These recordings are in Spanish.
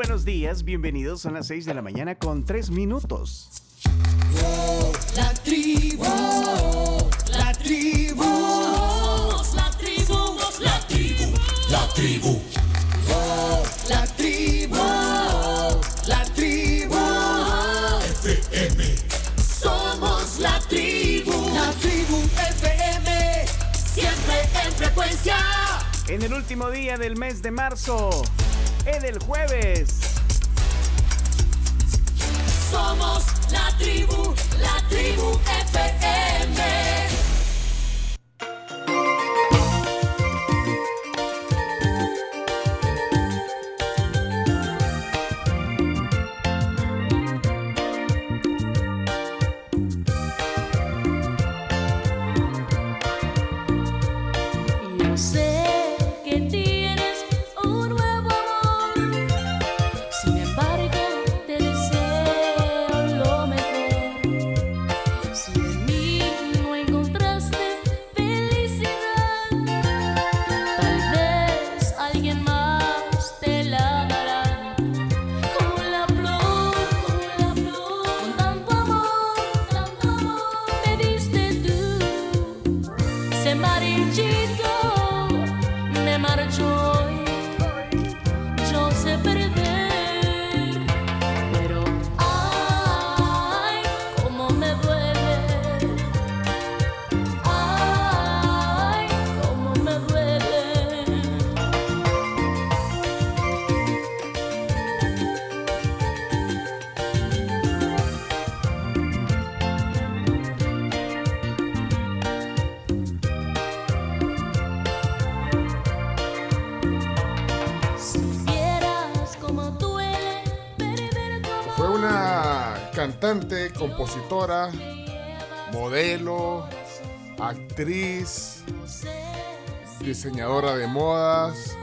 buenos días, bienvenidos. Son las 6 de la mañana con 3 minutos. La tribu, la tribu, la tribu, la tribu, la tribu, la tribu, la tribu, FM. Somos la tribu, la tribu FM, siempre en frecuencia. En el último día del mes de marzo, en el jueves. Somos la tribu, la tribu FM. Compositora, modelo, actriz, diseñadora de modas,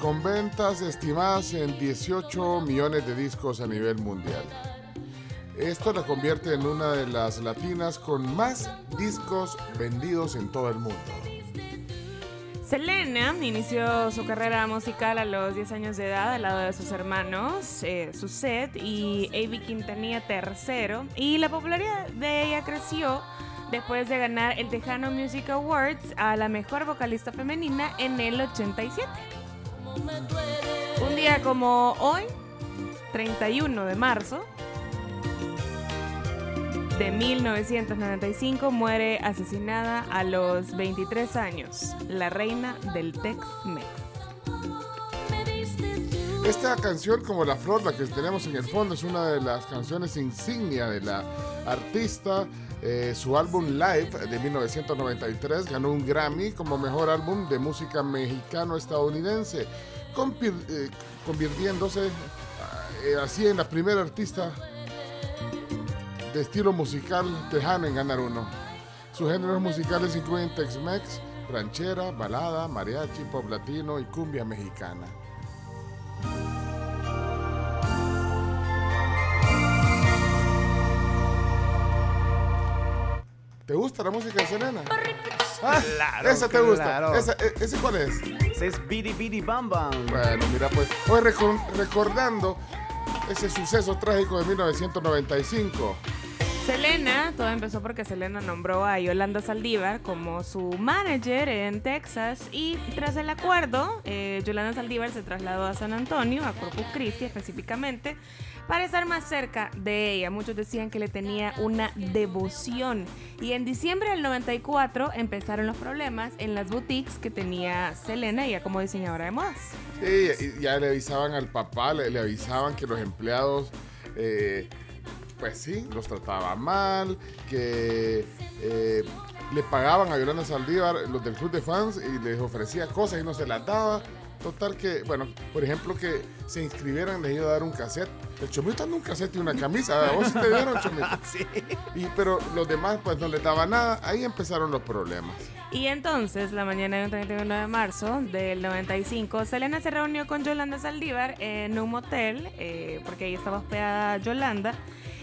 con ventas estimadas en 18 millones de discos a nivel mundial. Esto la convierte en una de las latinas con más discos vendidos en todo el mundo. Selena inició su carrera musical a los 10 años de edad al lado de sus hermanos, eh, Suzette y Avi Quintanilla III, y la popularidad de ella creció después de ganar el Tejano Music Awards a la mejor vocalista femenina en el 87. Un día como hoy, 31 de marzo de 1995, muere asesinada a los 23 años, la reina del Tex-Mex. Esta canción, como La Flor, la que tenemos en el fondo, es una de las canciones insignia de la artista. Eh, su álbum Live de 1993 ganó un Grammy como mejor álbum de música mexicano-estadounidense, eh, convirtiéndose eh, así en la primera artista de estilo musical tejano en ganar uno. Sus géneros musicales incluyen Tex-Mex, ranchera, balada, mariachi, pop latino y cumbia mexicana. ¿Te gusta la música de Selena? Ah, Claro, esa te gusta. claro. Esa, e- ¿Ese cuál es? Ese es Bidi Bidi Bam Bam. Bueno, mira pues, hoy recor- recordando ese suceso trágico de 1995. Selena, todo empezó porque Selena nombró a Yolanda Saldívar como su manager en Texas y tras el acuerdo, eh, Yolanda Saldívar se trasladó a San Antonio, a Corpus Christi específicamente, para estar más cerca de ella. Muchos decían que le tenía una devoción y en diciembre del 94 empezaron los problemas en las boutiques que tenía Selena ya como diseñadora de modas. Sí, ya le avisaban al papá, le, le avisaban que los empleados, eh, pues sí, los trataban mal, que eh, le pagaban a Yolanda Saldívar los del club de fans y les ofrecía cosas y no se las daba. Total que, bueno, por ejemplo, que se inscribieran, les iba a dar un cassette. El Chomito anda un cassette y una camisa. ¿A vos sí te dieron, Chomito? Sí. Y, pero los demás, pues no les daba nada. Ahí empezaron los problemas. Y entonces, la mañana del 31 de marzo del 95, Selena se reunió con Yolanda Saldívar en un motel, eh, porque ahí estaba hospedada Yolanda.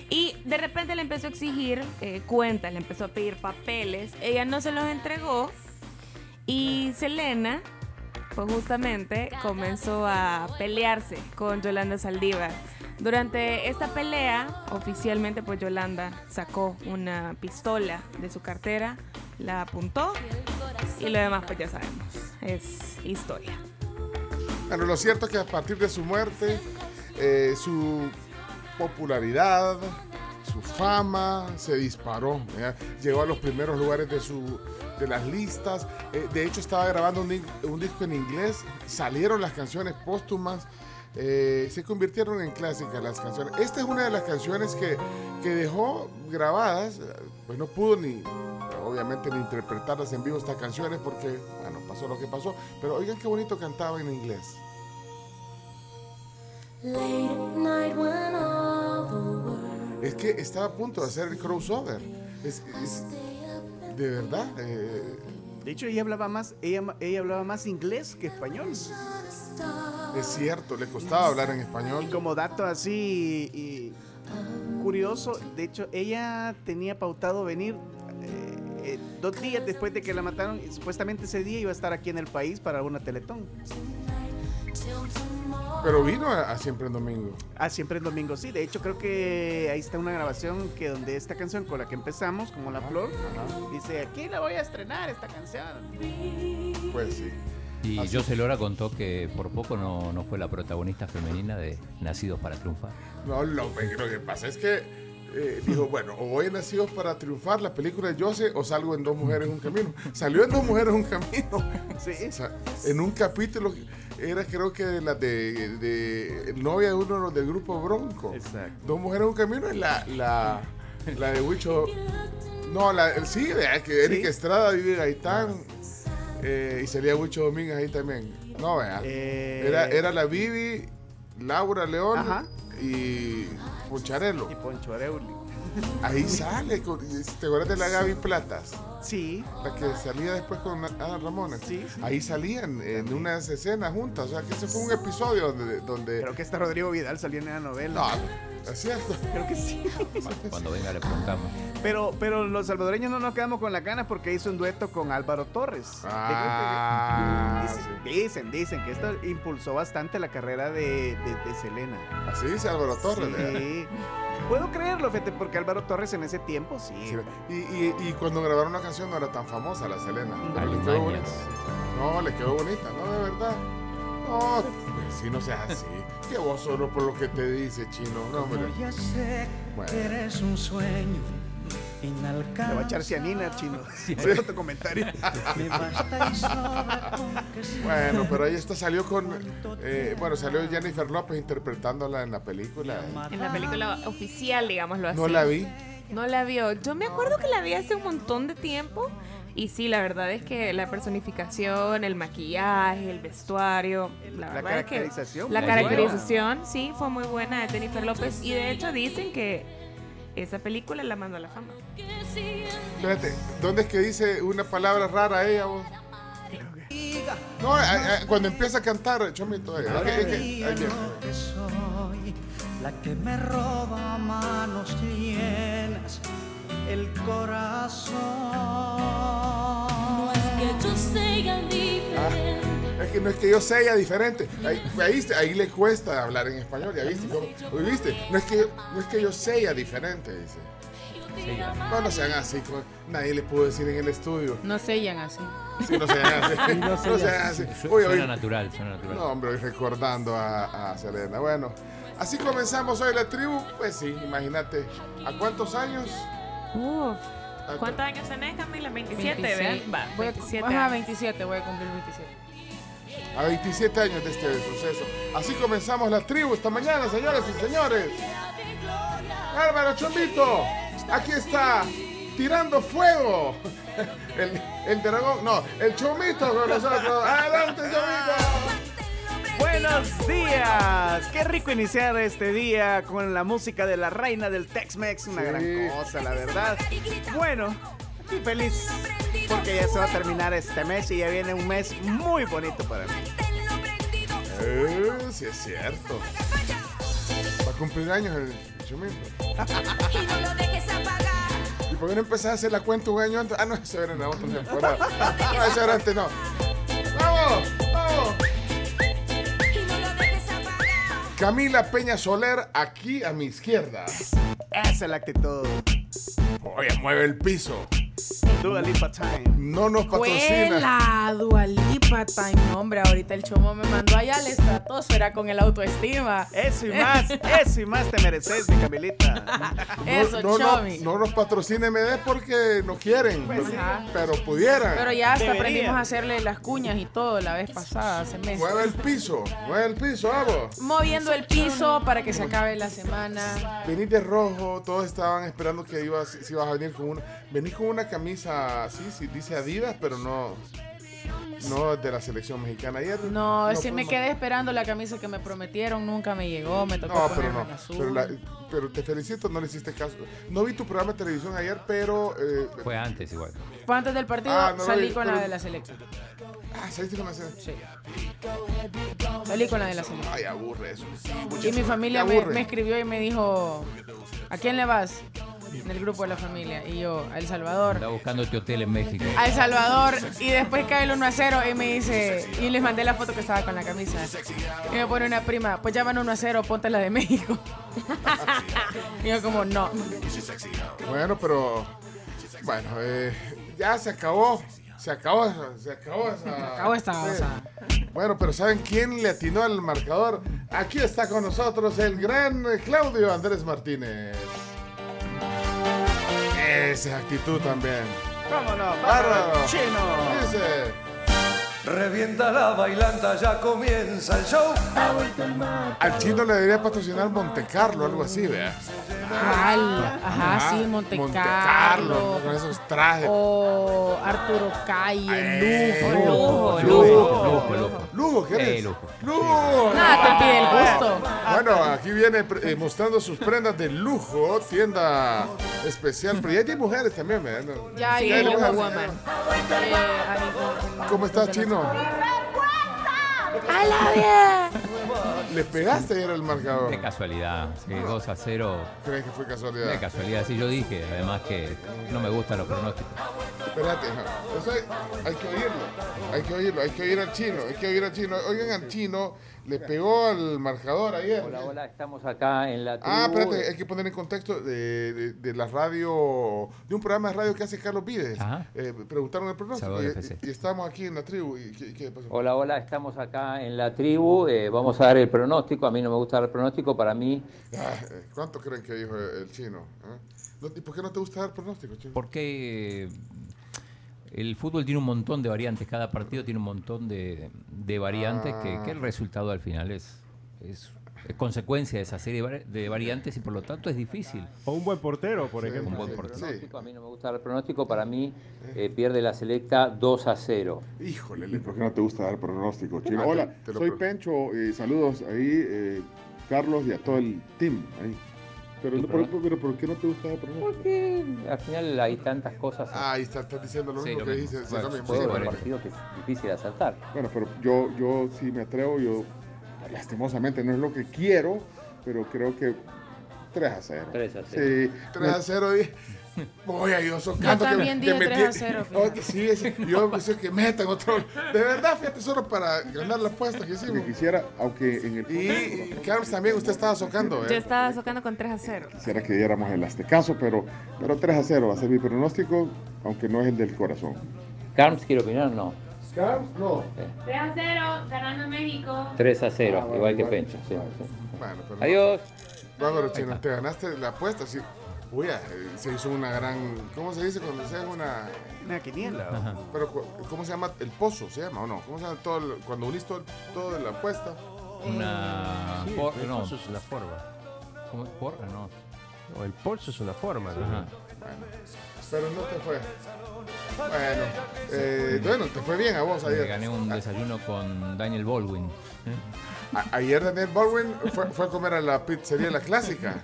Y de repente le empezó a exigir eh, cuentas, le empezó a pedir papeles. Ella no se los entregó. Y Selena pues justamente comenzó a pelearse con Yolanda Saldívar. Durante esta pelea, oficialmente pues Yolanda sacó una pistola de su cartera, la apuntó y lo demás pues ya sabemos, es historia. Bueno, lo cierto es que a partir de su muerte, eh, su popularidad, su fama se disparó. Llegó a los primeros lugares de, su, de las listas. Eh, de hecho, estaba grabando un, di- un disco en inglés. Salieron las canciones póstumas. eh, se convirtieron en clásicas las canciones. Esta es una de las canciones que, que dejó grabadas. Pues no pudo ni, obviamente, ni interpretarlas en vivo estas canciones porque, bueno, pasó lo que pasó. Pero oigan qué bonito cantaba en inglés. Late at night when world Es que estaba a punto de hacer el crossover. Es, de verdad. eh, De hecho, ella hablaba más, ella, ella hablaba más inglés que español. es cierto, le costaba hablar en Y español. como dato así y curioso, de hecho, ella tenía pautado venir eh, eh, dos días después de que la mataron. Y supuestamente ese día iba a estar aquí en el país para una teletón. Pero vino a, a siempre en domingo. Ah, siempre en domingo, sí. De hecho, creo que ahí está una grabación que donde esta canción con la que empezamos, como La Flor, dice, aquí la voy a estrenar esta canción. Pues sí. Y Así. José Lora contó que por poco no, no fue la protagonista femenina de Nacidos para Triunfar. No, lo, lo que pasa es que eh, dijo, bueno, o voy a Nacidos para Triunfar, la película de Jose, o salgo en Dos Mujeres un Camino. Salió en Dos Mujeres un Camino. Sí. O sea, en un capítulo, era creo que de la de, de novia de uno de los del grupo Bronco. Exacto. Dos Mujeres un Camino es la, la, la de Huicho. No, la, sí, vea, que Eric Sí. Estrada, Vivi Gaitán. eh, y salía Huicho Domínguez ahí también. No, vea. Eh, Era, era la Vivi, Laura León Ajá. y Pucharelo. Y Poncho Areuli. Ahí sale. con- ¿Te acuerdas de la Gaby Platas? Sí, La que salía después con Ana Ramona. Sí, sí. Ahí salían en unas escenas juntas. O sea, que ese fue un episodio donde. donde creo que está Rodrigo Vidal salió en la novela. no, es cierto. Creo que sí. Cuando venga le preguntamos. Pero, pero los salvadoreños no nos quedamos con la ganas porque hizo un dueto con Álvaro Torres. Ah, Dicen, dicen, dicen que esto impulsó bastante la carrera de, de- de Selena. Así dice Álvaro Torres. ¿verdad? Sí. Puedo creerlo, fíjate, porque Álvaro Torres en ese tiempo sí. Sí, Y, y, y cuando grabaron la canción no era tan famosa la Selena. Pero le quedó bonita. No, le quedó bonita, no, de verdad. No, pues sí, no seas así. Que vos solo por lo que te dice, chino. No, hombre. Ya sé Bueno. que eres un sueño Le inalcanzable. va a echar cianina, chino. Por otro comentario. Me basta y sobra con que sea Bueno, pero ahí está, salió con. eh, bueno, salió Jennifer López interpretándola en la película. En la película oficial, digámoslo así. No la vi. No la vio. Yo me acuerdo que la vi hace un montón de tiempo. Y sí, la verdad es que la personificación, el maquillaje, el vestuario, la, La verdad es que caracterización, la caracterización, sí, fue muy buena de Jennifer López. Y de hecho dicen que esa película la mandó a la fama. Espérate, ¿dónde es que dice una palabra rara ella vos? No, a- a- cuando empieza a cantar, eh, lo que soy, la que me roba manos llenas el corazón. No es que yo sea diferente. Es que no es que yo sea diferente. Ahí, ahí, ahí le cuesta hablar en español, ya viste. ¿Cómo? ¿Viste? No es que, no es que yo sea diferente, dice. No, no sean así. Nadie le pudo decir en el estudio. No sellan así. Sí, no sean así. No sean así. Suena oye, natural, suena natural. No, hombre, hoy recordando a, a Selena. Bueno, así comenzamos hoy la tribu. Pues sí, imagínate. ¿A cuántos años? Uf. ¿Cuántos años tenés, Camila? 27, 26. ¿verdad? Va, Voy a, 27. ajá, años. 27, voy a cumplir 27. A 27 años de este suceso. Así comenzamos la tribu esta mañana, señores y señores. Álvaro Chomito, aquí está, tirando fuego. El, el dragón, no, el Chomito con nosotros. Adelante, Chomito. Buenos días. Qué rico iniciar este día con la música de la reina del Tex-Mex. Una Sí. gran cosa, la verdad. Bueno, feliz porque ya se va a terminar este mes y ya viene un mes muy bonito para mí. Eh, sí, es cierto. Va a cumplir años el chumín. y no lo por no empezás a hacer la cuenta un año antes? Ah, no, eso era en la otra temporada. No, eso era antes, no. ¡Vamos! ¡Vamos! Camila Peña Soler, aquí a mi izquierda. Esa es la actitud. Oye, mueve el piso. Dua Lipa Time. No nos patrocina. Dualipa Time. No, hombre, ahorita el chomo me mandó allá al estratosfera con el autoestima. Eso y más, eso y más te mereces, mi Camilita. Eso, no, no, Chomi. no nos patrocina MD porque no quieren, Pues pero pudieran. Pero ya hasta Debería. aprendimos a hacerle las cuñas y todo la vez pasada, hace meses. Mueve el piso, mueve el piso, vamos. Moviendo el piso para que se acabe la semana. Venís de rojo, todos estaban esperando que ibas, si ibas a venir con una. Venís con una camisa, sí, sí, dice Adidas, pero no. No de la selección mexicana. Ayer. No, es decir, fue me quedé esperando la camisa que me prometieron, nunca me llegó, me tocó No, pero no. la azul. Pero, la- pero te felicito, no le hiciste caso. No vi tu programa de televisión ayer, pero. eh, Fue antes igual. Fue antes del partido, Ah, no salí vi, con pero- la de la selección. ah, saliste con la se- Sí. Salí con la de la selección. Ay, aburre eso. Y mi familia me escribió y me dijo, ¿a quién le vas? En el grupo de la familia. Y yo, a El Salvador. Andaba buscando este hotel en México. A El Salvador. Y después cae el 1 a 0 y me dice, y les mandé la foto que estaba con la camisa. Y me pone una prima, pues ya van 1 a 0, ponte la de México. y yo como, no. Bueno, pero. Bueno, eh, ya se acabó. Se acabó, esa- se acabó esa. acabó esta sí. cosa. Bueno, pero ¿saben quién le atinó al marcador? Aquí está con nosotros el gran Claudio Andrés Martínez. Esa es actitud también. ¿Cómo no? Bárbaro. Chino. Dice. Revienta la bailanta, ya comienza el show. Al chino le debería patrocinar Monte Carlo, algo así, vea. Al- ajá, Ah, sí, Monte, Monte Carlo. Carlo, con esos trajes. O Arturo Calle, Eh, Lujo. Lujo, Lujo. lujo, lujo, lujo. Lugo, ¿qué Eh, eres? lujo. Lugo. Nada te pide el gusto. Bueno, aquí viene eh, mostrando sus prendas de lujo, tienda especial, pero ya hay mujeres también, ¿verdad? No, Ya Sí, hay hay Lujo mujeres. Woman. Eh, ¿Cómo estás, chino? ¿Le pegaste ayer el marcador? De casualidad. Sí, 2 a 0. ¿Crees que fue casualidad? De casualidad, sí, yo dije. Además que no me gustan los pronósticos. Espérate, no. Hay que oírlo. Hay que oírlo, hay que oír al chino, hay que oír al chino. Oigan al chino, le pegó al marcador ayer. Hola, hola, estamos acá en la Ah, tribu. espérate, hay que poner en contexto de, de- de la radio, de un programa de radio que hace Carlos Vides. Eh, preguntaron el pronóstico Salvador y, estamos aquí en la tribu. ¿Y qué, qué pasó? Hola, hola, estamos acá en la tribu. eh, vamos a dar el pronóstico. A mí no me gusta dar el pronóstico. Para mí, Ah, eh, ¿Cuánto creen que dijo el chino? ah? No, ¿Y por qué no te gusta dar pronóstico, chino? Porque eh, el fútbol tiene un montón de variantes. Cada partido tiene un montón de, de variantes que, que el resultado al final es, es, es consecuencia de esa serie de vari- de variantes y por lo tanto es difícil. O un buen portero, por Sí, ejemplo. Un buen portero. sí. a mí no me gusta dar pronóstico. Para mí, eh, pierde la selecta 2 a 0. Híjole, ¿Y le por qué no te gusta dar pronóstico, Chino? Ah, Hola, soy pro- Pencho y saludos ahí, eh, Carlos y a todo el team ahí. Pero, ¿Tu pero, pronóstico? pero ¿por qué no te gusta dar pronóstico? Porque al final hay tantas cosas. Ahí está, estás diciendo lo Sí, mismo lo que mismo. dice. sí, Bueno, sí, de bueno. partido que es difícil de asaltar. Bueno, pero yo, yo sí me atrevo, yo lastimosamente no es lo que quiero, pero creo que 3 a 0. 3 a 0. Sí, 3 a 0 y voy a yo socando Yo también dije 3 a 0, Oh, sí, ese- yo pensé que metan otro. De verdad, fíjate, solo para ganar la apuesta que hicimos. que quisiera, aunque en el Y, y Carlos también, usted estaba socando, Yo ¿eh? estaba socando con 3 a 0. quisiera que diéramos el aztecaso, pero, pero 3 a 0 va a ser mi pronóstico, aunque no es el del corazón. Carms, ¿quiere opinar? No. Carlos, no. 3 a 0, ganando México. 3 a 0, Ah, bueno, igual que igual. Pencho. sí, sí. Bueno, pero. Adiós. Bárbaro, chino, te ganaste la apuesta, sí. Uy, eh, se hizo una gran. ¿Cómo se dice cuando se hace una. Una quiniela. Ajá. Pero, cu- ¿cómo se llama? El pozo, ¿se llama o no? ¿Cómo se llama todo? el- cuando unís todo, todo de la apuesta. Una. Sí, por- el no, polso es una forma. ¿cómo? Porra, no. No, el polso es una forma. ¿no? Ajá. Bueno, pero no te fue. Bueno, eh, bueno, te fue bien a vos Me ayer. gané un desayuno con Daniel Baldwin. A- ayer Daniel Baldwin fue, fue a comer a la pizzería La Clásica.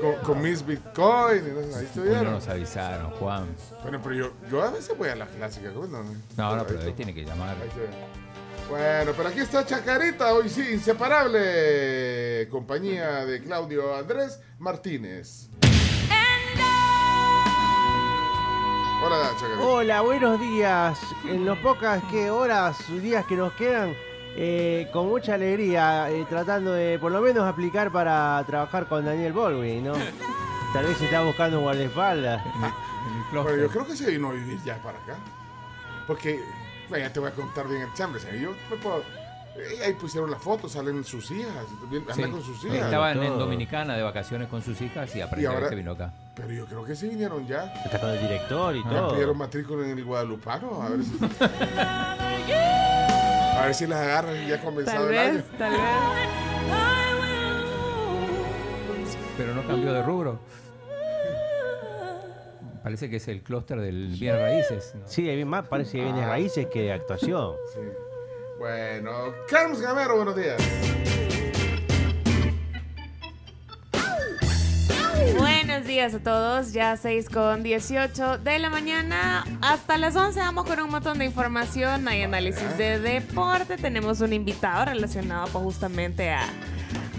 Con, con Miss Bitcoin. y no sé, ahí Uy, no estuvieron. nos avisaron, Juan. Bueno, pero yo, yo a veces voy a La Clásica. ¿cómo no? No, no, Ahí pero está. ahí tiene que llamar. Ahí se ve. Bueno, pero aquí está Chacarita, hoy sí, inseparable. Compañía de Claudio Andrés Martínez. Hola, Chacarita. Hola, buenos días. En las pocas que horas, días que nos quedan, eh, con mucha alegría, eh, tratando de por lo menos aplicar para trabajar con Daniel Baldwin, ¿no? Tal vez está buscando un guardaespaldas. Bueno, yo creo que se vino a vivir ya para acá. Porque, bueno, ya te voy a contar bien el chambre. ¿sabes? Yo me puedo. eh, ahí pusieron las fotos, salen sus hijas. Anda Sí. con sus hijas. Estaban en Dominicana de vacaciones con sus hijas y aparentemente ahora- vino acá. Pero yo creo que sí vinieron ya. Está con el director y Ya todo. pidieron matrícula en el Guadalupano. A ver si. a ver si las agarran y ya ha comenzado Tal el año. vez, tal vez. Pero no cambió de rubro. Parece que es el clúster del bien raíces. ¿no? Sí, hay más parece que viene raíces que de actuación. Sí. Bueno, Carlos Gamero, buenos días. Buenos días a todos, ya 6 con 18 de la mañana. Hasta las 11 vamos con un montón de información, hay análisis de deporte, tenemos un invitado relacionado pues, justamente a,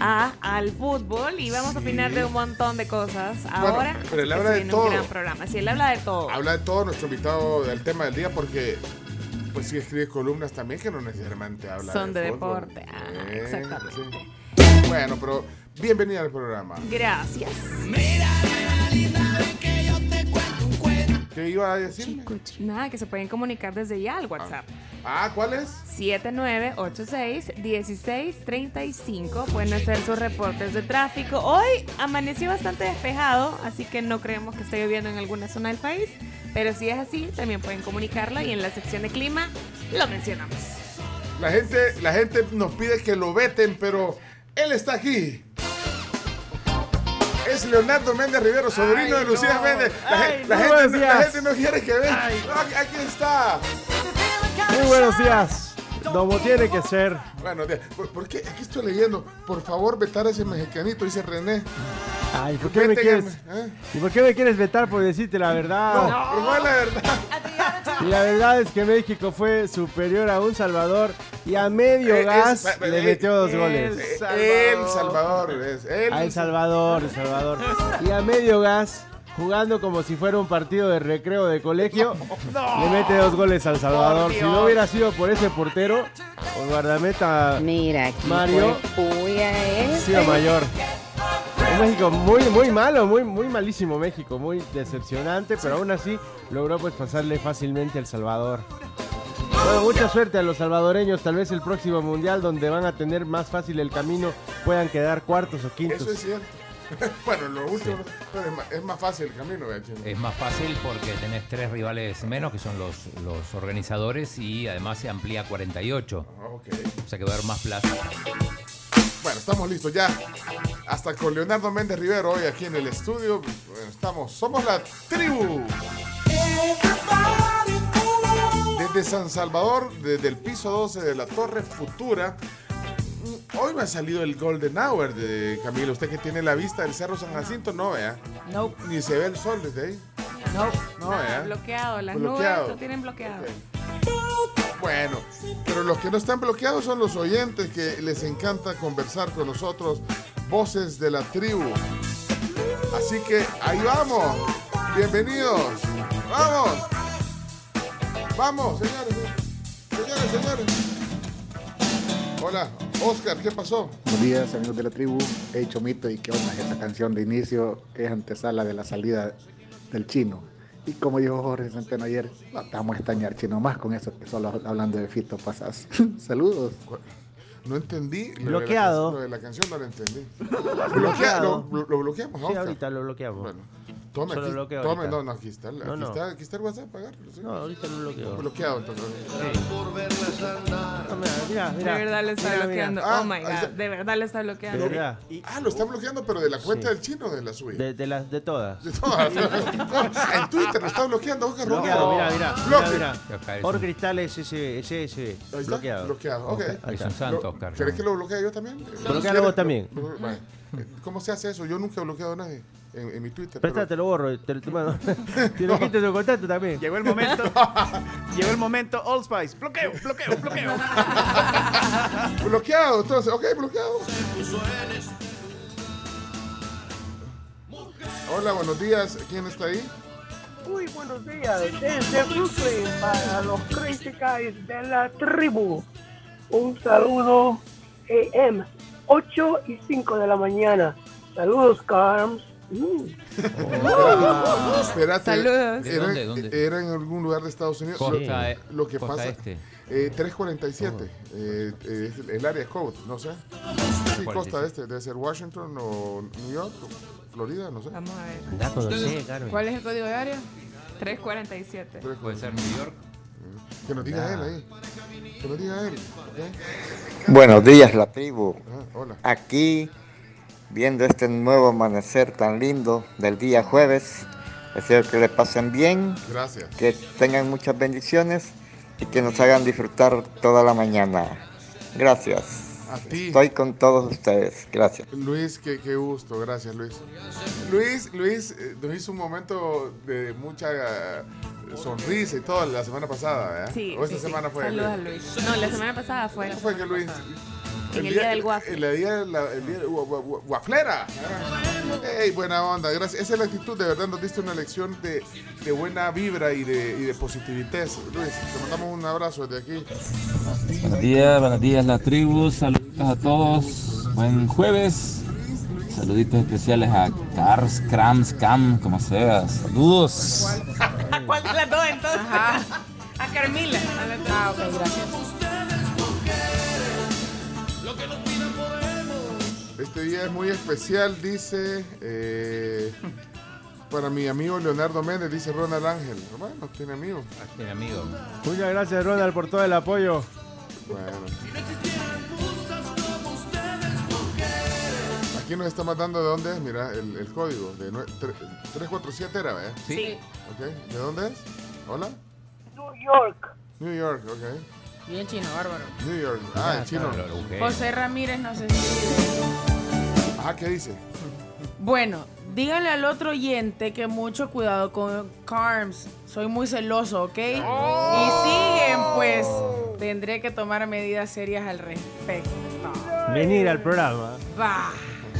a- al fútbol y vamos a opinar de un montón de cosas. Ahora, pero él habla de todo. un gran programa. Sí, él habla de todo. Habla de todo nuestro invitado del tema del día porque pues sí escribe columnas también que no necesariamente habla Son de fútbol. deporte. Ah, Eh, exactamente. sí. Bueno, pero bienvenida al programa. Gracias. ¿Qué iba a decir? Nada, que se pueden comunicar desde ya al WhatsApp. Ah, ¿cuál es? 7986-1635. Pueden hacer sus reportes de tráfico. Hoy amaneció bastante despejado, así que no creemos que esté lloviendo en alguna zona del país. Pero si es así, también pueden comunicarlo y en la sección de clima lo mencionamos. La gente, la gente nos pide que lo veten, pero él está aquí. Es Leonardo Méndez Rivero, sobrino de Lucía Méndez. La, Ay, gente, no- la gente no quiere que. No, aquí está. Muy buenos días. Como tiene que ser. Bueno, ¿por, por qué? Aquí estoy leyendo. Por favor, vetar a ese mexicanito, dice René. Ay, ¿por qué me quieres? ¿eh? ¿Y por qué me quieres vetar por decirte la verdad? No, pero ¿cuál es la verdad? Y la verdad es que México fue superior a un Salvador y a medio Eh, gas es- le eh, metió dos El goles. El Salvador. es El, A El Salvador, El Salvador. Y a medio gas, jugando como si fuera un partido de recreo de colegio, le mete dos goles al Salvador. Si no hubiera sido por ese portero, o guardameta Mario, sido mayor. Un México muy, muy malo, muy, muy malísimo México, muy decepcionante, pero aún así logró pues pasarle fácilmente al Salvador. Bueno, mucha suerte a los salvadoreños, tal vez el próximo mundial donde van a tener más fácil el camino puedan quedar cuartos o quintos. Eso es cierto. bueno, lo último, es, más, es más fácil el camino, chino. Es más fácil porque tenés tres rivales menos, que son los, los organizadores, y además se amplía a 48. Ok. O sea que va a haber más plaza. Bueno, estamos listos ya. Hasta con Leonardo Méndez Rivero hoy aquí en el estudio. Bueno, estamos, somos la tribu. Desde San Salvador, desde el piso 12 de la Torre Futura. Hoy me ha salido el Golden Hour de Camilo. Usted que tiene la vista del Cerro San Jacinto, no vea. No. Ni se ve el sol desde ahí. No. No vea. bloqueado, las Bloqueado. nubes lo tienen bloqueado. Bueno, pero los que no están bloqueados son los oyentes que les encanta conversar con nosotros, voces de la tribu. Así que ahí vamos. Bienvenidos. Vamos. Vamos, señores. Señores, señores. Hola, Oscar, ¿qué pasó? Buenos días, amigos de la tribu. He Chomito y qué onda esta canción de inicio es antesala de la salida del chino. Y como dijo Jorge Centeno ayer, no te vamos a extrañar chino más con eso que solo hablando de Fito pasas. Saludos. No entendí. lo de la Bloqueado. Lo de la canción no la entendí. Bloqueado. Bloquea- lo, lo- lo bloqueamos, Sí, Oscar. ahorita lo bloqueamos. Bueno, tome, Solo aquí, bloqueo tome, ahorita. no, no, aquí está, el- No, aquí, no. Está, aquí está el WhatsApp, agarre, sí. No, ahorita lo bloqueo. Bloqueado, entonces. No, mira, mira, mira. de verdad lo está Mira, mira. bloqueando. Ah, oh my ahí god, de verdad lo está bloqueando. De verdad. Ah, lo está bloqueando, pero de la cuenta Sí. del chino o de la suya. De, de las de todas. De todas. No, en Twitter lo está bloqueando, Oscar. Bloqueado, mira, mira. Mira, Bloque. mira. Es un- cristales ese, ese. Ahí está, Bloqueado. Bloqueado, ok. Ahí Es está. un santo, Lo- Oscar. ¿Querés que lo bloquee yo también? Bloquealo vos también. Bueno, ¿Cómo se hace eso? Yo nunca he bloqueado a nadie en, en mi Twitter. Presta, te lo borro. Te, te, mando. te lo quito tu contacto también. Llegó el momento. llegó el momento. Old Spice. Bloqueo, bloqueo, bloqueo. pero- bloqueado, entonces, ok, bloqueado. Hola, buenos días. ¿Quién está ahí? Muy buenos días, desde Brooklyn para los Crazy Guys de la tribu. un saludo AM, 8 y 5 de la mañana. Saludos, Carms. Mm. Espérate, Saludos. ¿De Era, dónde, dónde? era en algún lugar de Estados Unidos. Costa, eh, lo, lo que costa pasa. este. eh, 347. eh, eh, es el área code, no sé. Sí, costa este. Debe ser Washington o New York, o Florida, no sé. Vamos a ver. ¿Cuál es el código de área? 347. Puede ser New York. Que nos diga él ahí. Que nos diga él. Buenos días, la tribu. Ah, hola. Aquí, viendo este nuevo amanecer tan lindo del día jueves, deseo que le pasen bien, Gracias. que tengan muchas bendiciones y que nos hagan disfrutar toda la mañana. Gracias. A ti. Estoy con todos ustedes. Gracias. Luis, qué, qué gusto, gracias Luis. Luis, Luis eh, nos hizo un momento de mucha eh, sonrisa y todo la semana pasada, ¿verdad? Sí, O esta sí, sí. semana fue. Saludos a Luis. No, la semana pasada fue. ¿Cómo fue que Luis? En el día del waffle. El día, de la- el día de gua- gua- gua- guaflera. Ey, buena onda, gracias. Esa es la actitud, de verdad nos diste una lección de, de buena vibra y de, y de positividad. Luis, te mandamos un abrazo desde aquí. Buenos días, buenos días la tribu, saludos a todos, buen jueves, saluditos especiales a Cars, Crams, Cam, como sea, saludos. ¿A cuál de las dos entonces? A Carmila. Ah, ok, gracias. Este día es muy especial, dice, eh, para mi amigo Leonardo Méndez, dice Ronald Ángel. Bueno, tiene amigos. Tiene amigos. Muchas gracias, Ronald, por todo el apoyo. Bueno. Aquí nos está mandando de dónde es, mira, el, el código. De nue- tre- 347 era, ¿verdad? Sí. Ok, ¿de dónde es? Hola. New York. New York, ok. Bien chino, bárbaro. New York. Ah, en chino. José Ramírez, no sé Ah, ¿qué dice? Bueno, dígale al otro oyente que mucho cuidado con Carms. Soy muy celoso, ¿ok? Y siguen, pues tendré que tomar medidas serias al respecto. Venir al programa. Va.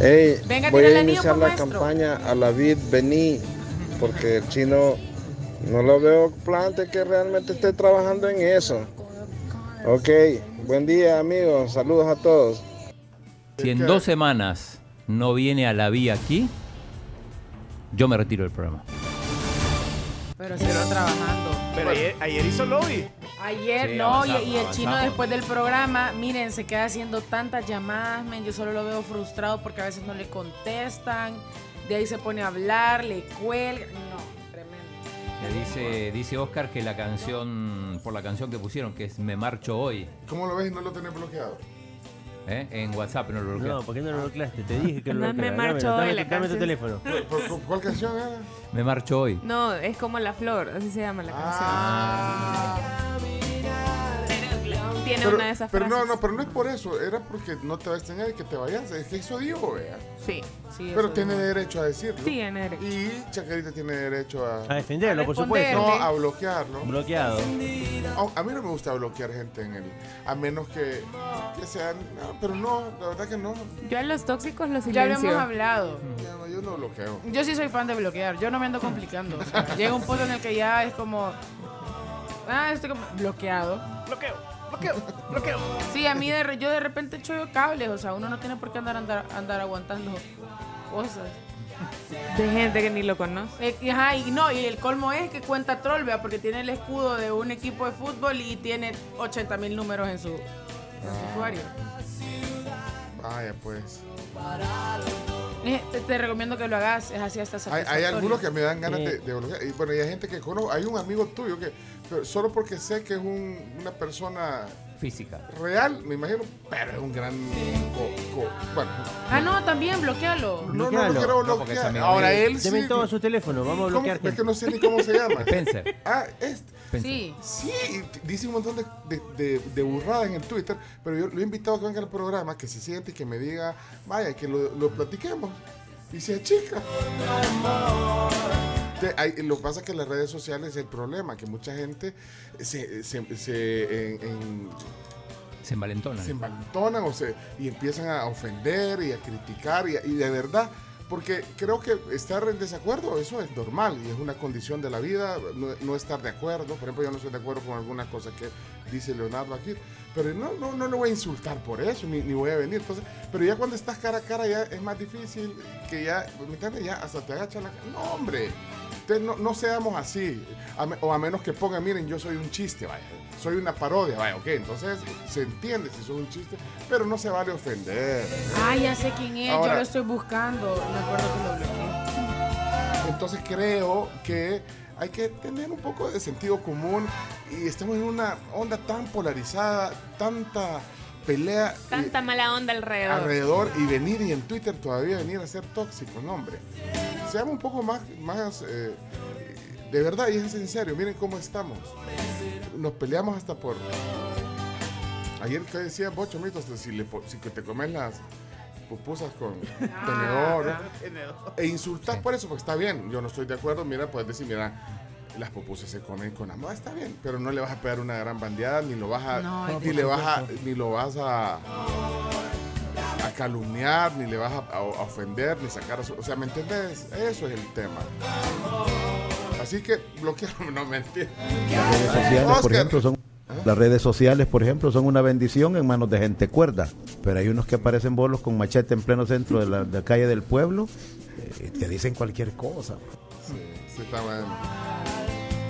Hey, Venga, voy a iniciar pues, la maestro. campaña a la vid vení, porque el chino no lo veo plante que realmente esté trabajando en eso. Ok, buen día amigos, saludos a todos. Si en dos semanas no viene a la vía aquí, yo me retiro del programa. Pero sigo trabajando. Pero ayer, ayer hizo lobby. Ayer Sí, no, y, avanzamos, y el chino avanzamos. después del programa, miren, se queda haciendo tantas llamadas, men, yo solo lo veo frustrado porque a veces no le contestan, de ahí se pone a hablar, le cuelga, no, tremendo. Le dice, dice Oscar que la canción, por la canción que pusieron, que es Me Marcho Hoy, ¿Cómo lo ves y no lo tenés bloqueado? ¿Eh? en WhatsApp no lo bloqueaste. No, ¿por qué no lo bloqueaste? Te dije que lo No me marcho Dame, hoy dame, la dame tu teléfono. ¿Por- por- ¿Cuál canción era? Me Marcho Hoy. No, es como la flor, así se llama la canción. Tiene Pero, una de esas pero frases. no, no, pero no es por eso, era porque no te va a extrañar y que te vayas. Es que eso digo, vea. Sí. Sí, Pero eso tiene derecho a decirlo. Sí, tiene derecho. Y Chacarita tiene derecho a. A defenderlo, por supuesto. No, a bloquearlo. Bloqueado. A, a mí no me gusta bloquear gente en el. A menos que, que sean. no, pero no, la verdad que no. Yo a los tóxicos los Ya lo silencio. hemos hablado. Ya no, yo no bloqueo. Yo sí soy fan de bloquear, yo no me ando complicando. o sea, llega un punto en el que ya es como, ah, estoy como bloqueado. Bloqueo, bloqueo, bloqueo. Sí, a mí de, re- yo de repente echo cables, o sea, uno no tiene por qué andar, andar, andar aguantando cosas. De gente que ni lo conoce. Eh, y, ajá, y no, y el colmo es que cuenta troll, vea, porque tiene el escudo de un equipo de fútbol y tiene 80 mil números en su, en su usuario. Vaya, pues. Eh, Te, te recomiendo que lo hagas, es así hasta Hay, hay algunos que me dan ganas Sí. de, de. Y bueno, y hay gente que conozco. Hay un amigo tuyo que, pero solo porque sé que es un- una persona Física. real, me imagino, pero es un gran. co- co- bueno, Ah, no, también, bloquealo. no, no lo quiero No, bloquear. Ahora él sí. Deme todo su teléfono, vamos a bloquear Es que no sé ni cómo se llama. Spencer. Ah, este. Spencer. Sí. Sí, dice un montón de, de, de- de burradas en el Twitter, pero yo lo he invitado a que venga al programa, que se siente y que me diga, vaya, que lo, lo platiquemos. Y se chica. lo que pasa es que las redes sociales es el problema, que mucha gente se, se, se, en- en- Se envalentonan. se envalentonan o se, y empiezan a ofender y a criticar y, y de verdad, porque creo que estar en desacuerdo, eso es normal y es una condición de la vida, no, no estar de acuerdo, por ejemplo yo no estoy de acuerdo con algunas cosas que dice Leonardo aquí, Pero no, no, no le voy a insultar por eso, ni, ni voy a venir. Entonces, pero ya cuando estás cara a cara ya es más difícil que ya, ¿me entiendes? Ya hasta te agacha la cara. No, hombre. Entonces, no, no seamos así. A me- o a menos que pongan, miren, yo soy un chiste, vaya. Soy una parodia, vaya, ok. Entonces se entiende si soy un chiste, pero no se vale ofender. Ah, ya sé quién es, Ahora- yo lo estoy buscando. Me acuerdo que lo bloqueé. Entonces creo que hay que tener un poco de sentido común y estamos en una onda tan polarizada, tanta pelea eh, Tanta mala onda alrededor. alrededor y venir y en Twitter todavía venir a ser tóxicos, no hombre. Seamos un poco más, más eh, de verdad y es en serio, miren cómo estamos. Nos peleamos hasta por... Ayer que decía Bocho Mito, hasta si, le, si que te comes las pupusas con tenedor e insultar por eso, porque está bien, yo no estoy de acuerdo, mira, puedes decir, mira, las pupusas se comen con amor, está bien, pero no le vas a pegar una gran bandeada, ni lo vas a, No, ni le vas a, ni lo vas a, a calumniar, ni le vas a, a- a ofender, ni sacar, a su- o sea, ¿me entiendes? Eso es el tema. Así que bloqueamos, no mentira. Las redes sociales, por Oscar, ejemplo, son las redes sociales, por ejemplo, son una bendición en manos de gente cuerda, pero hay unos que aparecen bolos con machete en pleno centro de la, calle del pueblo eh, y te dicen cualquier cosa. Sí, sí, está.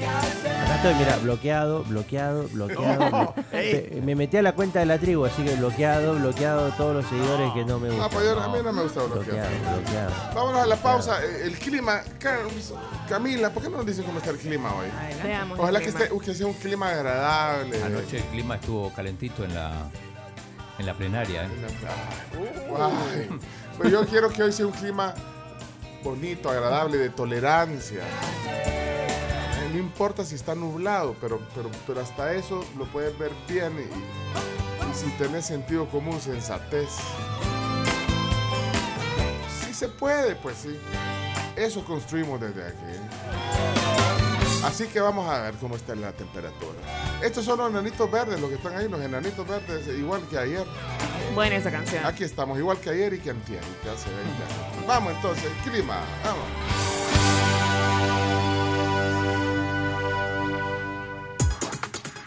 Acá estoy, mira, bloqueado, bloqueado, bloqueado. No. Me, me metí a la cuenta de la tribu, así que bloqueado, bloqueado todos los seguidores que no me gustan. Ah, pues yo- a mí no me gusta bloquear. Bloqueado, bloqueado. Vámonos a la pausa. Eh, El clima, Carlos, Camila, ¿por qué no nos dicen cómo está el clima hoy? Veamos Ojalá que, clima. esté, que sea un clima agradable. Anoche el clima estuvo calentito en la, en la plenaria. ¿eh? Ay, pues yo quiero que hoy sea un clima bonito, agradable, de tolerancia. Eh, No importa si está nublado, pero, pero, pero hasta eso lo puedes ver bien y, y si tenés sentido común, sensatez. Si se puede, pues sí. Eso construimos desde aquí. Así que vamos a ver cómo está la temperatura. Estos son los enanitos verdes, los que están ahí, los enanitos verdes, igual que ayer. Buena esa canción. Aquí estamos, igual que ayer y que antier, y que hace 20 años. Vamos entonces, clima, vamos.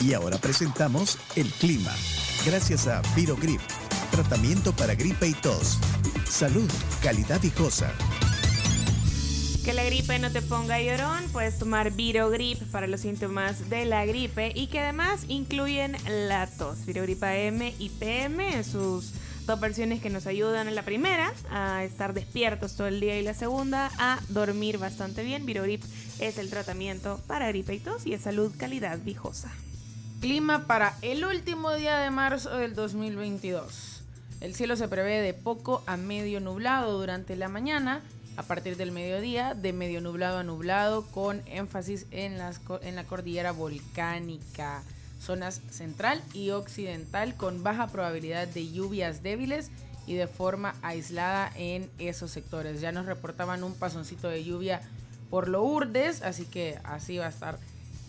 Y ahora presentamos el clima. Gracias a Virogrip, tratamiento para gripe y tos. Salud, calidad viejosa. Que la gripe no te ponga llorón, puedes tomar Virogrip para los síntomas de la gripe y que además incluyen la tos. Virogrip AM y PM, sus dos versiones que nos ayudan en la primera a estar despiertos todo el día y la segunda a dormir bastante bien. Virogrip es el tratamiento para gripe y tos y es salud, calidad viejosa. Clima para el último día de marzo del 2022. El cielo se prevé de poco a medio nublado durante la mañana, a partir del mediodía, de medio nublado a nublado, con énfasis en, las, en la cordillera volcánica, zonas central y occidental, con baja probabilidad de lluvias débiles y de forma aislada en esos sectores. Ya nos reportaban un pasoncito de lluvia por lo Urdes, así que así va a estar,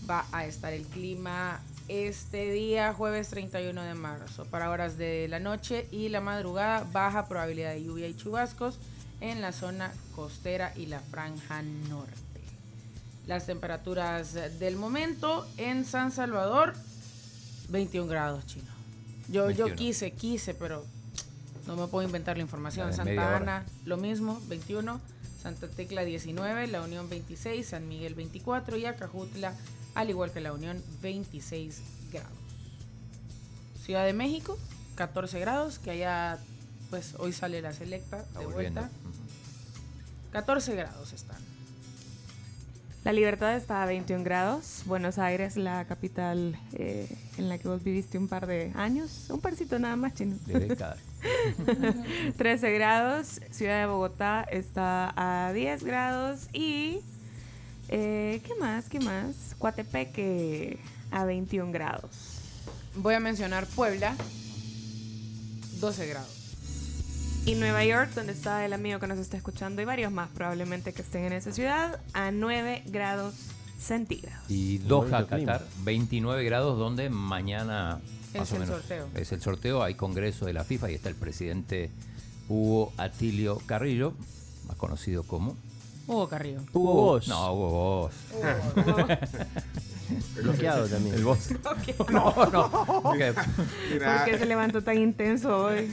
va a estar el clima este día, jueves 31 de marzo, para horas de la noche y la madrugada, baja probabilidad de lluvia y chubascos en la zona costera y la franja norte. Las temperaturas del momento en San Salvador, 21 grados, chino. Yo, yo 21. quise, quise, pero no me puedo inventar la información. La Santa. Ana, lo mismo, 21. Santa Tecla 19, La Unión 26, San Miguel 24 y Acajutla, al igual que La Unión, 26 grados. Ciudad de México, 14 grados, que allá pues hoy sale la selecta Está de volviendo. vuelta. 14 grados están. La Libertad está a 21 grados. Buenos Aires, la capital eh, en la que vos viviste un par de años. Un parcito nada más, chino. De décadas. 13 grados. Ciudad de Bogotá está a 10 grados. Y. eh, ¿Qué más? ¿Qué más? Coatepeque a 21 grados. Voy a mencionar Puebla, 12 grados. Y Nueva York, donde está el amigo que nos está escuchando, y varios más probablemente que estén en esa ciudad, a 9 grados centígrados. Y Doha. Qatar, 29 grados, donde mañana Es más o el menos sorteo. es el sorteo. Hay congreso de la FIFA y está el presidente Hugo Atilio Carrillo, más conocido como Hugo Carrillo. Hugo Boss. No, Hugo Boss. Bloqueado también. El boss. No, no. Ok. Mira, ¿Por qué se levantó tan intenso hoy?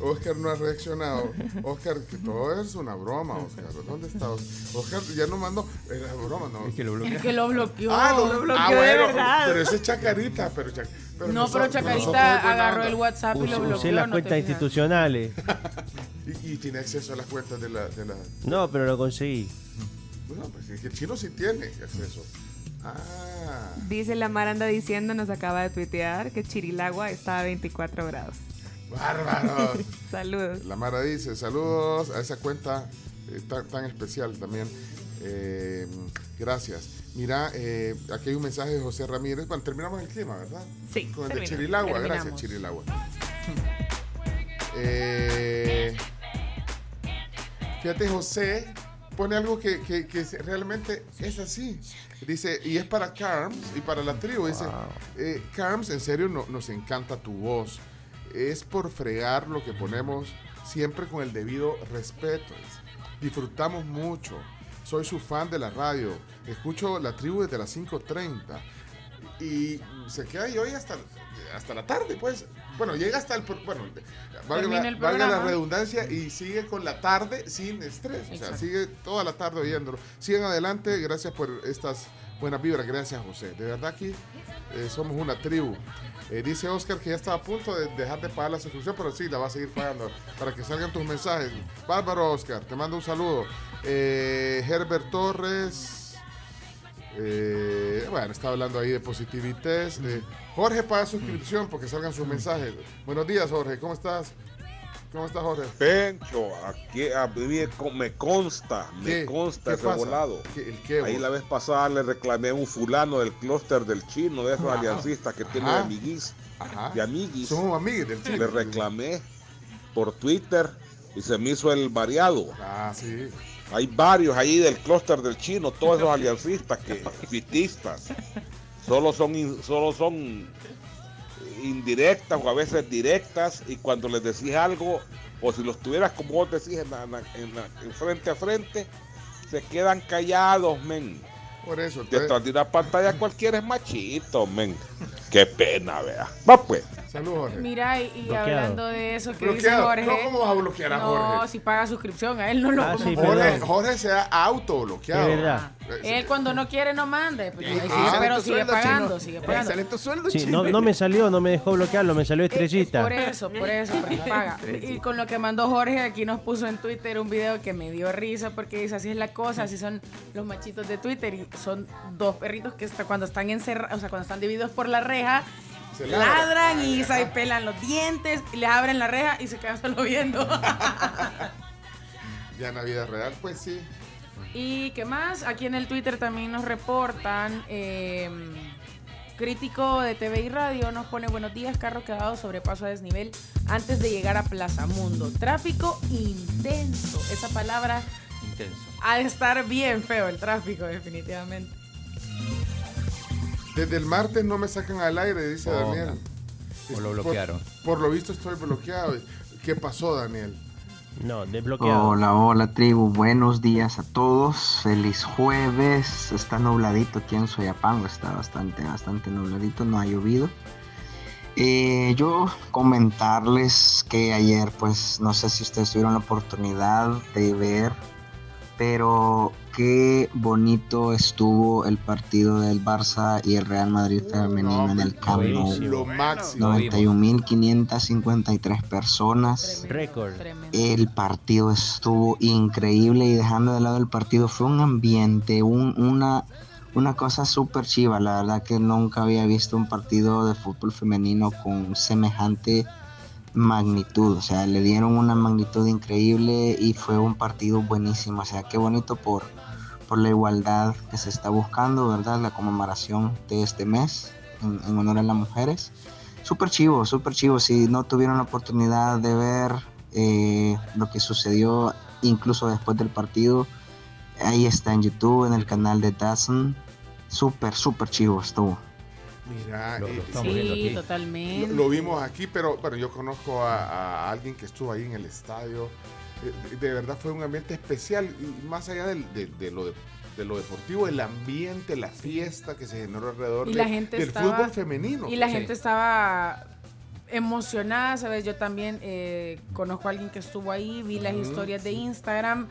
Oscar no ha reaccionado. Oscar, que todo es una broma, Oscar. ¿Dónde está Oscar? Oscar ya no mandó. Era broma, no. Es que lo Es que lo bloqueó. Ah, lo, lo bloqueó ah, de bueno, verdad. Pero ese es Chacarita, pero, Chac- pero no, pero nosotros- nosotros Chacarita agarró el WhatsApp y lo Usé, bloqueó. usé las no cuentas institucionales. Y, y tiene acceso a las cuentas de la. De la No, pero lo conseguí. no, pues es que el chino sí tiene acceso. Ah. Dice la Mar anda diciendo, nos acaba de tuitear que Chirilagua está a 24 grados. Bárbaro. Saludos. La Mara dice, saludos a esa cuenta eh, tan, tan especial también. Eh, gracias. Mira, eh, aquí hay un mensaje de José Ramírez. Bueno, terminamos el clima, ¿verdad? Sí, Con el de Chirilagua. terminamos. Gracias, Chirilagua. Eh, fíjate, José pone algo que, que- realmente es así. Dice, y es para Carms y para la tribu. Dice, eh, Carms, en serio, no, nos encanta tu voz. Es por fregar lo que ponemos siempre con el debido respeto. Dice. Disfrutamos mucho. Soy su fan de la radio. Escucho la tribu desde las 5.30 y se queda ahí hoy hasta, hasta la tarde, pues. Bueno, llega hasta el... Bueno, valga, la, el valga la programa. redundancia y sigue con la tarde sin estrés. O sea, sigue toda la tarde oyéndolo. Sigan adelante, gracias por estas buenas vibras. Gracias, José. De verdad aquí eh, somos una tribu. Eh, dice Oscar que ya está a punto de dejar de pagar la suscripción, pero sí, la va a seguir pagando para que salgan tus mensajes. Bárbaro Oscar, te mando un saludo. Eh, Herbert Torres. Eh, bueno, está hablando ahí de positivites. Eh, Jorge paga suscripción porque salgan sus mensajes. Buenos días, Jorge. ¿Cómo estás? ¿Cómo estás, Jorge? Pencho, aquí a mí con- me consta, me ¿Qué? consta ¿Qué ese volado. ¿Qué- el qué, Ahí la vez pasada le reclamé a un fulano del clúster del chino, de esos Ajá. aliancistas que tiene de amiguis, Ajá. de amiguis. Somos amiguis del chino. Le reclamé por Twitter y se me hizo el variado. Ah, sí. Hay varios ahí del clúster del chino, todos esos aliancistas que fitistas. Solo son solo son indirectas o a veces directas y cuando les decís algo o si los tuvieras como vos decís en, la- en la- en la- en frente a frente se quedan callados, men. Por eso. Detrás de una pantalla cualquiera es machito, men. Qué pena, vea. Va pues. Saludos, Jorge. Mira, y, hablando de eso que dice. Jorge. No, ¿cómo vas a bloquear a No, Jorge? si paga suscripción, a él no lo Ah, sí, Jorge. Jorge se ha autobloqueado. Es verdad. Él cuando no quiere no mande. Pues, Ah, pero sigue sueldo, pagando, chino. sigue pagando. sale tu sueldo, Sí, no, no me salió, no me dejó bloquearlo, me salió estrellita. Por eso, por eso, porque paga. Y con lo que mandó Jorge, aquí nos puso en Twitter un video que me dio risa porque dice, así es la cosa, así son los machitos de Twitter. Y son dos perritos que hasta cuando están encerrados, o sea, cuando están divididos por la reja, Se ladran. y Ajá. se pelan los dientes, y les abren la reja y se quedan solo viendo. Ya en la vida real, pues sí. ¿Y qué más? Aquí en el Twitter también nos reportan. eh, crítico de TV y radio nos pone buenos días, carro quedado sobre paso a desnivel antes de llegar a Plaza Mundo. Tráfico intenso. Esa palabra Intenso. ha de estar bien feo el tráfico, definitivamente. Desde el martes no me sacan al aire, dice Oh, Daniel. o lo Por- bloquearon. Por, lo visto estoy bloqueado. ¿Qué pasó, Daniel? No, desbloqueado. Hola, hola tribu, buenos días a todos, feliz jueves, está nubladito aquí en Soyapango, está bastante, bastante nubladito, no ha llovido. Eh, yo comentarles que ayer, pues no sé si ustedes tuvieron la oportunidad de ver, pero qué bonito estuvo el partido del Barça y el Real Madrid femenino en el Camp Nou. buenísimo. Lo máximo. 91.553 personas. Récord. El partido estuvo increíble y dejando de lado el partido fue un ambiente, un- una, una cosa súper chiva. La verdad que nunca había visto un partido de fútbol femenino con semejante magnitud. O sea, le dieron una magnitud increíble y fue un partido buenísimo. O sea, qué bonito por, por la igualdad que se está buscando, ¿verdad? La conmemoración de este mes en, en honor a las mujeres. Súper chivo, súper chivo. Si no tuvieron la oportunidad de ver eh, lo que sucedió incluso después del partido, ahí está en YouTube, en el canal de Dazn. Súper, súper chivo estuvo. Mira, Lo- lo eh, estamos viendo Sí, aquí. totalmente. Lo, lo vimos aquí, pero bueno, yo conozco a, a alguien que estuvo ahí en el estadio. Eh, De, verdad fue un ambiente especial y más allá del- de, de lo de- de lo deportivo, el ambiente, la fiesta que se generó alrededor Y la gente del estaba, fútbol femenino. Y la Sí. gente estaba emocionada, ¿sabes? Yo también eh, conozco a alguien que estuvo ahí, vi las historias de Instagram,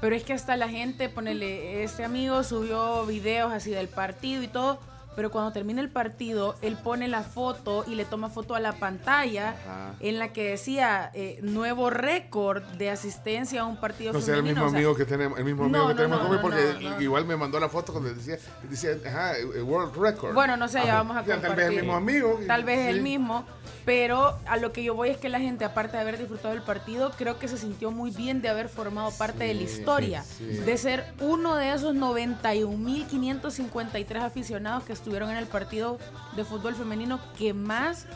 pero es que hasta la gente, ponele, este amigo subió videos así del partido y todo, pero cuando termina el partido, él pone la foto y le toma foto a la pantalla Ajá. en la que decía eh, nuevo récord de asistencia a un partido No sé, el mismo o sea, amigo que tenemos, el mismo no, amigo que no, tenemos no, como no, porque no, no. igual me mandó la foto cuando decía, decía, ajá, eh, World Record. Bueno, no sé, ya vamos a compartir. Tal vez el mismo amigo. Tal vez el sí. mismo. Pero a lo que yo voy es que la gente, aparte de haber disfrutado del partido, creo que se sintió muy bien de haber formado parte de la historia. sí. De ser uno de esos 91.553 aficionados que estuvieron en el partido de fútbol femenino que más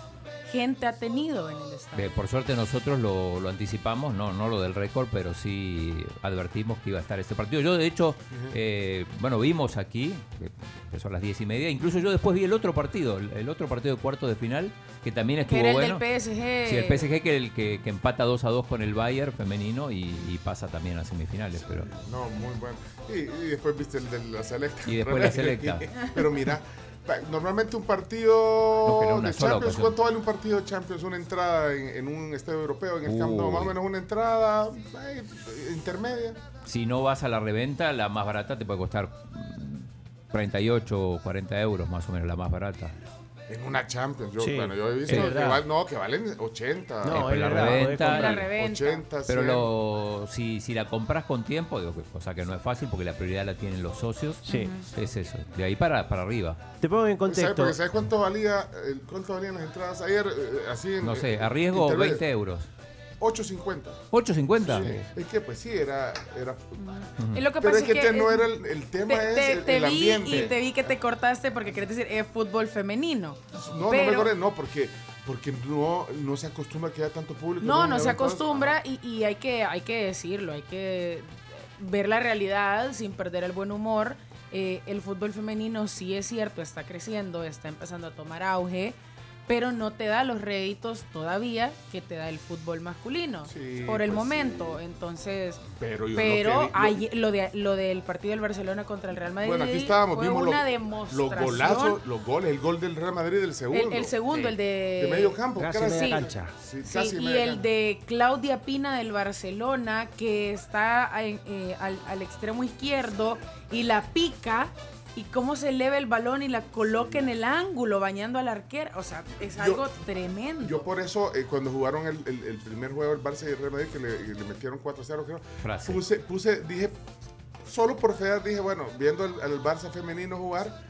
gente ha tenido en el estadio. Eh, por suerte nosotros lo, lo anticipamos, no, no lo del récord, pero sí advertimos que iba a estar este partido. Yo de hecho, eh, bueno, vimos aquí, que empezó a las diez y media, incluso yo después vi el otro partido, el, el otro partido de cuarto de final, que también estuvo Que era el bueno. del PSG. Sí, el PSG que, el, que, que empata 2 a 2 con el Bayern femenino y, y pasa también a semifinales, pero... No, muy bueno. Y, y después viste el de la selecta. Y después la selecta. Pero mira, normalmente un partido No, de Champions. ¿cuánto vale un partido de Champions? Una entrada en, en un estadio europeo, en el Camp Nou, Uy. más o menos una entrada eh, intermedia. Si no vas a la reventa, la más barata te puede costar mm, 38 o 40 euros más o menos, la más barata. En una Champions, yo, Sí, bueno, yo he visto que, val- no, que valen 80. No, Eh, pero la reventa, La reventa. 80, Pero 100. lo, si, si la compras con tiempo, digo, cosa que no es fácil porque la prioridad la tienen los socios, Sí. es eso, de ahí para, para arriba. Te pongo en ¿Sabes, contexto. porque ¿sabes cuánto valía cuánto valían las entradas ayer? eh, así en, No sé, a riesgo intermedio? 20 euros. 8.50. ¿8.50? Sí, es que pues sí, era... era Y lo que Pero pasa es que, es que, este no era el, el tema, te, es te- el, te el vi ambiente. y te vi que te cortaste porque querés decir es fútbol femenino. No, no me corre, no, porque, porque no, no se acostumbra que haya tanto público. No, no se acostumbra y, y hay, que, hay que decirlo, hay que ver la realidad sin perder el buen humor. Eh, el fútbol femenino sí es cierto, está creciendo, está empezando a tomar auge, pero no te da los réditos todavía que te da el fútbol masculino Sí, por el pues momento. Entonces, Pero yo pero vi- lo- de, lo del partido del Barcelona contra el Real Madrid Bueno, aquí estábamos, fue vimos una los, los demostración. golazos, los goles, el gol del Real Madrid, el segundo. El, el segundo, el de... De medio campo, Casi casi. media cancha. Sí, Sí, casi y media el cancha. de Claudia Pina del Barcelona, que está en- eh, al, al extremo izquierdo y la pica, y cómo se eleva el balón y la coloca en el ángulo, bañando al arquero. O sea, es algo tremendo. Yo por eso, eh, cuando jugaron el, el- el primer juego del Barça y el Real Madrid, que le, metieron 4-0, creo, Frase. puse, puse, dije, solo por fea, dije, bueno, viendo al, al Barça femenino jugar,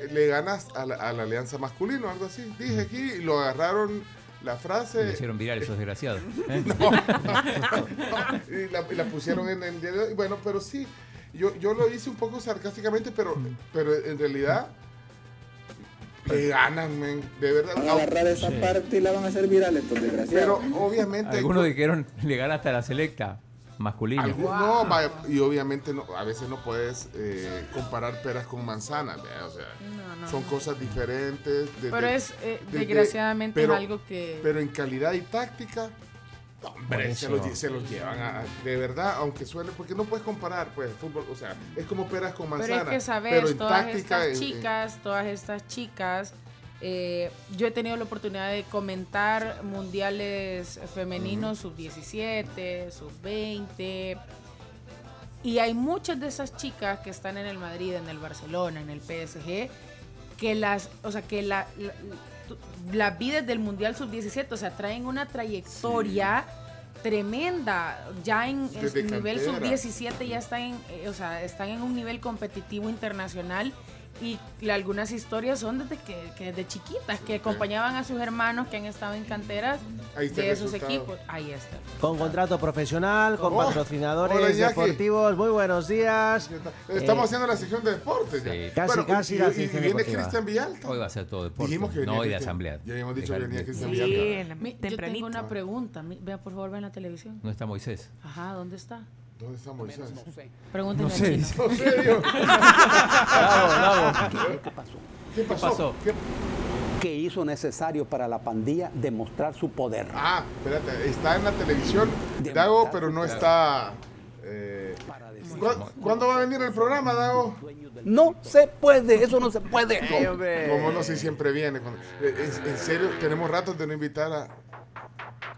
eh, le ganas a la, a la alianza masculino, algo así. Dije aquí, y lo agarraron la frase. Le hicieron viral esos desgraciados. ¿eh? y, la, y la pusieron en el diario. Bueno, pero sí, yo, yo lo hice un poco sarcásticamente, pero, pero en realidad le ganan, men, de verdad. Van a agarrar esa parte y la van a hacer viral estos Pero desgraciados. obviamente... Algunos dijeron, le gana hasta la selecta masculina. No, y obviamente no, a veces no puedes eh, comparar peras con manzanas, o sea, No, no, son no. cosas diferentes. de- Pero de- es, eh, de- de- desgraciadamente, pero- es algo que... Pero en calidad y táctica, hombre, se los, se llevan a, de verdad, aunque suene, porque no puedes comparar, pues, fútbol, o sea, es como peras con Pero manzanas. es que sabes, pero en todas táctica, estas en- en- chicas, todas estas chicas, eh, yo he tenido la oportunidad de comentar mundiales femeninos sub-17, sub-20, y hay muchas de esas chicas que están en el Madrid, en el Barcelona, en el PSG, que las, o sea, que la, la, las vidas del mundial sub-17, o sea, traen una trayectoria tremenda. Ya en, Desde nivel cantera. sub-17 ya están, en, eh, o sea, están en un nivel competitivo internacional y algunas historias son desde que, que desde chiquitas, que acompañaban a sus hermanos que han estado en canteras Ahí está de esos resultado. equipos. Ahí está. Con contrato profesional, con Oh, patrocinadores hola, deportivos. Muy buenos días. Estamos Eh, haciendo la sección de deportes ya. Sí. Casi, casi y, la y- viene. Cristian Villalta. Hoy va a ser todo deporte. Dijimos que venía no, y de asamblea. Ya habíamos dicho que venía Cristian Sí. Villalta. en yo tempranito. tengo una pregunta. Mi- Vea, por favor, vean la televisión. No está Moisés. Ajá, ¿dónde está? ¿Dónde está Moisés? Pregúntenle No al sé, chino. dice. No sé, Dios. ¿Qué pasó? ¿Qué ¿Qué pasó? pasó? ¿Qué- que hizo necesario para la pandilla demostrar su poder. Ah, espérate, está en la televisión, Dago, pero no está Eh, ¿cu- ¿Cuándo va a venir el programa, Dago? No se puede, eso no se puede. Como no sé, siempre viene. cuando- eh, en, en serio, tenemos ratos de no invitar a,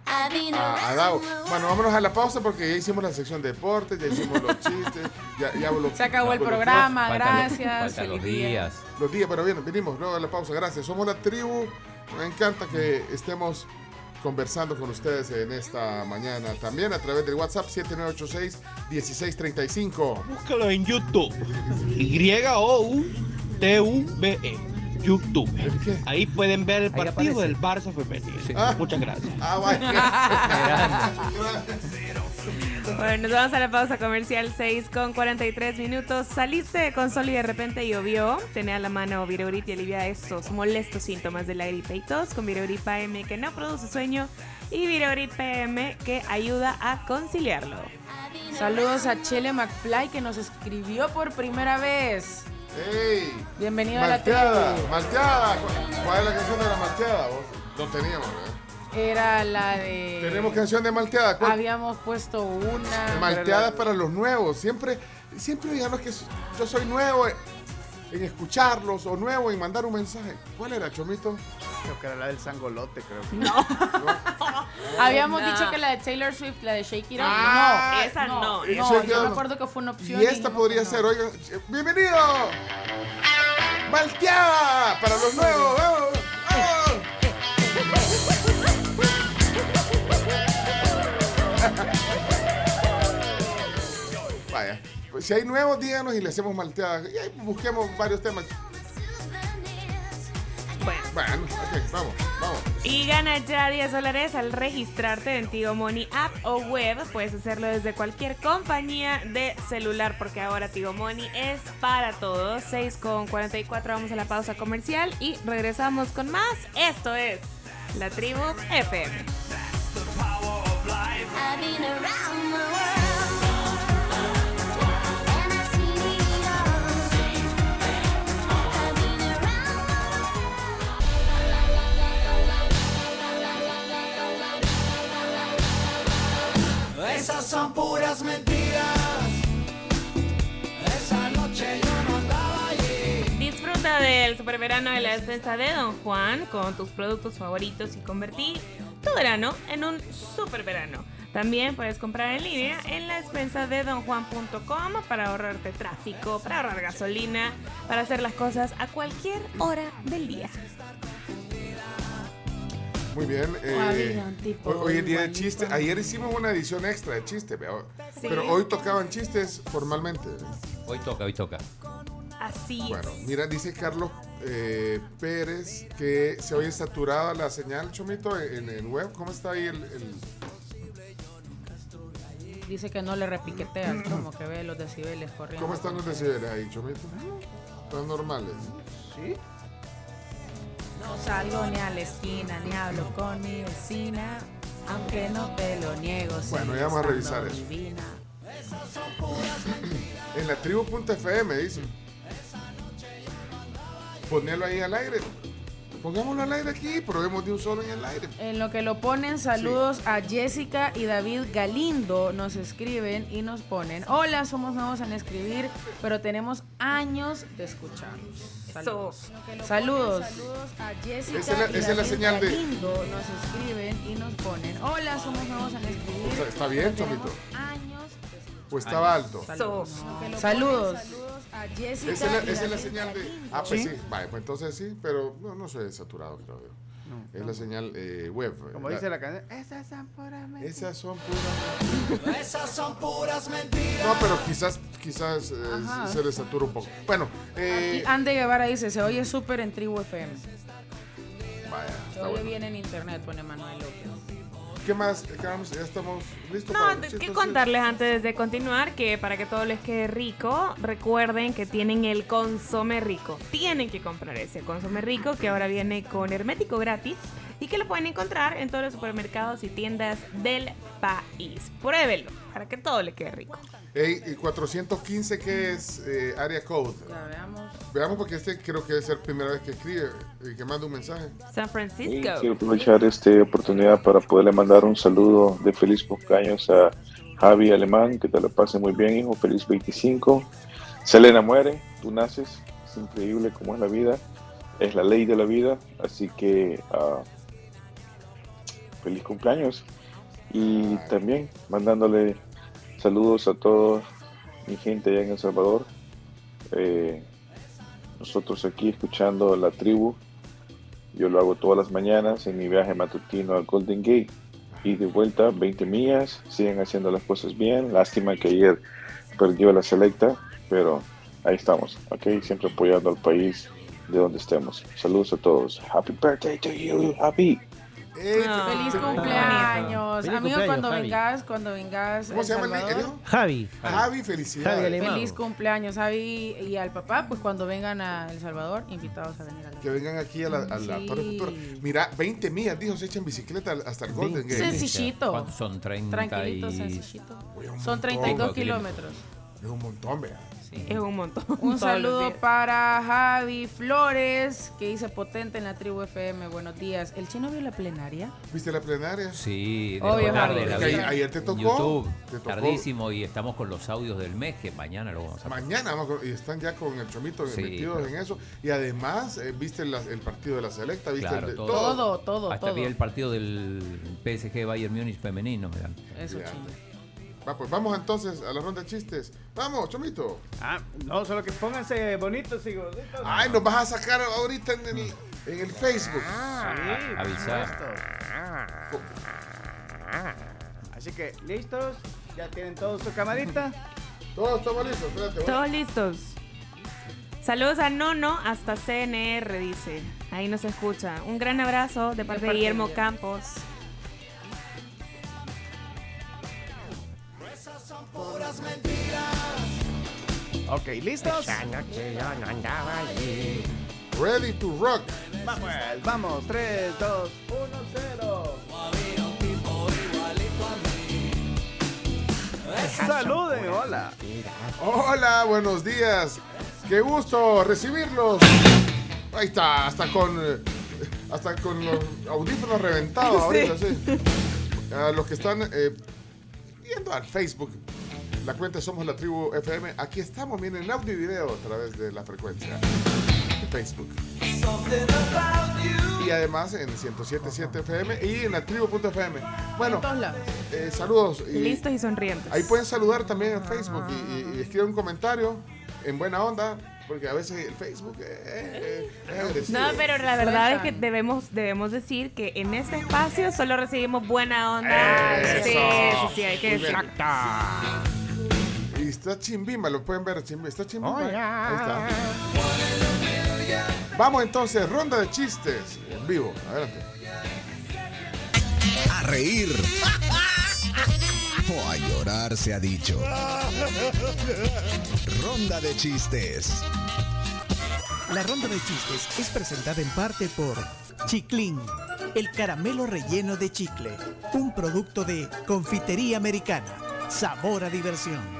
a, a Dago. Bueno, vámonos a la pausa porque ya hicimos la sección de deportes, ya hicimos los chistes, ya, ya lo- Se acabó el programa, gracias. faltan los días. Los días, pero bien, venimos luego de la pausa. Gracias. Somos la tribu. Me encanta que estemos conversando con ustedes en esta mañana. También a través del WhatsApp 7986-1635. Búscalo en YouTube. Y-O-U-T-U-B-E. YouTube. Ahí pueden ver el partido del Barça femenino. Muchas gracias. Ah, Bueno, nos vamos a la pausa comercial 6 con 43 minutos. Saliste de console y de repente llovió. Tenía a la mano Viregrip y alivia estos molestos síntomas de la gripe y tos con Viregrip AM que no produce sueño y Viregrip PM que ayuda a conciliarlo. Saludos a Chele McFly que nos escribió por primera vez. ¡Ey! Bienvenido a la Malteada, tribu. malteada. ¿Cu- ¿Cuál es la canción de la malteada? vos? No teníamos, ¿verdad? Era la de. Tenemos canción de malteada. ¿Cuál? Habíamos puesto una. Malteadas para los nuevos. Siempre, siempre díganos que yo soy nuevo en, escucharlos o nuevo en mandar un mensaje. ¿Cuál era, Chomito? Creo que era la del sangolote, creo. No. Habíamos No. dicho que la de Taylor Swift, la de Shake It Up. Ah, no, esa no. No, no, yo me no. acuerdo que fue una opción. Y esta podría que no. ser, oigan, eh, bienvenido. Malteada para los nuevos. ¡Vamos! Pues si hay nuevos, díganos y le hacemos malteada. Y ahí busquemos varios temas. Bueno, ok, vamos, vamos. Y gana ya 10 dólares al registrarte en Tigo Money App o web. Puedes hacerlo desde cualquier compañía de celular porque ahora Tigo Money es para todos. 6 con 44, vamos a la pausa comercial y regresamos con más. Esto es La Tribu FM. Esas son puras mentiras. Esa noche yo no andaba allí. Disfruta del superverano de la despensa de Don Juan con tus productos favoritos y convertí tu verano en un superverano. También puedes comprar en línea en la despensa de donjuan.com para ahorrarte tráfico, para ahorrar gasolina, para hacer las cosas a cualquier hora del día. Muy bien. eh, un tipo hoy, hoy es día de igualito. chiste. Ayer hicimos una edición extra de chiste, veo. Sí. pero hoy tocaban chistes formalmente. Hoy toca, hoy toca. Así es. Bueno, mira, dice Carlos eh, Pérez que se oye saturada la señal, Chomito, en el web. ¿Cómo está ahí el...? el- Dice que no le repiquetea al chomo, que ve los decibeles corriendo. ¿Cómo están los decibeles ahí, Chomito? ¿Están normales? Sí. No salgo ni a la esquina, ni hablo con mi vecina. Aunque no te lo niego. Bueno, ya vamos a revisar eso. divina. En la tribu.fm, dice. Ponelo ahí al aire. Pongámoslo al aire aquí, probemos de un solo en el aire. En lo que lo ponen, saludos a Jessica y David Galindo. Nos escriben y nos ponen: Hola, somos nuevos en escribir, pero tenemos años de escucharlos. Saludos. Saludos. Saludos a Jessica Esa es la- y esa es la señal de- Galindo. Nos escriben y nos ponen: Hola, somos nuevos en escribir. Está- está bien, Chomito. Años Pues estaba alto. Saludos. Saludos. a Jessica. Esa es la, esa es la señal de. Ah, pues sí. Vale, pues entonces sí, pero no, no soy saturado, creo yo. Es la señal eh, web. Como La- dice la canción, esas son puras mentiras. Esas son puras. Esas son puras mentiras. No, pero quizás, quizás eh, Ajá. se le satura un poco. Bueno, eh, Ande Guevara dice: Se oye súper en Tribu FM. vaya, Se está oye bueno. bien en internet, pone Manuel López. ¿Qué más? Ya estamos listos No, para que contarles antes de continuar que para que todo les quede rico, recuerden que tienen el consome rico. Tienen que comprar ese consome rico que ahora viene con hermético gratis y que lo pueden encontrar en todos los supermercados y tiendas del país. Pruébelo para que todo le quede rico. Ey, ¿y 415 qué es eh, área code? Ya veamos. Veamos porque este creo que es la primera vez que escribe y que manda un mensaje. San Francisco. Quiero aprovechar esta oportunidad para poderle mandar un saludo de feliz cumpleaños a Javi Alemán, que te lo pase muy bien, hijo. Feliz 25. Selena muere, tú naces. Es increíble cómo es la vida. Es la ley de la vida. Así que ah, feliz cumpleaños. Y también mandándole saludos a toda mi gente allá en El Salvador. Eh, nosotros aquí escuchando la tribu. Yo lo hago todas las mañanas en mi viaje matutino al Golden Gate. Y de vuelta, 20 millas. Siguen haciendo las cosas bien. Lástima que ayer perdió la selecta, pero ahí estamos, ¿ok? Siempre apoyando al país de donde estemos. Saludos a todos. Happy birthday to you, happy. Feliz cumpleaños. Feliz Amigo, cumpleaños, cuando Javi. vengas, cuando vengas. ¿Cómo El se llama el Salvador. niño? Javi. Javi, felicidades. Feliz cumpleaños, Javi y al papá. Pues cuando vengan a El Salvador, invitados a venir a la Que vengan aquí a la, a la Sí. Torre Futura. Mira, 20 millas, dijo, se echan bicicleta hasta el Golden Gate. Sencillito. ¿Cuántos son 30 Tranquilito, y... sencillito. un Son montón. 32 Cinco kilómetros. Es un montón, vea. Es un montón. Un saludo para Javi Flores, que dice potente en la tribu FM. Buenos días. ¿El chino vio la plenaria? ¿Viste la plenaria? Sí, de Obvio, la tarde, la vi ayer- te tocó, YouTube, te tocó. tardísimo, y estamos con los audios del mes, que mañana lo vamos a Mañana vamos con- y están ya con el chomito Sí, metidos claro. en eso. Y además, eh, viste la- el partido de la selecta, viste Claro, el de- todo. todo, Hasta vi el partido del PSG Bayern Múnich femenino, mirá. Eso, chino. Va, pues vamos entonces a la ronda de chistes. Vamos, chomito. Ah, no, solo que pónganse bonitos y gorditos. Ay, nos vas a sacar ahorita en el, en el Facebook. Sí, por Avisar. supuesto. Así que, ¿listos? ¿Ya tienen todos su camarita? Todos estamos listos, espérate. Todos listos. Saludos a Nono hasta CNR, dice. Ahí nos escucha. Un gran abrazo de parte de parte de Guillermo Guillermo. Campos. Puras mentiras. Ok, ¿listos? Ready to rock. Vamos, vamos, 3, 2, 1, 0. Saluden, hola. Hola, buenos días. Qué gusto recibirlos. Ahí está, hasta con eh, hasta con los audífonos reventados ahorita, sí. A los que están eh, viendo al Facebook, la cuenta Somos la Tribu FM. Aquí estamos, miren, en audio y video a través de la frecuencia de Facebook. Y además en 107.7 FM y en la tribu.fm. Bueno, eh, saludos. y- Listos y sonrientes. Ahí pueden saludar también en Facebook y, y, y escriben un comentario en buena onda, porque a veces el Facebook eh, eh, es. No, pero la verdad es que debemos, debemos decir que en este espacio solo recibimos buena onda. Eso. Sí, sí, sí, hay que decir. Está Chimbimba, lo pueden ver, Chimbimba. Está Chimbimba. Oh, Ahí está. Vamos entonces, ronda de chistes en vivo. Adelante. A reír. O a llorar se ha dicho. Ronda de chistes. La ronda de chistes es presentada en parte por Chiclín, el caramelo relleno de chicle, un producto de confitería americana. Sabor a diversión.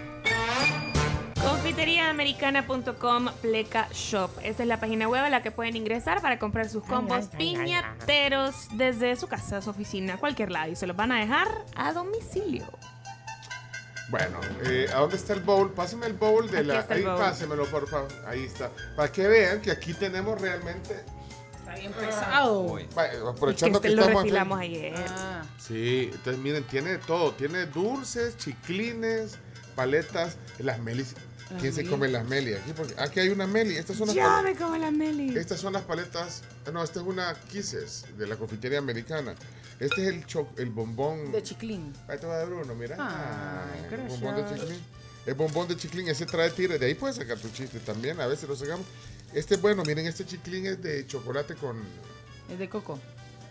Confiteriaamericana.com pleca shop. Esa es la página web a la que pueden ingresar para comprar sus combos piñateros desde su casa, su oficina, cualquier lado. Y se los van a dejar a domicilio. Bueno, eh, ¿a dónde está el bowl? Pásame el bowl de Aquí la. está el Ahí, bowl. pásemelo, por favor. Ahí está. Para que vean que aquí tenemos realmente. Está bien pesado. Va, eh, aprovechando este que, lo estamos. refilamos ayer. Ah, Sí, entonces miren, tiene de todo. Tiene dulces, chiclines, paletas, las melis. Las ¿Quién se come las meli? Aquí, porque aquí hay una meli. Estas son las Ya pal- me como la Meli. Estas son las paletas. eh, No, esta es una Kisses de la confitería americana. Este es el cho- el bombón. de chiclín. Ahí te va a dar uno, mira. Ay, el bombón de chiclín. El bombón de chiclín, ese trae tigre. De ahí puedes sacar tu chiste también. A veces lo sacamos. Este es bueno, miren, este chiclín es de chocolate con. Es de coco.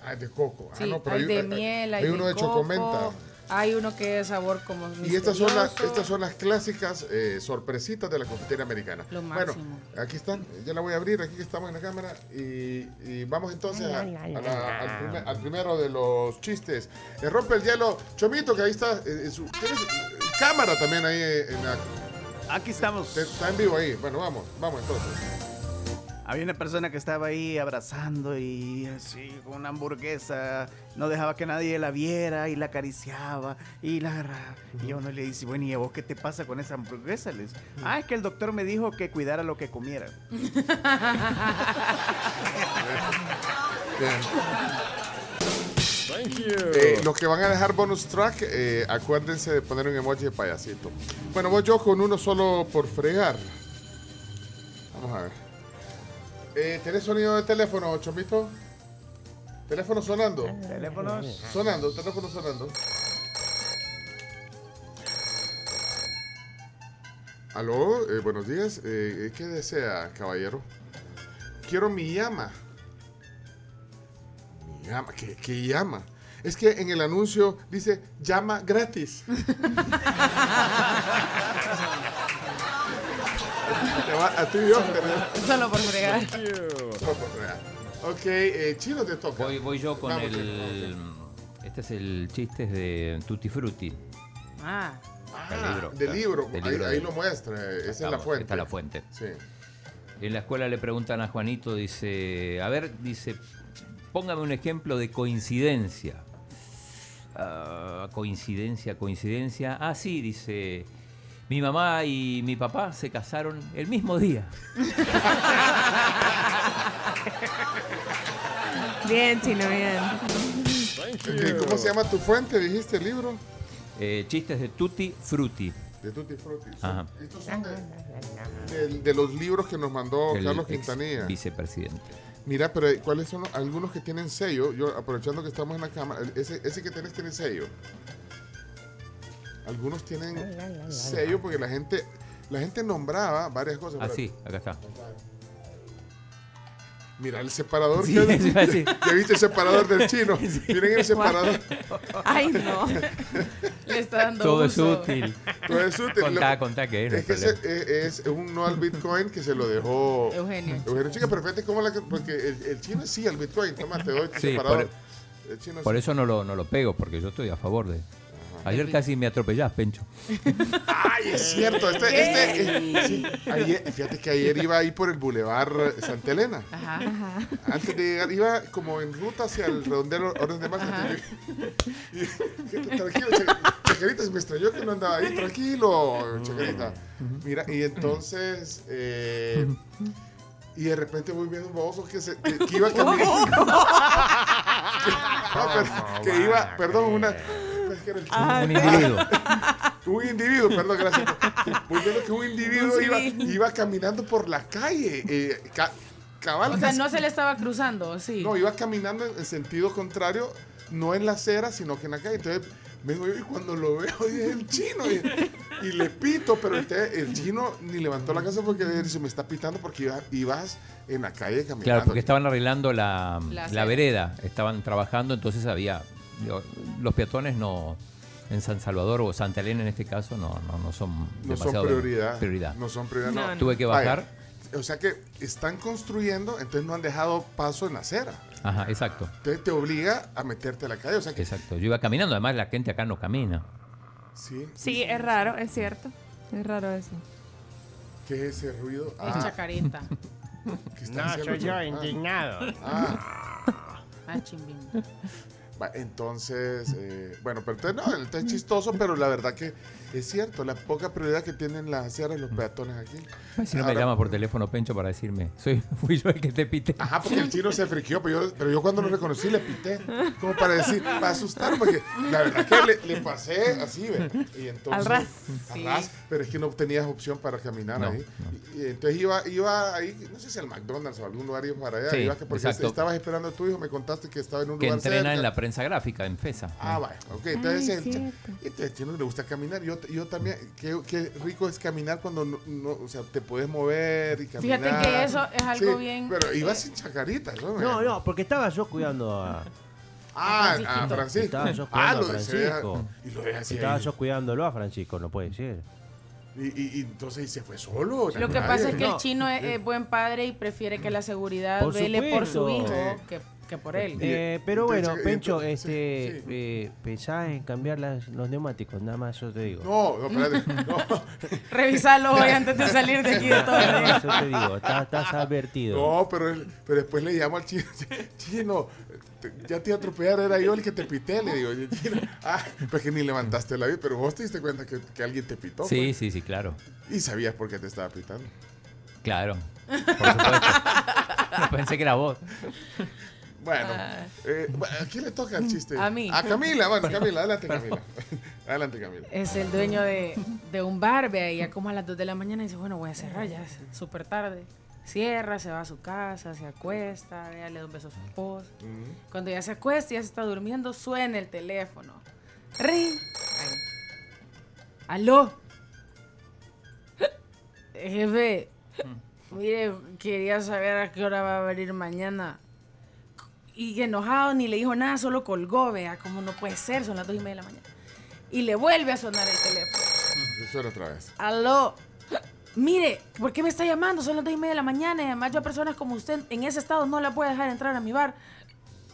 Ah, es de coco. Sí, ah, no, pero hay de hay, miel, hay, hay uno de coco, chocomenta. Hay uno que es sabor como Y estas son, las, estas son las clásicas eh, sorpresitas de la confitería americana. Lo bueno, máximo. aquí están, ya la voy a abrir, aquí que estamos en la cámara. Y, y vamos entonces a- a la- al, primer- al primero de los chistes. Eh, rompe el hielo, Chomito, que ahí está. eh, en su- ¿tienes, eh, cámara también ahí eh, en la. Aquí estamos. Está en vivo ahí. Bueno, vamos, vamos entonces. Había una persona que estaba ahí abrazando y así con una hamburguesa, no dejaba que nadie la viera y la acariciaba y la agarraba. Y uno le dice, bueno, ¿y a vos qué te pasa con esa hamburguesa? Les, ah, es que el doctor me dijo que cuidara lo que comiera. Eh, los que van a dejar bonus track, eh, acuérdense de poner un emoji de payasito. Bueno, voy yo con uno solo por fregar. Vamos a ver. Eh, ¿Tenés sonido de teléfono, Chomito? ¿Teléfono sonando? Teléfonos. Sonando, teléfono sonando. Aló, eh, buenos días. Eh, ¿Qué desea, caballero? Quiero mi llama. Mi llama, ¿qué, qué llama? Es que en el anuncio dice llama gratis. A ti y yo, ¿verdad? Solo por fregar. Solo por fregar. Ok, eh, Chino te toca. Voy, voy yo con Vamos, el. Este es el chiste es de Tutti Frutti. Ah. El libro, ahí, libro ahí de- lo muestra, esa es la fuente. Está la fuente. Sí. En la escuela le preguntan a Juanito, dice, a ver, dice, póngame un ejemplo de coincidencia. Ah, coincidencia, coincidencia. Ah, sí, dice, mi mamá y mi papá se casaron el mismo día. Bien, chino, bien. ¿Cómo se llama tu fuente? ¿Dijiste el libro? Eh, chistes de Tutti Frutti. De Tutti Frutti. Ajá. Estos son de, de- de los libros que nos mandó El Carlos Quintanilla. vicepresidente. Mira, pero ¿cuáles son los- algunos que tienen sello? Yo, aprovechando que estamos en la cámara, ese, ese que tenés tiene sello. Algunos tienen sello porque la gente, la gente nombraba varias cosas. Ah, sí, acá está. Mira el separador. Sí, que-. ¿Ya viste el separador del chino? Miren el separador. Ay, no. Le está dando Todo es útil. Todo es útil. Contá, contá que no Es que ese, eh, es un no al Bitcoin que se lo dejó Eugenio. Eugenio Chica, pero fíjate cómo la porque el, el chino es sí al Bitcoin. Toma, te doy tu Sí, separador. por- El chino Por sí. eso no lo, no lo pego, porque yo estoy a favor de... Ayer casi me atropellás, Pencho. Ay, es cierto. Este, este, eh, sí, ayer- fíjate que ayer iba ahí por el Boulevard Santa Elena. Ajá. Antes de llegar, iba como en ruta hacia el redondel Orden de. Y, y- tranquilo, Chacarita, se me extrañó que no andaba ahí. Tranquilo, Chacarita. Mira, y entonces. eh, y de repente voy viendo un baboso que, se, que, que iba caminando. No, pero- que iba, perdón, una. Que era el- Ah, Un individuo. Un individuo, perdón, gracias. Viendo que un individuo Un iba, iba caminando por la calle. eh, ca- cabal, O sea, no se le estaba cruzando, sí. no, iba caminando en, en sentido contrario, no en la acera, sino que en la calle. Entonces, vengo yo y cuando lo veo, es el chino. Y, y le pito, pero el, te- el chino ni levantó la casa porque dice, me está pitando porque iba- ibas en la calle caminando. Claro, porque estaban arreglando la, La vereda, estaban trabajando, entonces había... digo, los peatones no... En San Salvador o Santa Elena en este caso no, no, no son no demasiado son prioridad. prioridad. No son prioridad. No. Tuve que Vaya, bajar. o sea que están construyendo, entonces no han dejado paso en la acera. Ajá, exacto. Entonces te obliga a meterte a la calle. O sea que Exacto. Yo iba caminando, además la gente acá no camina. sí. Sí, es raro, es cierto. Es raro eso. ¿Qué es ese ruido? Es chacarita. ¿qué está No, soy yo, Ah. indignado. Ah, Ah, chimbín. Entonces, eh, bueno, pero no, entonces es chistoso, pero la verdad que es cierto, la poca prioridad que tienen las aceras los peatones aquí. Si no me llama por teléfono Pencho para decirme, soy, fui yo el que te pité. Ajá, porque el chino se friquió, pero yo, pero yo cuando lo reconocí le pité, como para decir, para asustar, porque la verdad que le, le pasé así, ¿ve? Y entonces, Al ras. al Sí. ras, pero es que no tenías opción para caminar No, ahí. Y, y entonces iba, iba ahí, no sé si al McDonald's o algún lugar iba para allá, Sí, iba que porque exacto. estabas esperando a tu hijo, me contaste que estaba en un Que lugar entrena cerca. en la prensa gráfica, en FESA. Ah, vaya, ok. Entonces, Ay, el, entonces, el chino le gusta caminar. Yo, yo también, qué, qué rico es caminar cuando no, no, o sea, te puedes mover y caminar. Fíjate que eso es algo Sí, bien- Pero iba sin chacarita, No, no, porque estaba yo cuidando a. Ah, a Francisco. Estaba yo Ah, lo a de Francisco. Y lo así. Estaba ahí. yo cuidándolo a Francisco, no puede ser. Y, y, y entonces y se fue solo. Lo que pasa es que No. el chino es, es buen padre y prefiere que la seguridad Por vele por su hijo Sí. que que por él. Eh, pero bueno, Entonces, Pencho, entonces, este, eh, pensá en cambiar las- los neumáticos, nada más yo te digo. No, no, espérate. No. Revisalo hoy antes de salir de aquí de todo. Más yo te digo, estás, estás advertido. No, pero, él- pero después le llamo al chino. Chino, te- ya te iba a atropellar, era yo el que te pité. Le digo, "Oye, chino, ah, pues que ni levantaste la vida, pero vos te diste cuenta que, que alguien te pitó. Sí, pues. sí, sí, claro. Y sabías por qué te estaba pitando. Claro. Por supuesto. Pensé que era vos. Bueno, eh, ¿a quién le toca el chiste? A mí. A Camila, bueno, Camila, adelante Camila. Adelante Camila. Es el dueño de, de un bar, ve ahí ya como a las 2 de la mañana y dice, bueno, voy a cerrar ya, es súper tarde. Cierra, se va a su casa, se acuesta, ya le da un beso a su esposa. Cuando ya se acuesta, ya se está durmiendo, suena el teléfono. ¡Ring! ¡Aló! Jefe, mire, quería saber a qué hora va a venir mañana. Y enojado, ni le dijo nada, solo colgó, vea, como no puede ser, son las dos y media de la mañana. Y le vuelve a sonar el teléfono. Eso era otra vez. Aló. Mire, ¿por qué me está llamando? Son las dos y media de la mañana y además yo a personas como usted en ese estado no la puedo dejar entrar a mi bar.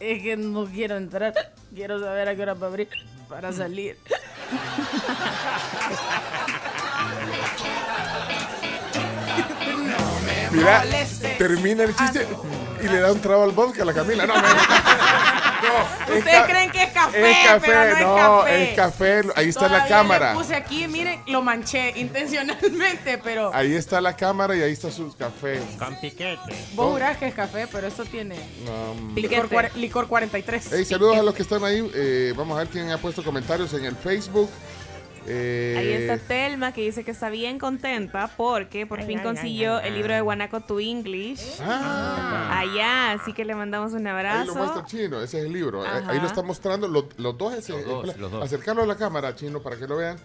Es que no quiero entrar. Quiero saber a qué hora va a abrir para salir. Mira, termina el chiste y le da un trago al vodka a la Camila. No, me- no, es Ustedes creen que es café, es café, pero no, no, es café. es café. Ahí está la cámara. Le puse aquí, miren, lo manché intencionalmente, pero Ahí está la cámara y ahí está su café. Con piquete. vos jurás que es café, pero esto tiene Um, licor, licor 43. Hey, saludos a los que están ahí. Eh, vamos a ver quién ha puesto comentarios en el Facebook. Eh, Ahí está Telma que dice que está bien contenta porque por fin consiguió el libro de Guanaco to English. Ah. Allá, así que le mandamos un Ahí lo abrazo. muestra Chino, ese es el libro. Eh, Ajá. Ahí lo está mostrando los, los dos. Ese, Los dos, los dos. Acercarlo a la cámara, Chino, para que lo vean.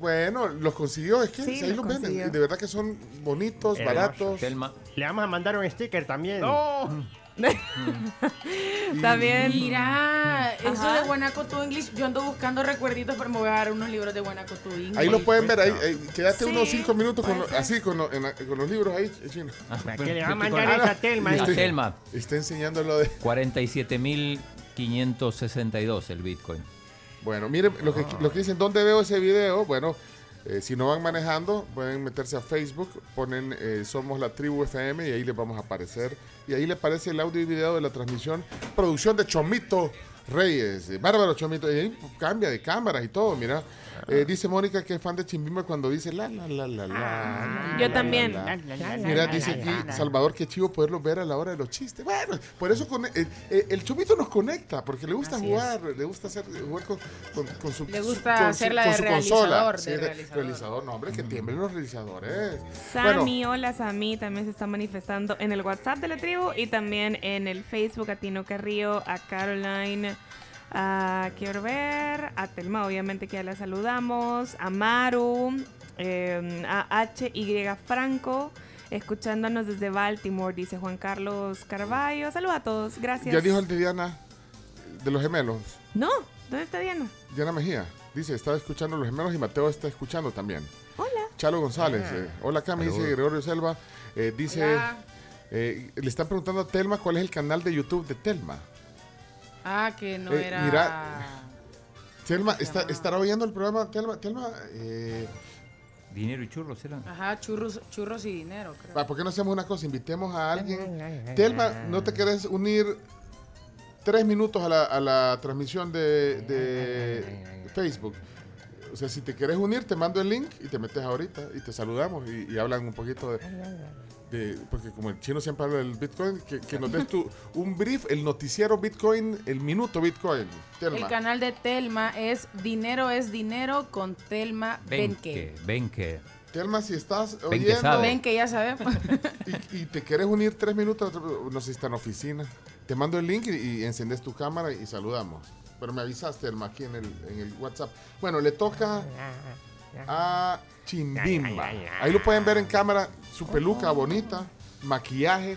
Bueno, los consiguió, es que Sí, ahí los los venden. de verdad que son bonitos, Hermoso. baratos. Telma. Le vamos a mandar un sticker también. También. Mira, eso Ajá. de Guanaco to English, yo ando buscando recuerditos, pero me voy a dar unos libros de Guanaco to English. Ahí lo pueden ver, ahí, ahí, quédate Sí, unos cinco minutos con, así con, lo- en la- con los libros ahí, Chino. ¿Qué le va a mandar Ah, esa Telma? y A usted- Telma. Está enseñando lo de... 47.562 el Bitcoin. Bueno, miren lo que, lo que dicen, ¿dónde veo ese video? Bueno, eh, si no van manejando, pueden meterse a Facebook, ponen eh, Somos la Tribu FM y ahí les vamos a aparecer. Y ahí le aparece el audio y video de la transmisión, producción de Chomito Reyes, eh, Bárbaro Chomito, y ahí cambia de cámaras y todo, mira. Eh, dice Mónica que es fan de Chimbimba cuando dice la, la, la, la, la. Yo también. Mira, dice aquí Salvador que chivo poderlos ver a la hora de los chistes. Bueno, por eso con, eh, eh, el Chomito nos conecta, porque le gusta Así jugar, le gusta hacer jugar con, con, con su Le gusta con hacer su- la de su realizador, consola. de Sí, de- realizador. realizador. No, hombre, que tiemblen los realizadores. Sami, hola Sami, también se está manifestando en el WhatsApp de la tribu y también en el Facebook a Tino Carrillo, a Caroline, a quiero ver, a Telma, obviamente que ya la saludamos, a Maru, eh, a HY Franco, escuchándonos desde Baltimore, dice Juan Carlos Carballo. Saludos a todos, gracias. Ya dijo el de Diana de los gemelos. No, ¿dónde está Diana? Diana Mejía. Dice, está escuchando los gemelos y Mateo está escuchando también. Hola. Chalo González. Ah. eh, hola, Cami, dice. Gregorio Selva. eh, dice, Hola. eh, le están preguntando a Telma cuál es el canal de YouTube de Telma. Ah, que no Eh, era. mira. Telma, ¿Cómo se está? ¿estará oyendo el programa? Telma, Telma eh, Dinero y churros eran. Ajá, churros, churros y dinero, creo. va, ¿por qué no hacemos una cosa? Invitemos a alguien. Telma, ¿no te querés unir tres minutos a la, a la transmisión de, de Facebook? O sea, si te querés unir, te mando el link y te metes ahorita y te saludamos y, y hablan un poquito de, de- Porque como el chino siempre habla del Bitcoin, que, que nos des tu, un brief, el noticiero Bitcoin, el minuto Bitcoin. Telma. El canal de Telma es Dinero es Dinero con Telma Benke. Benke. Benke. Telma, si estás Ven que oyendo sabe. Que ya sabemos. y, y te quieres unir tres minutos, no sé si está en oficina, te mando el link y, y encendes tu cámara y saludamos. Pero me avisaste, Telma, aquí en el, en el WhatsApp. Bueno, le toca a Chimbimba. Ahí lo pueden ver en cámara, su peluca bonita, maquillaje.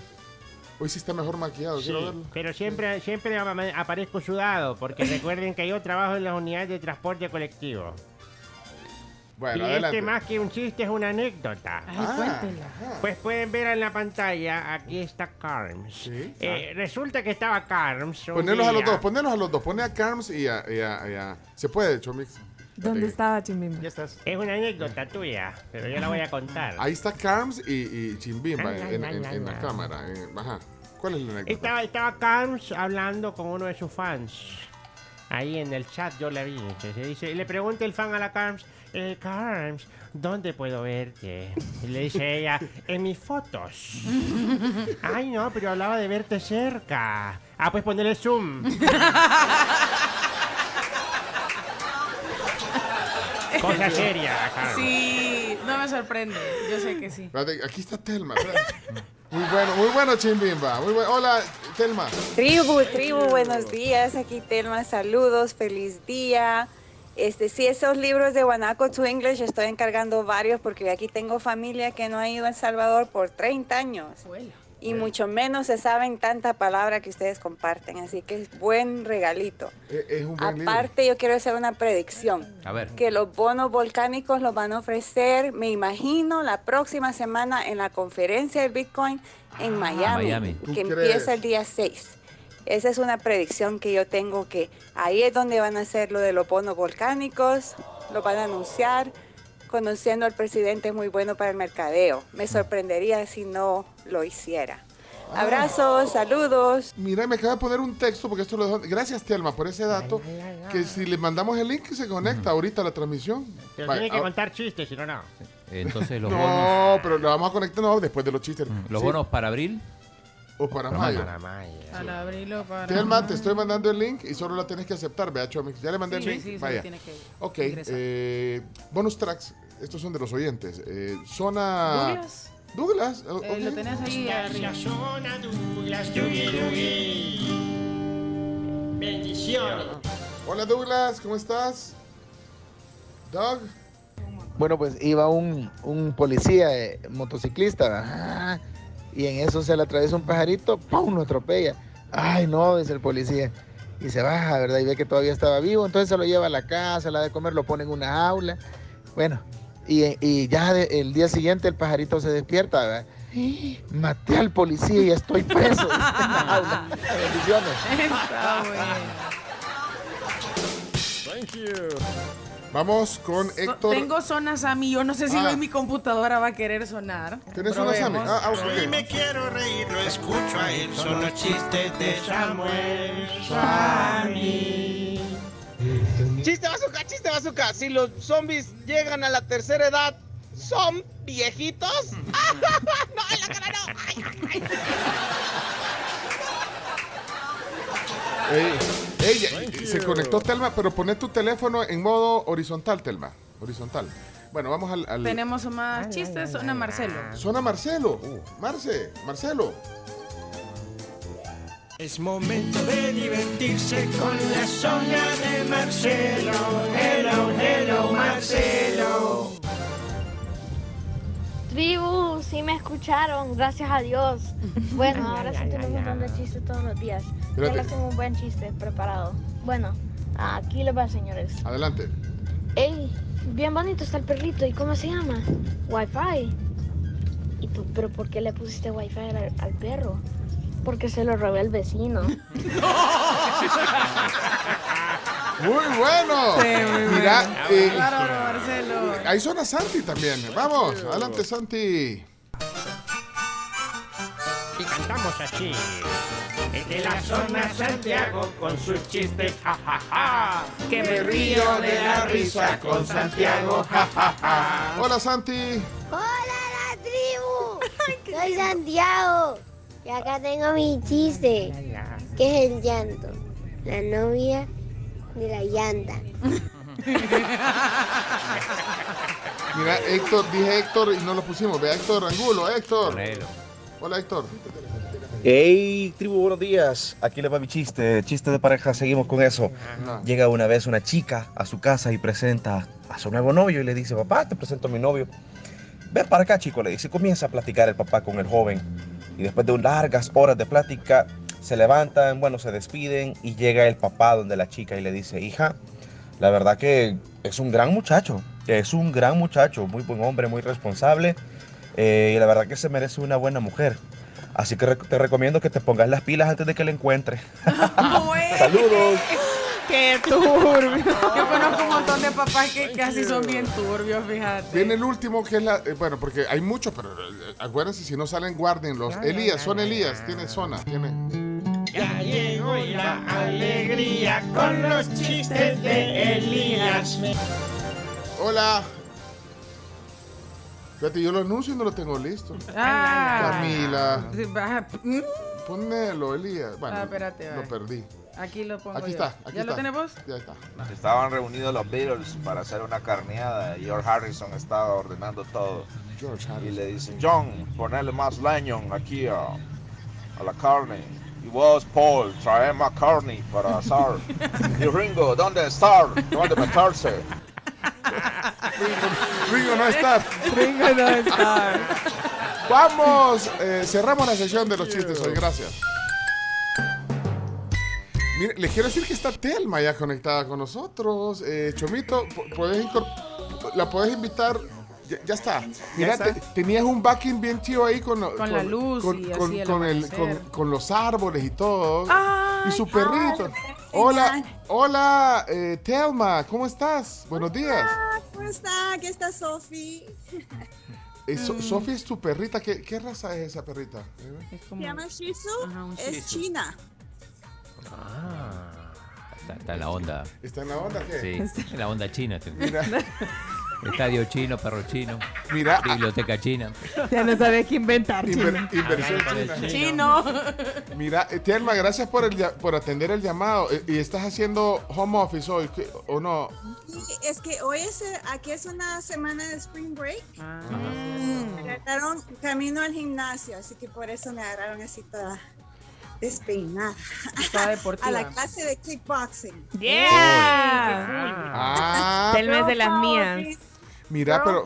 Hoy sí está mejor maquillado, Sí, quiero verlo. pero siempre, siempre aparezco sudado, porque recuerden que yo trabajo en las unidades de transporte colectivo. Bueno, y adelante. este más que un chiste es una anécdota. Ah, cuéntela. Pues pueden ver en la pantalla, aquí está Carms. Eh, Resulta que estaba Carms. un Ponerlos a los dos, ponerlos a los dos. Pone a Carms y a, y a- y a- Se puede, Chomix. ¿Dónde estaba Chimbimba? Ya estás. Es una anécdota tuya, pero yo la voy a contar. Ahí está Carms y, y Chimbimba Ay, en, ay, en- en la cámara. eh, Ajá. ¿Cuál es la anécdota? Estaba, estaba Carms hablando con uno de sus fans. Ahí en el chat yo la vi. se dice, y le pregunta el fan a la Carms, eh, Carms, ¿dónde puedo verte? Y le dice ella, en mis fotos. Ay, no, pero hablaba de verte cerca. Ah, pues ponerle zoom. Cosa seria, Carms. Sí, no me sorprende. Yo sé que sí. Espérate, Aquí está Telma. Muy bueno, muy bueno, Chimbimba. Muy bueno. Hola, Telma. Tribu, tribu, buenos días. Aquí Telma, saludos, feliz día. Este, sí, esos libros de Guanaco to English estoy encargando varios porque aquí tengo familia que no ha ido a El Salvador por 30 años. Y mucho menos se saben tanta palabra que ustedes comparten, así que es buen regalito. Eh, Es un buen libro. Aparte, yo quiero hacer una predicción. A ver. Que los bonos volcánicos los van a ofrecer, me imagino, la próxima semana en la conferencia del Bitcoin en Miami, Miami. que ¿Tú empieza el día 6. Esa es una predicción que yo tengo que ahí es donde van a hacer lo de los bonos volcánicos, lo van a anunciar. Conociendo al presidente es muy bueno para el mercadeo. Me sorprendería si no lo hiciera. Abrazos, saludos. Mira, me acaba de poner un texto porque esto lo dejó. Gracias, Telma, por ese dato. Que si le mandamos el link, se conecta ahorita a la transmisión. Pero Vaya, tiene que ah, contar chistes, si no, no. Entonces los no, bonos, pero lo vamos a conectar no, después de los chistes. los Sí. bonos para abril. O para Los mayo. mandan. Para abrirlo para. Telma, te estoy mandando el link y solo la tienes que aceptar. Vea, Chomix. Ya le mandé Sí, el link. sí, solo Vaya. tiene que ok. eh, bonus tracks. Estos son de los oyentes. Eh, zona. Douglas. Douglas. Eh, ok. lo tenés ahí arriba. Bendiciones. Hola, Douglas. ¿Cómo estás? Doug. Bueno, pues iba un, un policía eh, motociclista ¿verdad? Y en eso se le atraviesa un pajarito, ¡pum! lo atropella. Ay, no, dice el policía. Y se baja, ¿verdad? Y ve que todavía estaba vivo, entonces se lo lleva a la casa, la de comer, lo pone en una aula. Bueno, y, y ya de- el día siguiente el pajarito se despierta, ¿verdad? Maté al policía y estoy preso. en la. Bendiciones. Thank you. Vamos con Héctor. Tengo zona Sammy. Yo no sé si Ah. hoy mi computadora va a querer sonar. ¿Tienes una Sammy? Ah, ah, ok. Si me quiero reír, lo escucho a él. Son los chistes de Samuel. Chiste bazooka, chiste bazooka. Si los zombies llegan a la tercera edad, ¿son viejitos? no, en la cara no. Ay, ay, ay. Ey, ey, eh, se conectó Telma, pero poné tu teléfono en modo horizontal, Telma. Horizontal. Bueno, vamos al. al- Tenemos más chistes. Zona Marcelo. Zona Marcelo. Marce, Marcelo. Es momento de divertirse con la zona de Marcelo. Hello, hello, Marcelo. Tribu, sí me escucharon, gracias a Dios. Bueno, ahora sí tengo un montón de chistes todos los días. Espérate. les tengo un buen chiste preparado. Bueno, aquí les va, señores. Adelante. Ey, bien bonito está el perrito. ¿Y cómo se llama? Wi-Fi. ¿Y tú, pero por qué le pusiste Wi-Fi al, al perro? Porque se lo robé el vecino. Muy bueno. Sí, muy Mira, bueno. eh, Bárbaro, Marcelo. Ahí suena Santi también. Vamos, adelante, Santi. Y cantamos así. Es de la zona Santiago con sus chistes, ja, ja, ja. Que me río de la risa con Santiago, ja, ja, ja. Hola, Santi. ¡Hola, la tribu! Soy Santiago. Y acá tengo mi chiste. ¿Qué es el llanto? La novia de la llanta. Mira, Héctor, dije Héctor y no lo pusimos. Ve a Héctor Angulo, Héctor. Hola, Héctor. Hey, tribu, buenos días. Aquí les va mi chiste. Chiste de pareja, seguimos con eso. Llega una vez una chica a su casa y presenta a su nuevo novio y le dice, papá, te presento a mi novio. Ven para acá, chico, le dice. Comienza a platicar el papá con el joven. Y después de largas horas de plática, se levantan, bueno, se despiden y llega el papá donde la chica y le dice, hija, la verdad que es un gran muchacho. Es un gran muchacho, muy buen hombre, muy responsable eh, y la verdad que se merece una buena mujer. Así que te recomiendo que te pongas las pilas antes de que la encuentres. Saludos. Qué turbio. Yo conozco un montón de papás que casi son bien turbios, fíjate. Viene el último que es la. eh, bueno, porque hay muchos, pero eh, acuérdense, si no salen, guárdenlos. Elías, ya, son ya, Elías, tiene zona, tiene. Ya llegó la alegría con los chistes de Elías. Hola. Fíjate, yo lo anuncio y no lo tengo listo. Ah. Camila. Sí, baja. Mm. Ponelo, Elías. Bueno, Ah, espérate, lo va. perdí. Aquí lo pongo Aquí yo. está, aquí ¿Ya lo está. tenemos? Ya está. Estaban reunidos los Beatles para hacer una carneada y George Harrison estaba ordenando todo. Y le dice, John, ponerle más leño aquí a, a la carne. Y vos, Paul, trae más carne para asar. y Ringo, ¿dónde está? ¿Dónde meterse? Ringo no está. Ringo no está. Vamos, eh, cerramos la sesión de los chistes hoy, gracias. Mire, les quiero decir que está Telma ya conectada con nosotros. Eh, Chomito, puedes la puedes invitar. Ya, ya está. Mira, está. te- tenías un backing bien chido ahí con, Con la luz con, y con- así el con el- amanecer. con- con los árboles y todo. Ay, y su perrito. Hola, hola, eh, Telma, ¿cómo estás? Buenos días. ¿Cómo está? Aquí está Sofi. Eh, So- Mm. Sofía es tu perrita. ¿Qué, qué raza es esa perrita? Se llama Shih Tzu. Shih Es Tzu. china. Está, está en la onda. ¿Está en la onda qué? Sí, en la onda china. este. Mira. Estadio chino, perro chino. Mira. Biblioteca china. Ya no sabes qué inventar, Inver- inversión china. Chino. Mira, eh, Telma, gracias por, el, ya- por atender el llamado. Eh, ¿Y estás haciendo home office hoy ¿qué- o no? Es que hoy es, eh, aquí es una semana de spring break. Ah. Me agarraron camino al gimnasio, así que por eso me agarraron así toda deportiva. A la clase de kickboxing. Yeah. Ah, Telma es de las mías. mira, pero.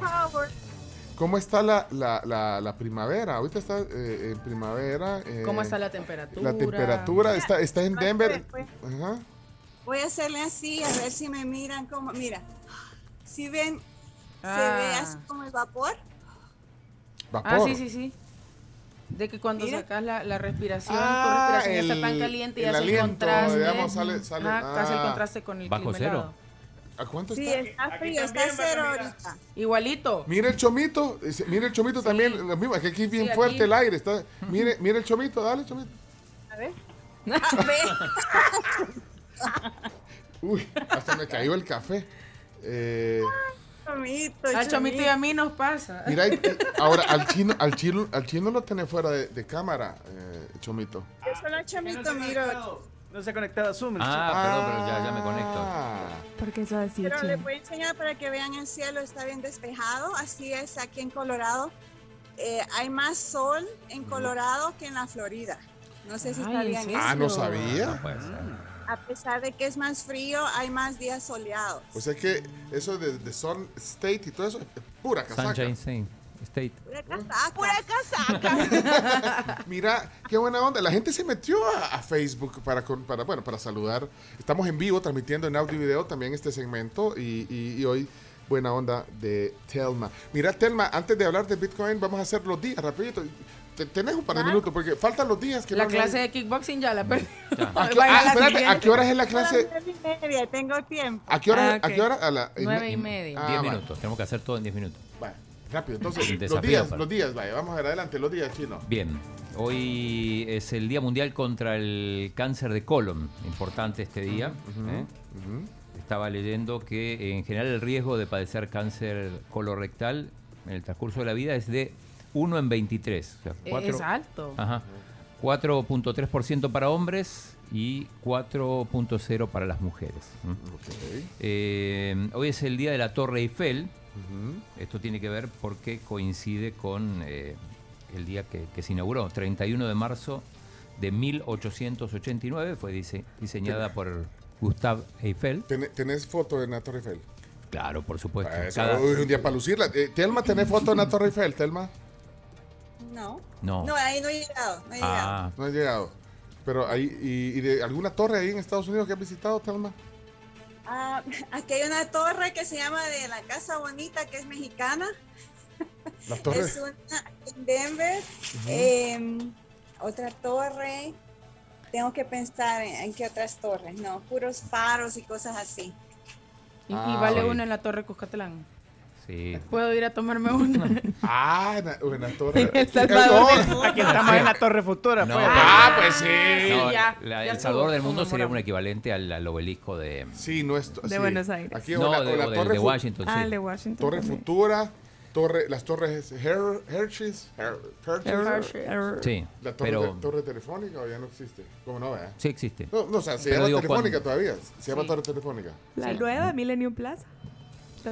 ¿cómo está la, la, la, la primavera? Ahorita está eh, en primavera. eh, ¿Cómo está la temperatura? La temperatura está, está en Denver. pues. Ajá. Voy a hacerle así, a ver si me miran como. Mira, si ven, se Ah. ve así como el vapor. Vapor. Ah, sí, sí, sí. De que cuando Mira. sacas la, la respiración, Ah, tu respiración el- está tan caliente y el hace el aliento, contraste. digamos, sale- sale- Ajá, hace el ah. contraste con el ¿Bajo clima cero? helado. ¿A cuánto Sí, está? está frío, está cero ahorita. Igualito. Mire el chomito, mire el chomito también, lo mismo, es que aquí es bien Sí, fuerte aquí. el aire, está, mire, mire el chomito, dale chomito. A ver. A ver. Uy, hasta me cayó el café. Eh, Chomito, Al chomito y a mí nos pasa. mira, y- ahora al chino, al chino, al chino lo tenés fuera de, de cámara, eh, chomito. Yo solo chomito miro. No se ha conectado a Zoom. Ah, perdón, pero ya, ya me conecto. Porque eso así, Pero les voy a enseñar para que vean el cielo, está bien despejado. Así es aquí en Colorado. Eh, hay más sol en Colorado que en la Florida. No sé si Ay, sabían ¿en eso. Ah, no sabía. No puede ser. A pesar de que es más frío, hay más días soleados. O sea que eso de, de Sun State y todo eso es pura casaca. Sunshine State. State. Pura casaca. Pura casaca. Mira, qué buena onda. La gente se metió a, a Facebook para, con- para, bueno, para saludar. Estamos en vivo transmitiendo en audio y video también este segmento y, y- y hoy buena onda de Telma. Mira, Telma, antes de hablar de Bitcoin, vamos a hacer los días rapidito. Te- Tenés un par de minutos porque faltan los días que La no- clase de kickboxing ya la perdí. ¿A qué, ah, a espérate. ¿a qué hora es la clase? Nueve y media, tengo tiempo. ¿A qué hora? Ah. ¿A qué hora? A la, Nueve y media. Ah, 10 vale. minutos. Tenemos que hacer todo en 10 minutos. Vale, rápido. Entonces, los desafío días, para- los días, vaya, vamos a ver adelante, los días chinos. Bien, hoy es el Día Mundial contra el Cáncer de Colon. Importante este día. ¿eh? Estaba leyendo que en general el riesgo de padecer cáncer colorectal en el transcurso de la vida es de 1 en 23. o sea, Es cuatro- alto. Ajá. 4.3% para hombres y 4.0 para las mujeres. ¿m? Eh, hoy es el día de la Torre Eiffel. Esto tiene que ver porque coincide con eh, el día que, que se inauguró, 31 de marzo de 1889. Fue dise- diseñada por Gustave Eiffel. ¿Tenés, tenés foto en la Torre Eiffel? Claro, por supuesto. Eso, Cada- un día para lucirla. Eh, Telma, ¿tenés foto en la Torre Eiffel, Telma? No. No. No, ahí no he llegado. No he llegado. Ah, No llegado. Pero ahí, y, y de alguna torre ahí en Estados Unidos que has visitado, Telma? Ah, aquí hay una torre que se llama de la Casa Bonita, que es mexicana. La torre. Es una en Denver. Em, otra torre. Tengo que pensar en, en qué otras torres. No, puros faros y cosas así. Y, y Ah, vale sí. una en la Torre Cuscatlán. Sí. Puedo ir a tomarme una. Ah, una, una torre. En El Salvador Eh. Aquí estamos en la Torre Futura. No, pues. Ah, pues sí. No, ya, la- ya el Salvador del mundo sería un equivalente al, al obelisco de. Sí, es. De sí. Buenos Aires. Aquí No, la, de- la torre de Washington, Ah, sí. de Washington. Torre también. Futura, torre, las torres Her, Hershey's, Her- Hershey's, Her- Sí, la torre, pero te- torre telefónica o ya no existe. ¿Cómo no, vea? sí existe. No, no, o sea, se Pero llama digo, telefónica cuando- todavía. Se llama Sí. torre telefónica. La nueva Millennium Plaza.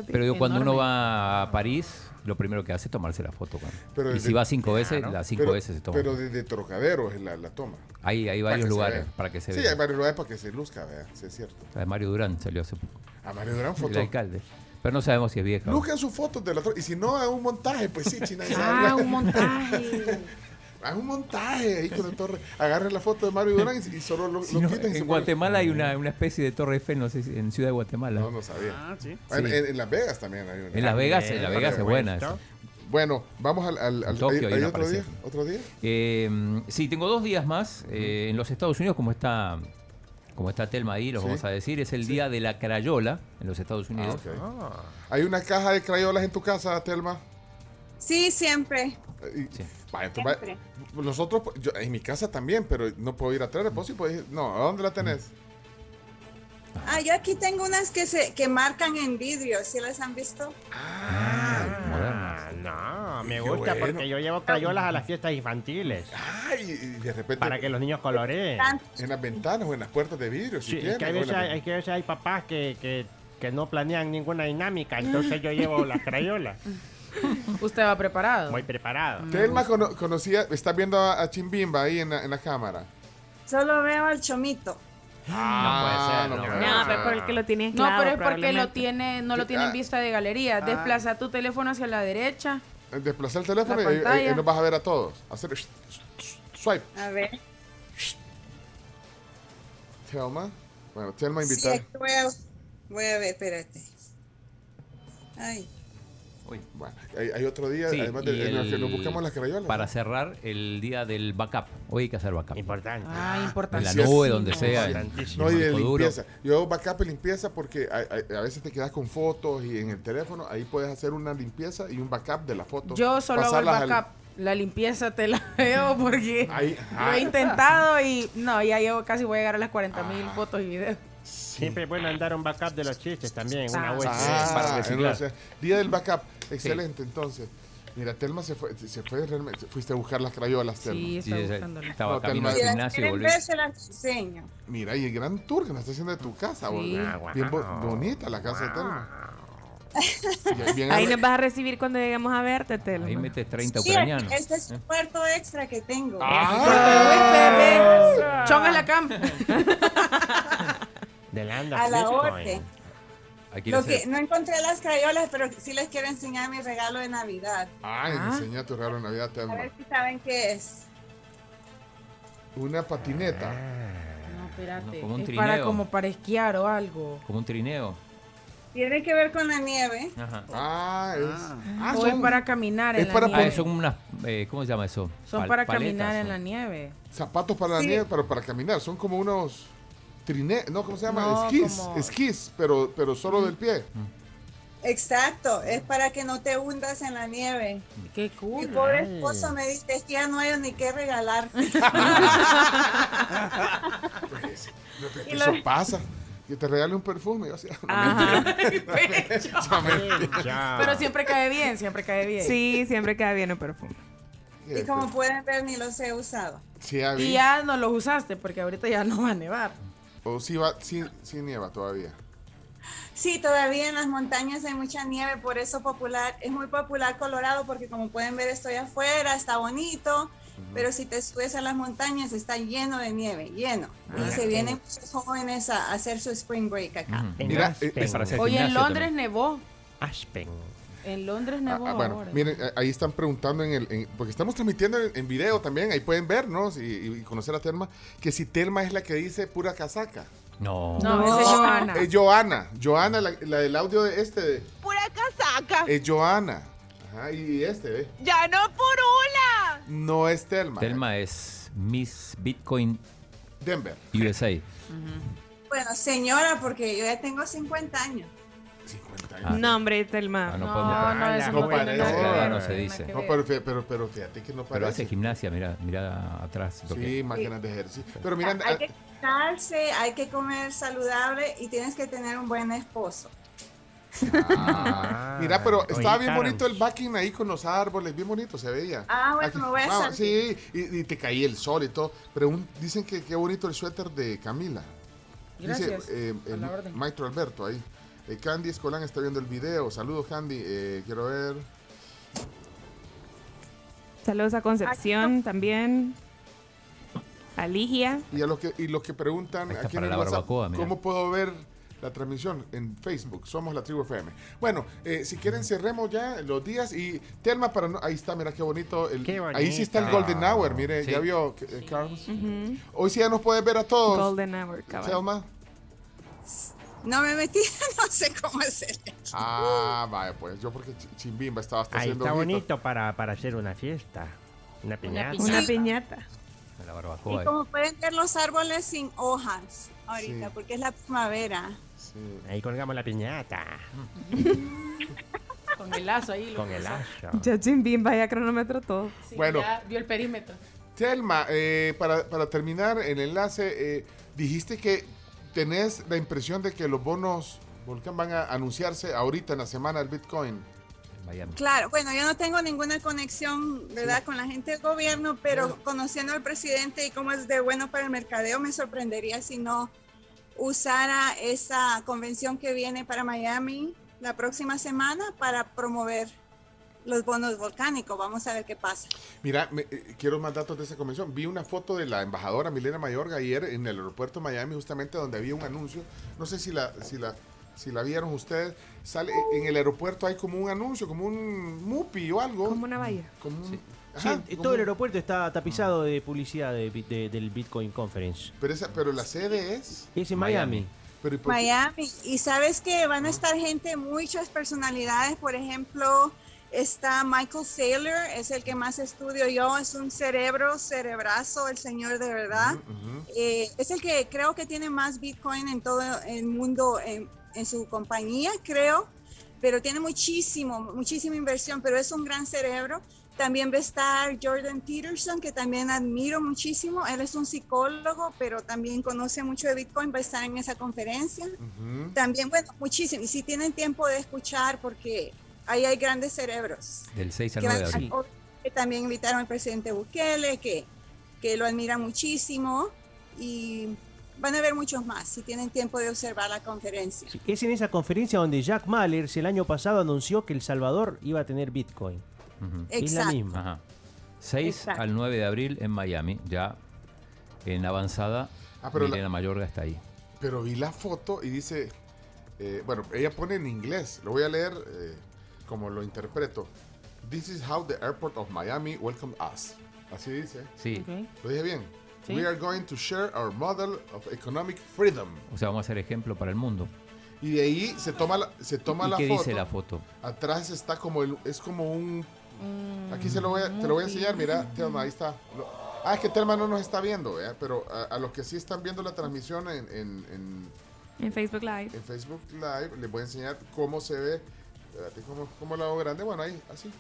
Pero digo, cuando uno va a París, lo primero que hace es tomarse la foto. con- Pero y desde- si va cinco veces, Claro. las cinco pero, veces se toma. Pero desde Trocadero es la, la toma. hay, hay varios lugares vea. para que se Sí, vea. hay varios lugares para que se luzca, vea. Sí, es cierto. La de Mario Durán salió hace poco. A Mario Durán El foto. alcalde. Pero no sabemos si es vieja. Luzcan sus fotos de la. Y si no, es un montaje, pues sí, China. Ah, un montaje. Haz un montaje ahí con la torre. Agarren la foto de Mario Durán y, y solo lo, Si lo no, quitan y se en Guatemala hay una, una especie de Torre Eiffel, no sé si en Ciudad de Guatemala. No, no sabía. Ah, sí. En, Sí. en- en Las Vegas también hay una. En Las Vegas, en Las Vegas es buena esa. Bueno, vamos al. al, al- Tokio ¿hay- hay otro día? ¿Otro día? Eh, sí, tengo dos días más. eh, en los Estados Unidos, como está, como está Telma ahí, los Sí. vamos a decir, es el día de la crayola en los Estados Ah, Unidos. ok. Ah. ¿Hay una caja de crayolas en tu casa, Telma? Sí, siempre. Y- Sí. vaya, va- Siempre. nosotros, yo, en mi casa también, pero no puedo ir a traerla. ¿Vos sí podés ir? No, ¿a dónde la tenés? Ah, yo aquí tengo unas que se que marcan en vidrio. ¿Sí las han visto? Ah, no, me gusta bueno. porque yo llevo crayolas a las fiestas infantiles Ay, y de repente. para que los niños coloreen. En las ventanas o en las puertas de vidrio, si Sí, es tienen, que hay veces hay que veces hay papás que, que, que no planean ninguna dinámica, entonces yo llevo las crayolas. Usted va preparado. Muy preparado. Telma cono- conocía, está viendo a, a Chimbimba ahí en la, en la cámara. Solo veo al chomito. Ah, no puede ser, No, pero por el que lo tiene No, esclavo, pero es porque lo tiene, no lo Sí, tiene en ah. vista de galería. Ah. Desplaza tu teléfono hacia la derecha. Desplazar el teléfono y nos vas a ver a todos. Hacer swipe. A ver. Telma. Bueno, Telma Sí, invitar. aquí voy a, voy a ver, espérate. Ay. Bueno, hay, hay otro día, Sí, además de en los que nos el- buscamos las crayolas. Para cerrar, el día del backup. Hoy hay que hacer backup. Importante. Ah, En la importante. nube, donde sea. Importantísimo. No, y de disco duro. limpieza. Yo hago backup y limpieza porque a, a- a veces te quedas con fotos y en el teléfono ahí puedes hacer una limpieza y un backup de la foto. Yo solo hago el Pasarlas al- backup. La limpieza te la veo porque Ahí, lo ah. he intentado y no, ya llevo casi voy a llegar a las 40 mil fotos y videos. Siempre es bueno andar un backup de los chistes también, una Ah. USB. Ah, para reciclar. entonces, día del backup. Excelente, entonces. Mira, Telma se fue, se fue realmente. Fuiste a buscar las crayolas, Telma. Sí, Sí, esa- buscándolo. estaba No, Telma. al gimnasio y se las enseño. Mira, y el gran tour que nos está haciendo de tu casa, Sí. boludo. Ah, Bien bo- bonita la casa de Telma. Bien- Ahí nos vas a recibir cuando lleguemos a verte, Telma. Ahí metes 30 Sí, ucranianos. este es un cuarto extra que tengo. Ah. Chonga la cam. De Land A la Bitcoin. A Lo que, no encontré las crayolas, pero sí les quiero enseñar mi regalo de Navidad. Ay, Ah. enseña tu regalo de Navidad, A Telma. ver si saben qué es. Una patineta. No, espérate. Como un es para trineo. como para esquiar o algo. Como un trineo. Tiene que ver con la nieve. Ajá. Ah, es. Ah, o es son para caminar en es la para nieve. Ah, son unas. eh, ¿Cómo se llama eso? Son Pal- para paletas, caminar en la nieve. zapatos para la Sí. nieve, pero para caminar. Son como unos trine, no, ¿cómo se llama? No, esquís, como- esquís, pero, pero solo del pie. Exacto, es para que no te hundas en la nieve. Qué Mi cool. pobre Ay. esposo me dice, es que ya no hay ni qué regalar. Y Eso lo- pasa. Que te regale un perfume. O sea, no, Ajá. No. Ya. Pero siempre cae bien, siempre cae bien. Sí, siempre queda bien el perfume. Y como pueden ver, ni los he usado. Sí. Y ya no los usaste porque ahorita ya no va a nevar. O sí, va, sí, sí nieva todavía. Sí, todavía en las montañas hay mucha nieve, por eso popular, es muy popular Colorado, porque como pueden ver estoy afuera, está bonito, pero si te subes a las montañas está lleno de nieve, lleno. y Ah, se vienen muchos jóvenes a hacer su spring break acá. Mira, Aspen. eh, en Londres también. nevó. Aspen. En Londres Ah, nevó ah, bueno, ahora. miren, eh, ahí están preguntando en el, en- porque estamos transmitiendo en, en video también, ahí pueden vernos y, y conocer a Telma, que si Telma es la que dice pura casaca. No. No, esa es Joana. Es Joana. Joana, la, la del audio de este. de- Pura casaca. es Joana. Ajá, y este, ve. Ya no purula. No es Telma. Telma es Miss Bitcoin Denver. USA. Bueno, señora, porque yo ya tengo 50 años. Ah. No, hombre, Telma. Ah, no no, eso No no parece. No, no se dice. No, pero, pero, pero fíjate que no Pero hace parece. gimnasia, mira, mira atrás. lo que- Sí, máquinas de ejercicio. Pero mira, hay que cuidarse, hay que comer saludable y tienes que tener un buen esposo. ah, mira, pero oye, estaba bien bonito el backing ahí con los árboles, bien bonito se veía. Ah, bueno, me voy a Ah, salir. Sí, y, y te caía el sol y todo. Pero un- dicen que qué bonito el suéter de Camila. Gracias. Dice eh, el maestro Alberto ahí. Eh, Candy Escolán está viendo el video. Saludos, Candy. Eh, quiero ver. Saludos a Concepción también. A Ligia. Y a los que, y los que preguntan está aquí en el la WhatsApp, barbacoa. ¿cómo puedo ver la transmisión? En Facebook, somos la tribu FM. Bueno, eh, si quieren cerremos ya los días y Telma para no, ahí está, mira qué bonito. el- Qué Ahí sí está el. Golden Hour, mire, Sí. ya vio, eh, Carlos. Hoy sí ya nos puedes ver a todos. Golden Hour, cabal. Telma. No me metí, no sé cómo hacer. Ah, vaya, pues yo porque Ch- Chimbimba estaba hasta Ahí haciendo está bonito para, para hacer una fiesta. Una piñata. Una piñata. La Y barbacoa. como pueden ver los árboles sin hojas ahorita, Sí. porque es la primavera. Sí. Ahí colgamos la piñata. Con el lazo ahí. lo Con el lazo. Ya Chimbim, vaya cronómetro todo. Sí, Bueno. ya vio el perímetro. Telma, eh, para, para terminar el enlace, eh, dijiste que tenés la impresión de que los bonos Volcán van a anunciarse ahorita en la semana del Bitcoin. En Miami. Claro, bueno, yo no tengo ninguna conexión, ¿verdad?, con la gente del gobierno, pero Bueno. conociendo al presidente y cómo es de bueno para el mercadeo, me sorprendería si no usara esa convención que viene para Miami la próxima semana para promover los bonos volcánicos. Vamos a ver qué pasa. Mira, me- eh, quiero más datos de esa convención. Vi una foto de la embajadora Milena Mayorga ayer en el aeropuerto de Miami, justamente donde había un anuncio. No sé si la, si la, si la vieron ustedes. Sale en el aeropuerto hay como un anuncio, como un mupi o algo. Como una valla. Como un- Sí, Ajá, eh, como todo el aeropuerto está tapizado de publicidad de de- del Bitcoin Conference. pero, esa, pero la sede es. Es en Miami. Pero, ¿y? Miami. Y sabes que van a estar gente, muchas personalidades, por ejemplo, está Michael Saylor, es el que más estudio yo, es un cerebro, cerebrazo, el señor de verdad. Eh, es el que creo que tiene más Bitcoin en todo el mundo en, en su compañía, creo, pero tiene muchísimo, muchísima inversión, pero es un gran cerebro. También va a estar Jordan Peterson, que también admiro muchísimo. Él es un psicólogo, pero también conoce mucho de Bitcoin, va a estar en esa conferencia. También, bueno, muchísimo. Y si tienen tiempo de escuchar, porque ahí hay grandes cerebros. Del 6 al Que, 9 de abril. que también invitaron al presidente Bukele, que, que lo admira muchísimo. Y van a ver muchos más si tienen tiempo de observar la conferencia. Sí, Es en esa conferencia donde Jack Mallers el año pasado anunció que El Salvador iba a tener Bitcoin. Ujú. Es la Exacto. misma. Ajá. 6 Exacto. al 9 de abril en Miami, ya en avanzada. Ah, pero la- Milena Mayorga está ahí. Pero vi la foto y dice, eh, bueno, ella pone en inglés, lo voy a leer eh, como lo interpreto. This is how the airport of Miami welcomed us. Así dice. Sí. ¿Lo dije bien? Sí. We are going to share our model of economic freedom. O sea, vamos a ser ejemplo para el mundo. Y de ahí se toma la, se toma ¿Y la qué foto. dice la foto? Atrás está como el, es como un Aquí se lo voy a, te lo voy a enseñar, mira, Telma, ahí está. Lo- ah, es que Telma no nos está viendo, ¿verdad? pero a, a los que sí están viendo la transmisión en, en- en- En Facebook Live. en Facebook Live, les voy a enseñar cómo se ve. Espérate, ¿cómo, cómo lo hago grande? Bueno, ahí, así.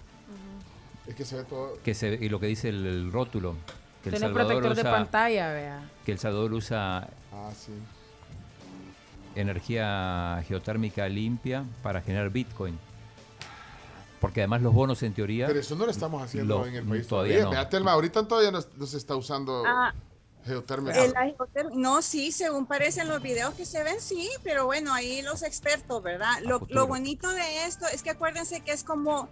Es que se ve todo. Que se, y lo que dice el, el rótulo. Que el, Tiene Salvador protector de usa, pantalla, vea. que el Salvador usa Ah, sí. energía geotérmica limpia para generar Bitcoin. Porque además los bonos en teoría... Pero eso no lo estamos haciendo lo- en el país todavía todavía. no. Vea, Telma, ahorita todavía no se está usando Ah, geotérmica. El aerohotel- no, sí, según parecen los videos que se ven, sí, pero bueno, ahí los expertos, ¿verdad? Lo, lo bonito de esto es que acuérdense que es como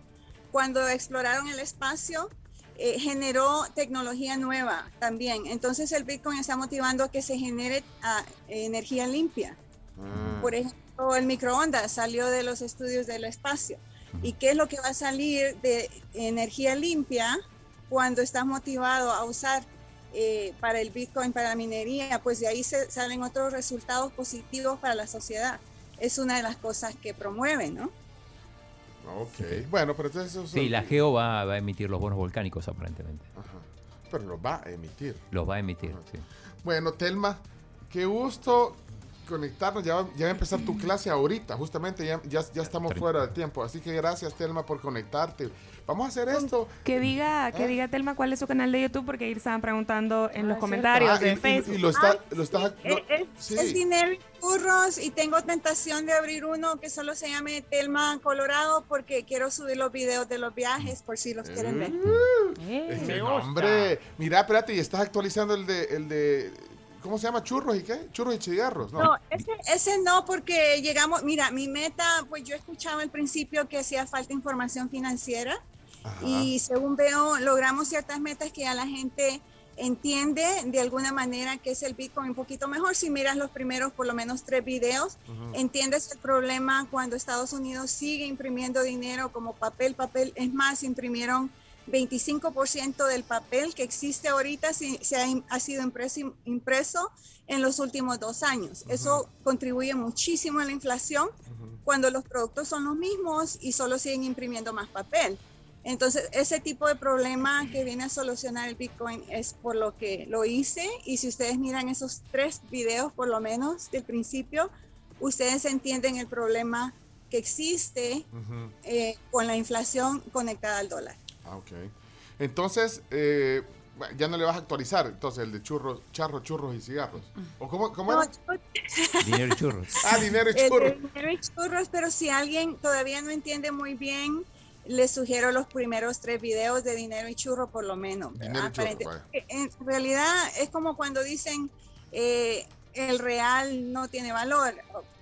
cuando exploraron el espacio, eh, generó tecnología nueva también. Entonces el Bitcoin está motivando a que se genere ah, energía limpia. Ah. Por ejemplo, el microondas salió de los estudios del espacio. ¿Y qué es lo que va a salir de energía limpia cuando estás motivado a usar eh, para el Bitcoin, para la minería, pues de ahí se salen otros resultados positivos para la sociedad. Es una de las cosas que promueve, ¿no? Ok, bueno, pero entonces eso Sí, la Geo va, va a emitir los bonos volcánicos aparentemente. Pero los va a emitir. Los va a emitir, sí. Bueno, Telma, qué gusto conectarnos. Ya va, ya va a empezar tu clase ahorita, justamente ya, ya, ya estamos fuera de tiempo. Así que gracias, Telma, por conectarte. Vamos a hacer esto. Que diga, que diga Telma cuál es su canal de YouTube, porque ahí estaban preguntando en los comentarios Ah, y- de y- Facebook. y lo está, lo está- Es, no, es- sí. es dinero y churros y tengo tentación de abrir uno que solo se llame Telma Colorado porque quiero subir los videos de los viajes por si los quieren ver. Es que, no, hombre, mira, espérate, y estás actualizando el de, el de, ¿cómo se llama? ¿Churros y qué? Churros y cigarros, ¿no? No, ese, ese no, porque llegamos, mira, mi meta, pues yo escuchaba al principio que hacía falta información financiera y según veo, logramos ciertas metas que ya la gente entiende de alguna manera que es el Bitcoin un poquito mejor. Si miras los primeros por lo menos tres videos, entiendes el problema cuando Estados Unidos sigue imprimiendo dinero como papel, papel. Es más, imprimieron 25% del papel que existe ahorita si- se ha, ha sido impreso, impreso en los últimos dos años. Eso contribuye muchísimo a la inflación cuando los productos son los mismos y solo siguen imprimiendo más papel. Entonces, ese tipo de problema que viene a solucionar el Bitcoin es por lo que lo hice. Y si ustedes miran esos tres videos, por lo menos del principio, ustedes entienden el problema que existe eh, con la inflación conectada al dólar. Ah, ok. Entonces, eh, ya no le vas a actualizar, entonces, el de churros, charros, churros y cigarros. ¿O cómo, cómo No, era? Dinero y churros. Ah, dinero y El de churros. dinero y churros, pero si alguien todavía no entiende muy bien, les sugiero los primeros tres videos de dinero y churro por lo menos. y churro, vaya. en realidad es como cuando dicen eh, el real no tiene valor.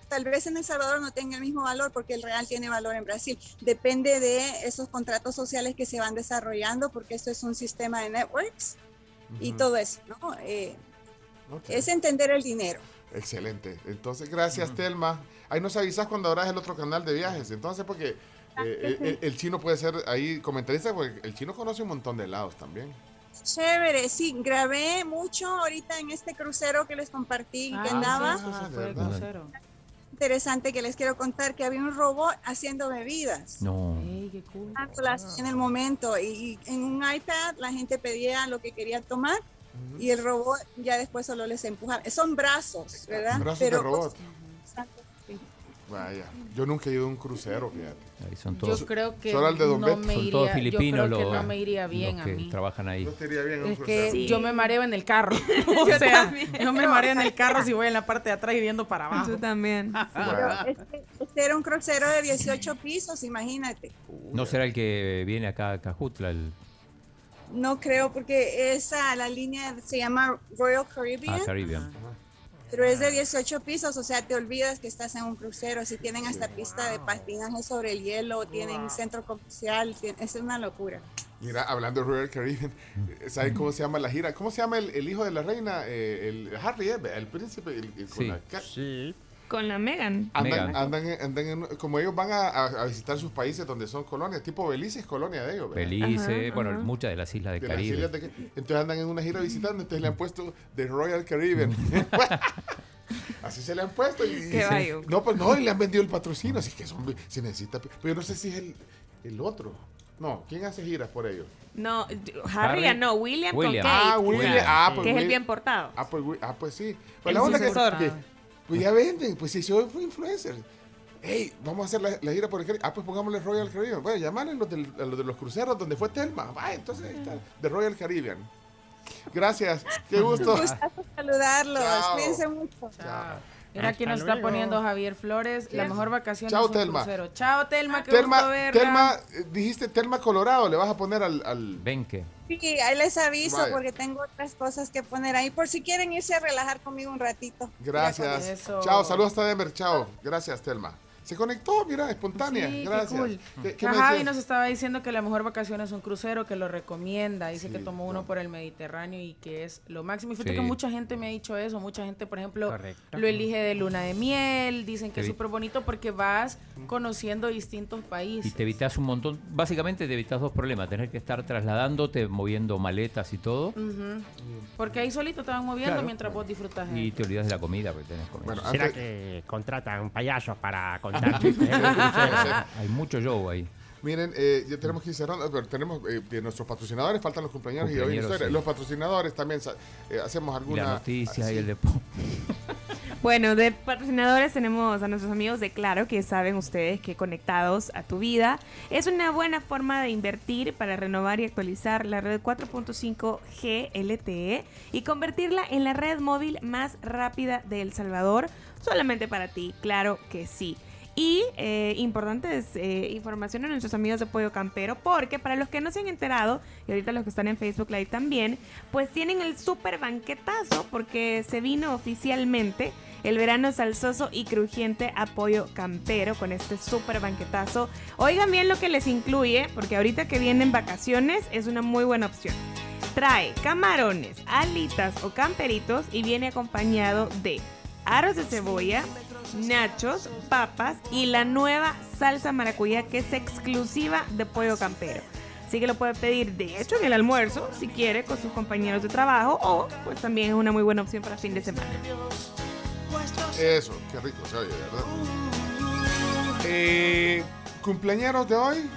Tal vez en El Salvador no tenga el mismo valor porque el real tiene valor en Brasil. Depende de esos contratos sociales que se van desarrollando porque esto es un sistema de networks y Ujú. todo eso, ¿no? Eh, Ok. Es entender el dinero. Excelente. Entonces, gracias, Telma. Ahí nos avisas cuando abras el otro canal de viajes. Entonces, porque eh, el, el chino puede ser ahí comentarista, porque el chino conoce un montón de lados también. Chévere, sí, grabé mucho ahorita en este crucero que les compartí que Ah, andaba. sí, eso fue el ¿verdad? crucero. Interesante que les quiero contar que había un robot haciendo bebidas. No. Ey, qué cool. En el momento y, y en un iPad la gente pedía lo que quería tomar y el robot ya después solo les empujaba. Son brazos, ¿verdad? Brazos de robot. sí. Vaya, yo nunca he ido a un crucero, fíjate. Ahí son Yo todos, creo que Solo de Don no Beto. me son iría, todos yo filipinos creo que los, no me iría bien los a que mí. trabajan ahí. No te iría bien un Es crucero. que yo me mareo en el carro. o Yo sea, también. yo me mareo en el carro si voy en la parte de atrás y viendo para abajo. Tú también. Pero este, este era un crucero de 18 pisos, imagínate. ¿No será el que viene acá a Cajutla? El, No creo porque esa, la línea se llama Royal Caribbean. ah, Caribbean. Pero es de 18 pisos, o sea, te olvidas que estás en un crucero. Si tienen hasta pista de patinaje sobre el hielo, tienen centro comercial, es una locura. Mira, hablando de Royal Caribbean, ¿saben cómo se llama la gira? ¿Cómo se llama el, el hijo de la reina? Eh, el Harry, eh, el príncipe. el- el- con la Sí. Con la Megan. Andan, Megan. andan, en- andan en- como ellos van a, visitar sus países donde son colonias, tipo Belice es colonia de ellos. ¿verdad? Belice, Ajá, bueno, ajá. muchas de las islas del De las Caribe. islas de- entonces andan en una gira visitando, entonces le han puesto The Royal Caribbean. Así se le han puesto. Y, Qué y- vayo. no, pues no, y le han vendido el patrocinio, así que son, se necesita. Pero yo no sé si es el, el otro. No, ¿quién hace giras por ellos? No, Harry. No, William, William. con Kate. Ah, William. William. Ah, pues que es el bien portado. Ah, pues, ah, pues sí. Pues El la onda que, sucesor. que- pues ya venden, pues si yo fui influencer. Hey, vamos a hacer la, la gira por el Caribe. Ah, pues pongámosle Royal Caribbean. Bueno, llamarle a los, de los cruceros donde fue Telma. Ah, entonces ahí está, de Royal Caribbean. Gracias, qué gusto. Gustazo saludarlos, Chao. cuídense mucho. Mira aquí nos está poniendo Javier Flores. La mejor vacación Chao, es un Telma. crucero. Chao, Telma. Qué gusto Telma, verla. Telma, eh, dijiste Telma Colorado, le vas a poner al... al... Benque. Sí, ahí les aviso Vaya. porque tengo otras cosas que poner ahí por si quieren irse a relajar conmigo un ratito. Gracias. Eso. Chao, saludos hasta Denver, chao. Gracias, Telma. Se conectó, mira, espontánea. Sí, qué Gracias. cool. ¿Qué, me Javi nos estaba diciendo que la mejor vacación es un crucero, que lo recomienda. Dice que tomó uno por el Mediterráneo y que es lo máximo. Y fíjate Sí. que mucha gente me ha dicho eso. Mucha gente, por ejemplo, Correcto. lo elige de luna de miel. Dicen que es súper bonito porque vas conociendo distintos Y países. te evitas un montón, básicamente te evitas dos problemas, tener que estar trasladándote, moviendo maletas y todo. Porque ahí solito te van moviendo Claro. mientras vos disfrutas. y te olvidas de la comida porque tenés comida. ¿Será que contratan payasos para Hay mucho show ahí. Miren, eh, ya tenemos que ir cerrando, pero tenemos eh, de nuestros patrocinadores, faltan los cumpleaños y hoy sí. Los patrocinadores también eh, hacemos alguna. las noticias y el deporte. Bueno, de patrocinadores tenemos a nuestros amigos de Claro, que saben ustedes que conectados a tu vida es una buena forma de invertir para renovar y actualizar la red 4.5 G LTE y convertirla en la red móvil más rápida de El Salvador, solamente para ti, claro que sí. Y eh, importantes eh, información a nuestros amigos de Pollo Campero, porque para los que no se han enterado, y ahorita los que están en Facebook Live también, pues tienen el super banquetazo, porque se vino oficialmente el verano salsoso y crujiente a Pollo Campero con este super banquetazo. Oigan bien lo que les incluye, porque ahorita que vienen vacaciones es una muy buena opción. Trae camarones, alitas o camperitos y viene acompañado de aros de cebolla, nachos, papas y la nueva salsa maracuyá que es exclusiva de Pollo Campero. Así que lo puede pedir de hecho en el almuerzo si quiere con sus compañeros de trabajo o pues también es una muy buena opción para fin de semana. Eso, qué rico se oye, ¿verdad? Eh, ¿Cumpleañeros de hoy?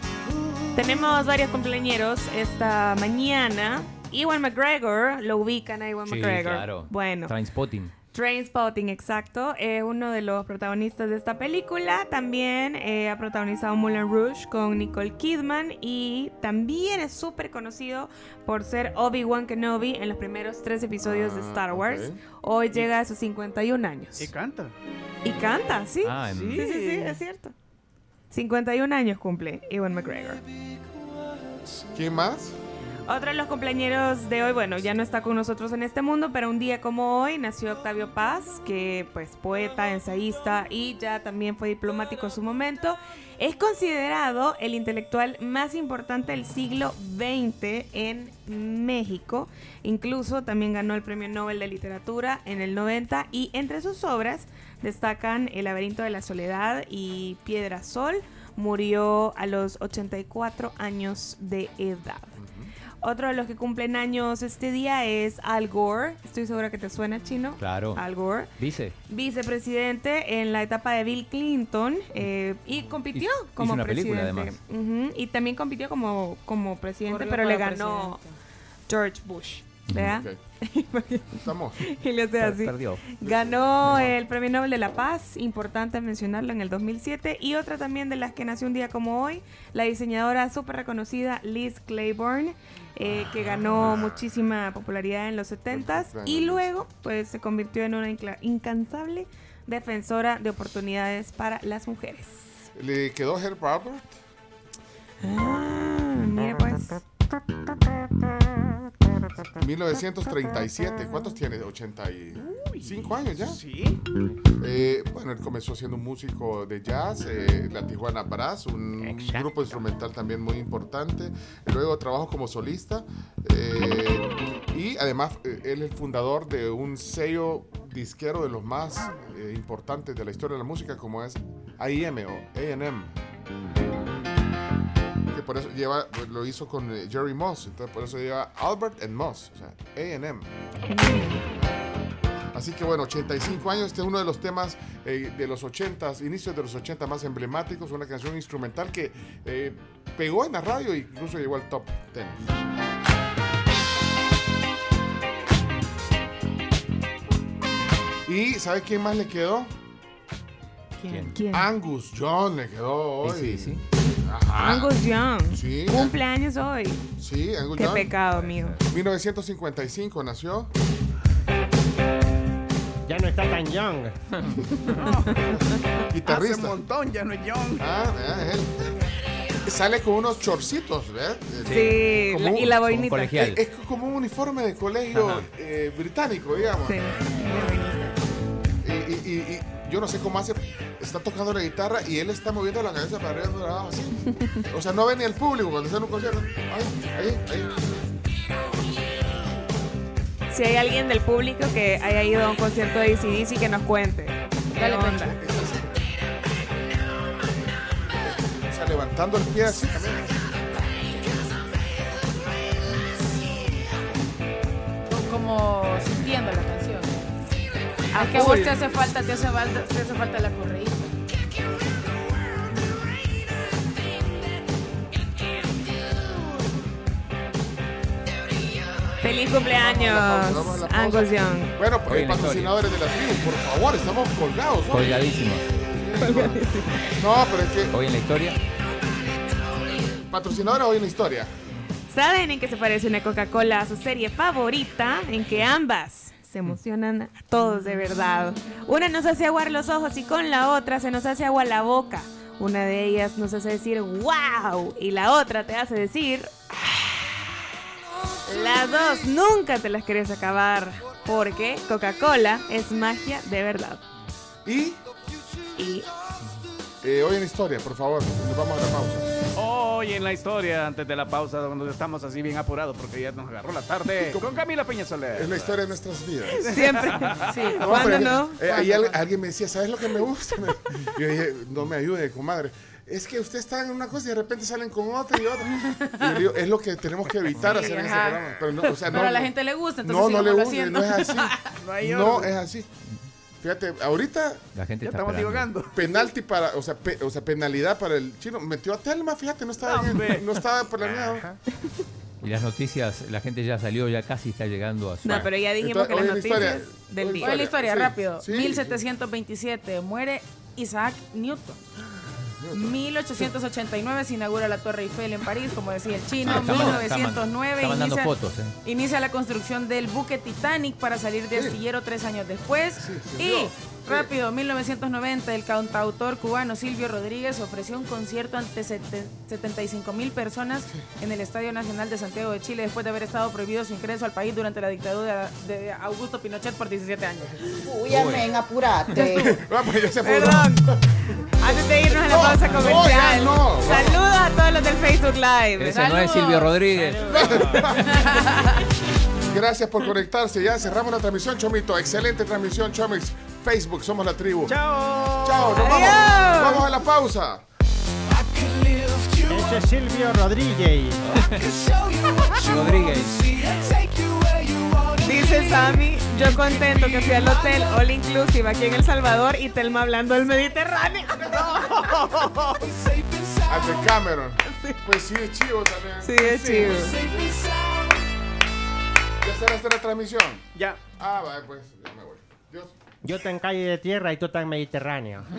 Tenemos varios cumpleañeros esta mañana. Ewan McGregor, lo ubican a Ewan Sí, McGregor. claro. Bueno, Trainspotting. Trainspotting, exacto. Es uno de los protagonistas de esta película. También eh, ha protagonizado Moulin Rouge con Nicole Kidman. Y también es súper conocido por ser Obi-Wan Kenobi en los primeros tres episodios de Ah, Star Wars. Hoy llega a sus 51 años. Y canta. Y canta, sí. Ah, en- sí, sí, sí, es cierto. 51 años cumple Ewan McGregor. ¿Quién más? Otro de los compañeros de hoy, bueno, ya no está con nosotros en este mundo, pero un día como hoy nació Octavio Paz, que pues poeta, ensayista y ya también fue diplomático en su momento. Es considerado el intelectual más importante del siglo XX en México. Incluso también ganó el Premio Nobel de Literatura en el 90 y entre sus obras destacan El laberinto de la soledad y Piedra Sol. Murió a los 84 años de edad. Otro de los que cumplen años este día es Al Gore. Estoy segura que te suena chino. Claro. Al Gore. Dice. Vicepresidente en la etapa de Bill Clinton eh, y compitió Hizo- como hizo una película, presidente. Ujú, Y también compitió como, como presidente, Corrió pero le ganó George Bush. ¿Verdad? Estamos. y le hace así. perdió. Ganó el Premio Nobel de la Paz, importante mencionarlo en el 2007. Y otra también de las que nació un día como hoy, la diseñadora súper reconocida Liz Claiborne, eh, que ganó muchísima popularidad en los 70s. Y luego, pues se convirtió en una incansable defensora de oportunidades para las mujeres. ¿Le quedó Herb Albert? Ah, mira pues. 1937. ¿Cuántos tiene? ¿85 años ya? Sí. Eh, bueno, él comenzó siendo un músico de jazz, eh, la Tijuana Brass, un grupo instrumental también muy importante. Luego trabajó como solista eh, y además eh, él es el fundador de un sello disquero de los más eh, importantes de la historia de la música como es AIM o A&M. Que por eso lleva, lo hizo con eh, Jerry Moss, entonces por eso lleva Albert and Moss, o sea, A&M. Así que bueno, 85 años, este es uno de los temas eh, de los 80, inicios de los 80 más emblemáticos, una canción instrumental que eh, pegó en la radio e incluso llegó al top 10. ¿Y sabe quién más le quedó? ¿Quién? ¿Quién? Angus John le quedó hoy. Sí, sí, Ajá. Angus Young. Sí. Cumpleaños hoy. Sí, Angus Qué Young. pecado, mío. 1955 nació. Ya no está tan young. Hace Guitarrista. un montón, ya no es John. Ah, vea, él. Sale con unos chorcitos, ¿ves? Sí, Como la- un- y la boinita. colegial. Es, es como un uniforme de colegio eh, británico, digamos. Sí. Y, y- y- y yo no sé cómo hace, está tocando la guitarra y él está moviendo la cabeza para arriba, para abajo, así. O sea, no ve ni el público cuando está en un concierto. Ahí, ahí, ahí. Si hay alguien del público que haya ido a un concierto de ACDC que nos cuente. Dale, onda. O sea, levantando el pie así también. Como sintiendo la canción. A es que a vos full. te hace falta, te hace falta, te hace falta la correíta. Feliz cumpleaños. Angus Young. Bueno, pues la patrocinadores de la tribu, por favor, estamos colgados. ¿no? Colgadísimos. No, pero es que Hoy en la historia. patrocinadores hoy en la historia. ¿Saben en qué se parece una Coca-Cola a su serie favorita? En que ambas se emocionan a todos de verdad. Una nos hace aguar los ojos y con la otra se nos hace agua la boca. Una de ellas nos hace decir wow y la otra te hace decir "Ah". Las dos nunca te las querés acabar porque Coca-Cola es magia de verdad. Y Y eh, hoy en la historia, por favor, nos vamos a la pausa. Hoy en la historia, antes de la pausa, cuando estamos así bien apurados porque ya nos agarró la tarde, con Camila Peña Soler. Es la historia de nuestras vidas. siempre. Sí, No, ¿cuándo pero, no? eh, ahí al- alguien me decía, ¿sabes lo que me gusta? Yo dije, no me ayude, comadre. Es que usted está en una cosa y de repente salen con otra y otra. Y yo digo, es lo que tenemos que evitar Sí, hacer en este ajá. programa. Pero, no, o sea, Pero no, a la gente le gusta, entonces No, no le gusta, haciendo. no es así. No hay no es así. Fíjate, ahorita La gente Ya está estamos divagando. penalti para, o sea, pe- o sea, penalidad para el chino. Metió a Telma, fíjate, no estaba, bien, no estaba planeado. Y las noticias, la gente ya salió, ya casi está llegando a su. No, pero ya dijimos Entonces, que las hoy noticias historia- del hoy día. Oye la historia, Sí, rápido. sí. 1727 muere Isaac Newton. 1889 se inaugura la Torre Eiffel en París, como decía el chino. Ah, está man- está man- 1909 está mandando inicia, fotos, eh. inicia la construcción del buque Titanic para salir de Sí. astillero tres años después. y. rápido, 1990, el cantautor cubano Silvio Rodríguez ofreció un concierto ante sete- 75 mil personas en el Estadio Nacional de Santiago de Chile después de haber estado prohibido su ingreso al país durante la dictadura de Augusto Pinochet por 17 años. Uy, amén, apurate. Se fue. Perdón. Antes de irnos a la No, pausa no, comercial. ya no. Saludos a todos los del Facebook Live. Ese no es Silvio Rodríguez. Gracias por conectarse. Ya cerramos la transmisión, Chomito. Excelente transmisión, Chomix. Facebook, somos la tribu. Chao. Chao, nos vamos. Adiós. Vamos a la pausa. Ese es Silvio Rodríguez. Rodríguez. Dice Sammy, yo contento que fui al hotel All Inclusive aquí en El Salvador y Telma hablando del Mediterráneo. Ante Cameron. Pues sí, es chivo también. Sí, es chivo. ¿Ya cerraste la transmisión? Ya. Ah, vale, pues ya me voy. Dios. Yo estoy en calle de tierra y tú estás en Mediterráneo.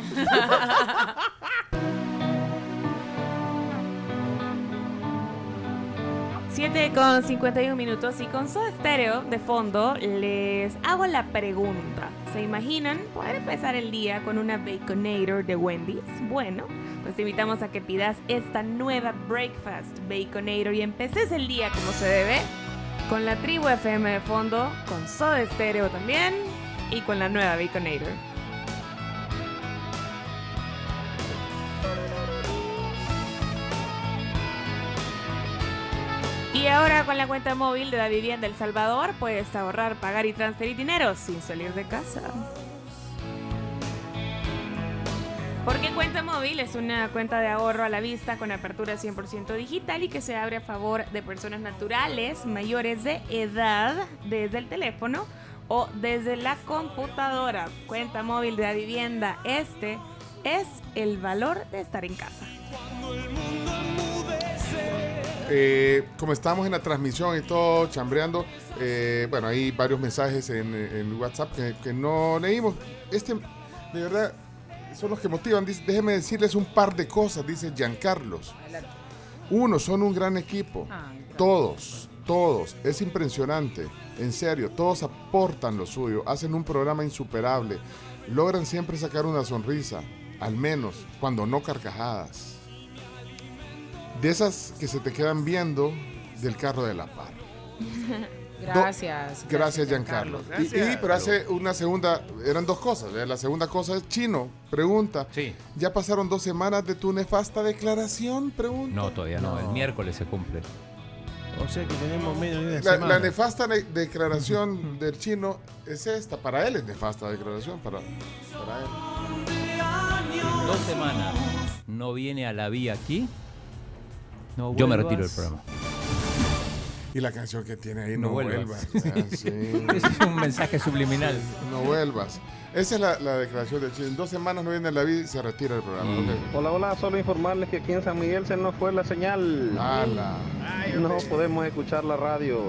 7 con 51 minutos y con su estéreo de fondo les hago la pregunta. ¿Se imaginan poder empezar el día con una Baconator de Wendy's? Bueno, pues te invitamos a que pidas esta nueva Breakfast Baconator y empeces el día como se debe con la tribu FM de fondo, con Soda Stereo también y con la nueva Baconator. Y ahora con la cuenta móvil de la vivienda El Salvador puedes ahorrar, pagar y transferir dinero sin salir de casa. Porque cuenta móvil es una cuenta de ahorro a la vista con apertura 100% digital y que se abre a favor de personas naturales mayores de edad desde el teléfono o desde la computadora. Cuenta móvil de la vivienda. Este es el valor de estar en casa. Eh, como estamos en la transmisión y todo, chambreando, eh, bueno, hay varios mensajes en, WhatsApp que no leímos. Este, de verdad, son los que motivan. Dice, déjeme decirles un par de cosas, dice Giancarlos. Uno, son un gran equipo. Todos, todos. Es impresionante. En serio, todos aportan lo suyo. Hacen un programa insuperable. Logran siempre sacar una sonrisa. Al menos cuando no carcajadas. De esas que se te quedan viendo del carro de la par. Gracias. Gracias, Giancarlo. Y- pero hace una segunda, eran dos cosas. ¿eh? La segunda cosa es chino, pregunta. ¿Ya pasaron dos semanas de tu nefasta declaración? Pregunta. No, todavía no. El miércoles se cumple. O sea que tenemos menos de una La, semana. la nefasta ne- declaración del chino es esta. Para él es nefasta declaración. Para, para él. Dos semanas. No viene a la vía aquí. Yo me retiro del programa. Y la canción que tiene ahí, No no, vuelvas. vuelvas. Ah, sí. Ese es un mensaje subliminal. No vuelvas. Esa es la, la declaración del chino. En dos semanas no viene la vida y se retira del programa. Mm. Hola, hola, solo informarles que aquí en San Miguel se nos fue la señal. Ala. No podemos escuchar la radio.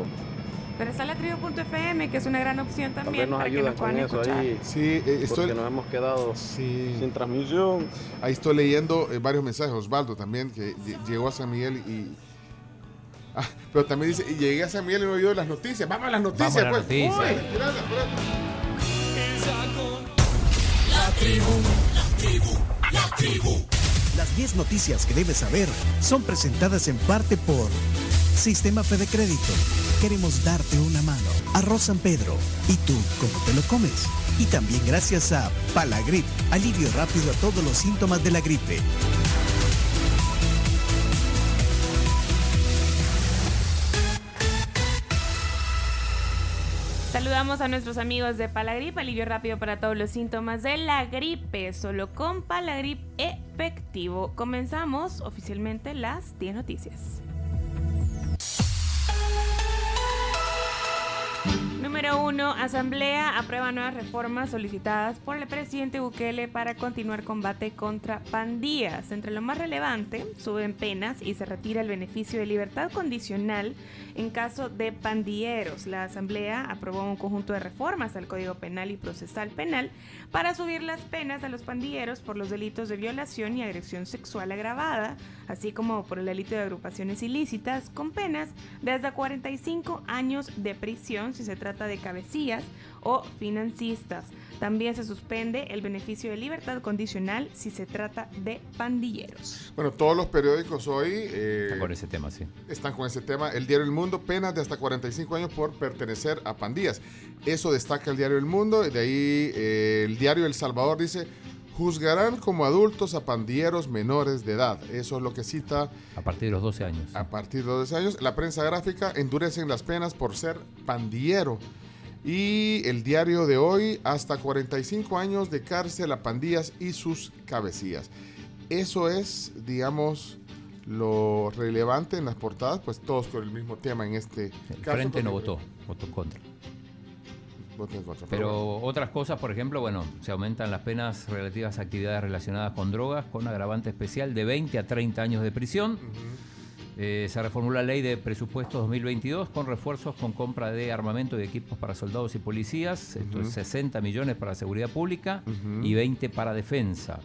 Pero está la tribu.fm, que es una gran opción también nos para que nos con puedan eso escuchar. ahí. Sí, eh, estoy- Porque nos hemos quedado sin transmisión. Ahí estoy leyendo eh, varios mensajes. Osvaldo también, que lle- llegó a San Miguel y. Ah, pero también dice, y llegué a San Miguel y no he oído las noticias. Vamos a las noticias, Vamos a las pues. noticias. Uy, gracias, La tribu, la tribu, la tribu. Las 10 noticias que debes saber son presentadas en parte por Sistema Fede Crédito. Queremos darte una mano. Arroz San Pedro. ¿Y tú cómo te lo comes? Y también gracias a Palagrip, alivio rápido a todos los síntomas de la gripe. Saludamos a nuestros amigos de Palagrip, alivio rápido para todos los síntomas de la gripe, solo con Palagrip efectivo. Comenzamos oficialmente las 10 noticias. Número 1. Asamblea aprueba nuevas reformas solicitadas por el presidente Bukele para continuar combate contra pandillas. Entre lo más relevante, suben penas y se retira el beneficio de libertad condicional en caso de pandilleros. La Asamblea aprobó un conjunto de reformas al Código Penal y Procesal Penal para subir las penas a los pandilleros por los delitos de violación y agresión sexual agravada, así como por el delito de agrupaciones ilícitas, con penas de hasta 45 años de prisión si se trata de cabecillas o financistas. También se suspende el beneficio de libertad condicional si se trata de pandilleros. Bueno, todos los periódicos hoy eh, Con ese tema, sí. están con ese tema. El diario El Mundo, penas de hasta 45 años por pertenecer a pandillas. Eso destaca el diario El Mundo. y De ahí eh, el diario El Salvador dice, juzgarán como adultos a pandilleros menores de edad. Eso es lo que cita A partir de los 12 años. a partir de 12 años. La prensa gráfica endurecen las penas por ser pandillero. Y el diario de hoy, hasta 45 años de cárcel a pandillas y sus cabecillas. Eso es, digamos, lo relevante en las portadas, pues todos con el mismo tema en este El caso. Frente no votó, votó contra. Contra, Pero otras cosas, por ejemplo, bueno, se aumentan las penas relativas a actividades relacionadas con drogas, con agravante especial de 20 a 30 años de prisión. Eh, se reformula la ley de presupuestos 2022 con refuerzos con compra de armamento y equipos para soldados y policías. Esto Ujú. es 60 millones para seguridad pública y 20 para defensa.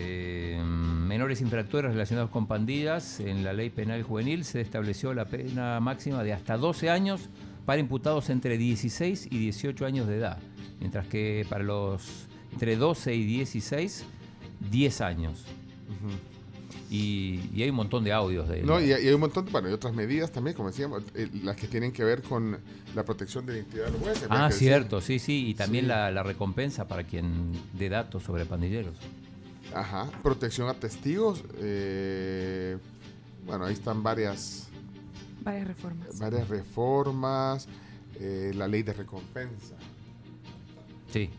Eh, menores infractores relacionados con pandillas, en la ley penal juvenil se estableció la pena máxima de hasta 12 años para imputados entre 16 y 18 años de edad, mientras que para los entre 12 y 16, 10 años. y, y hay un montón de audios de No, y, hay un montón bueno, y otras medidas también, como decíamos, eh, las que tienen que ver con la protección de la identidad de los jueces. Ah, cierto, sí, sí, y también Sí. la, la recompensa para quien dé datos sobre pandilleros. Ajá, protección a testigos. eh, bueno, ahí están varias, Varias reformas. varias reformas, eh, la ley de recompensa. Sí,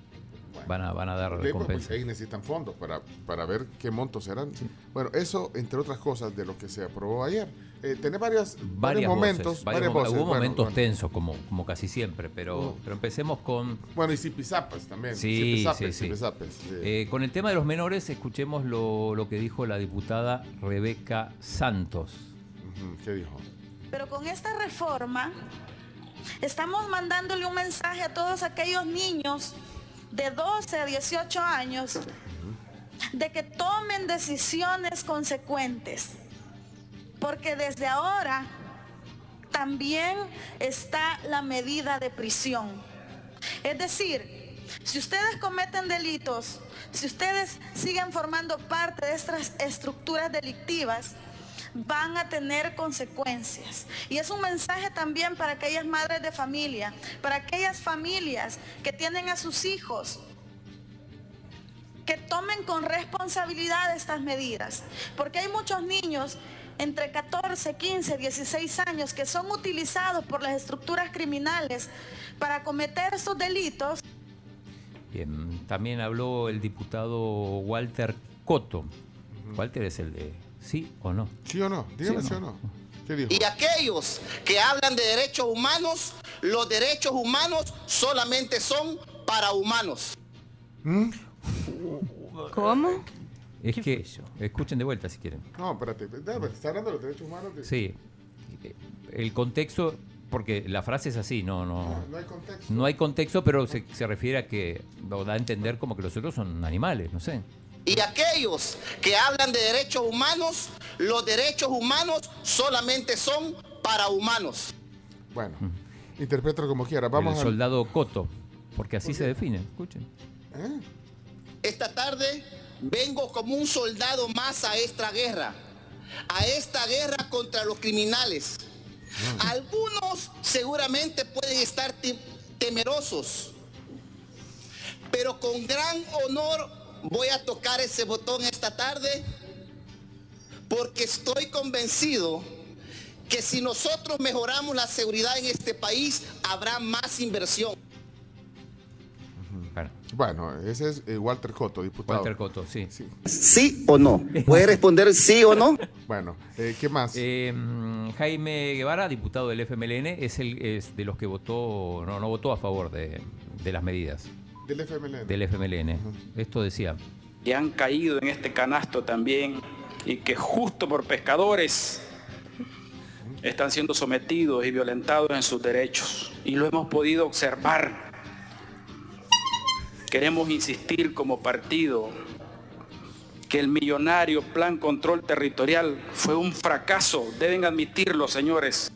van a, van a dar pues, recompensa. porque ahí necesitan fondos para, para ver qué montos serán. Bueno, eso, entre otras cosas, de lo que se aprobó ayer. Eh, tenés varias, varios momentos, voces, varias. Hubo Bueno, momentos bueno. tensos, como, como casi siempre, pero, Mm. pero empecemos con... Bueno, y Zipizapas también. Sí, sí, sí. Eh, con el tema de los menores, escuchemos lo, lo que dijo la diputada Rebeca Santos. ¿Qué dijo? Pero con esta reforma estamos mandándole un mensaje a todos aquellos niños de 12 a 18 años de que tomen decisiones consecuentes. Porque desde ahora también está la medida de prisión. Es decir, si ustedes cometen delitos, si ustedes siguen formando parte de estas estructuras delictivas, van a tener consecuencias. Y es un mensaje también para aquellas madres de familia, para aquellas familias que tienen a sus hijos que tomen con responsabilidad estas medidas, porque hay muchos niños entre 14, 15, 16 años que son utilizados por las estructuras criminales para cometer estos delitos. Bien, también habló el diputado Walter Coto. Walter es el de sí o no. ¿Sí o no? Dígame sí o no. ¿Qué dijo? Y aquellos que hablan de derechos humanos, los derechos humanos solamente son para humanos. ¿Mm? ¿Cómo? Es que, escuchen de vuelta si quieren. No, espérate, está hablando de los derechos humanos. de- Sí, el contexto, porque la frase es así, no, no. No hay contexto. No hay contexto, pero se, se refiere a que, o da a entender como que los otros son animales, no sé. Y aquellos que hablan de derechos humanos, los derechos humanos solamente son para humanos. Bueno, interprétalo como quiera. Vamos el al- soldado Coto, porque así se define, escuchen. ¿Eh? Esta tarde vengo como un soldado más a esta guerra, a esta guerra contra los criminales. Algunos seguramente pueden estar te- temerosos, pero con gran honor voy a tocar ese botón esta tarde porque estoy convencido que si nosotros mejoramos la seguridad en este país, habrá más inversión. Bueno, ese es eh, Walter Coto, diputado. Walter Coto, sí. ¿Sí o no? ¿Puede responder sí o no? Bueno, eh, ¿qué más? mm, Jaime Guevara, diputado del FMLN, es el es de los que votó, no, no votó a favor de, de las medidas Del FMLN. del FMLN. Esto decía. que han caído en este canasto también y que justo por pescadores están siendo sometidos y violentados en sus derechos. Y lo hemos podido observar. Queremos insistir como partido que el millonario plan control territorial fue un fracaso. Deben admitirlo, señores.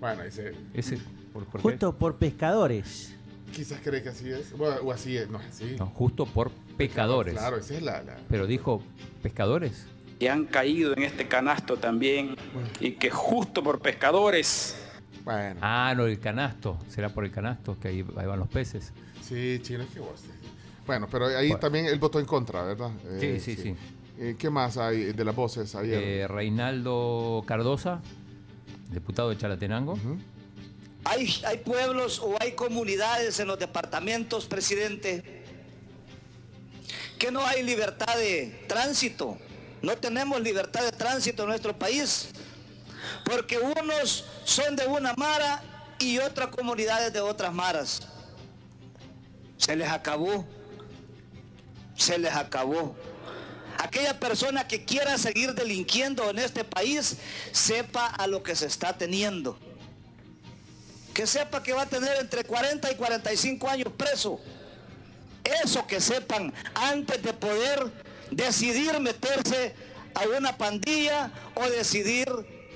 Bueno, ese, ese por, por qué? Justo por pescadores. Quizás cree que así es. Bueno, o así es, no es así. No, justo por pecadores. Claro, esa es la... la- Pero dijo pescadores. Que han caído en este canasto también y que justo por pescadores Bueno. Ah, no, el canasto. Será por el canasto que ahí, ahí van los peces. Sí, chino, es que vos. Bueno, pero ahí Bueno. también él votó en contra, ¿verdad? Sí, sí, sí. Eh, ¿Qué más hay de las voces ayer? Eh, Reinaldo Cardosa, diputado de Chalatenango. Hay, hay pueblos o hay comunidades en los departamentos, presidente, que no hay libertad de tránsito. No tenemos libertad de tránsito en nuestro país. Porque unos son de una mara y otras comunidades de otras maras. Se les acabó. Se les acabó. Aquella persona que quiera seguir delinquiendo en este país, sepa a lo que se está teniendo que sepa que va a tener entre 40 y 45 años preso. Eso que sepan antes de poder decidir meterse a una pandilla o decidir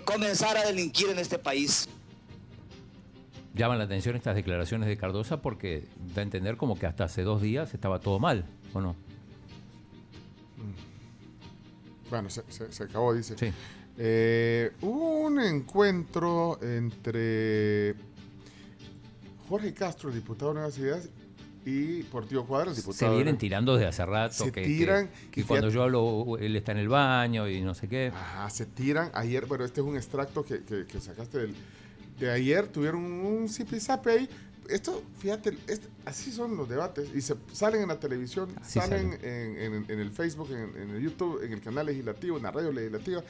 comenzar a delinquir en este país. Llaman la atención estas declaraciones de Cardosa porque da a entender como que hasta hace dos días estaba todo mal, ¿o no? Bueno, se, se- se acabó, dice. Eh, hubo un encuentro entre Jorge Castro, el diputado de Nuevas Ideas, y Portillo Cuadra, el diputado. Se vienen tirando desde hace rato. Se que, tiran, Que, y cuando yo hablo, él está en el baño y no sé qué. Ajá, se tiran. Ayer, bueno, este es un extracto que, sacaste del, de ayer. Tuvieron un zipizape ahí. Esto, fíjate, así son los debates. Y se salen en la televisión, Así salen en, en- en el Facebook, en, en el YouTube, en el canal legislativo, en la radio legislativa.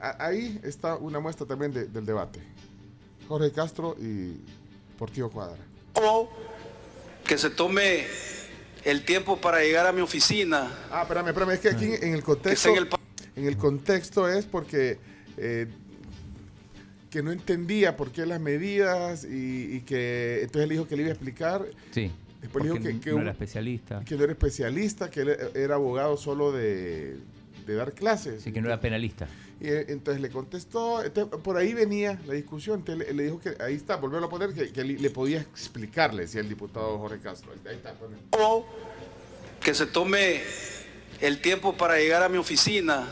A- ahí está una muestra también de- del debate. Jorge Castro y Cuadra. o que se tome el tiempo para llegar a mi oficina. Ah, espérame, espérame, es que aquí en el contexto. en el pa- en el contexto es porque eh, que no entendía por qué las medidas y, y que entonces le dijo que le iba a explicar. Sí. Después le dijo porque que, que no un- era especialista. que no era especialista, que él era abogado solo de, de dar clases. Sí, que no era penalista. Y eh, entonces le contestó, entonces, por ahí venía la discusión, entonces le, le dijo que ahí está, volverlo a poner, que, que le, le podía explicarle, decía el diputado Jorge Castro. Ahí está, pone. o que se tome el tiempo para llegar a mi oficina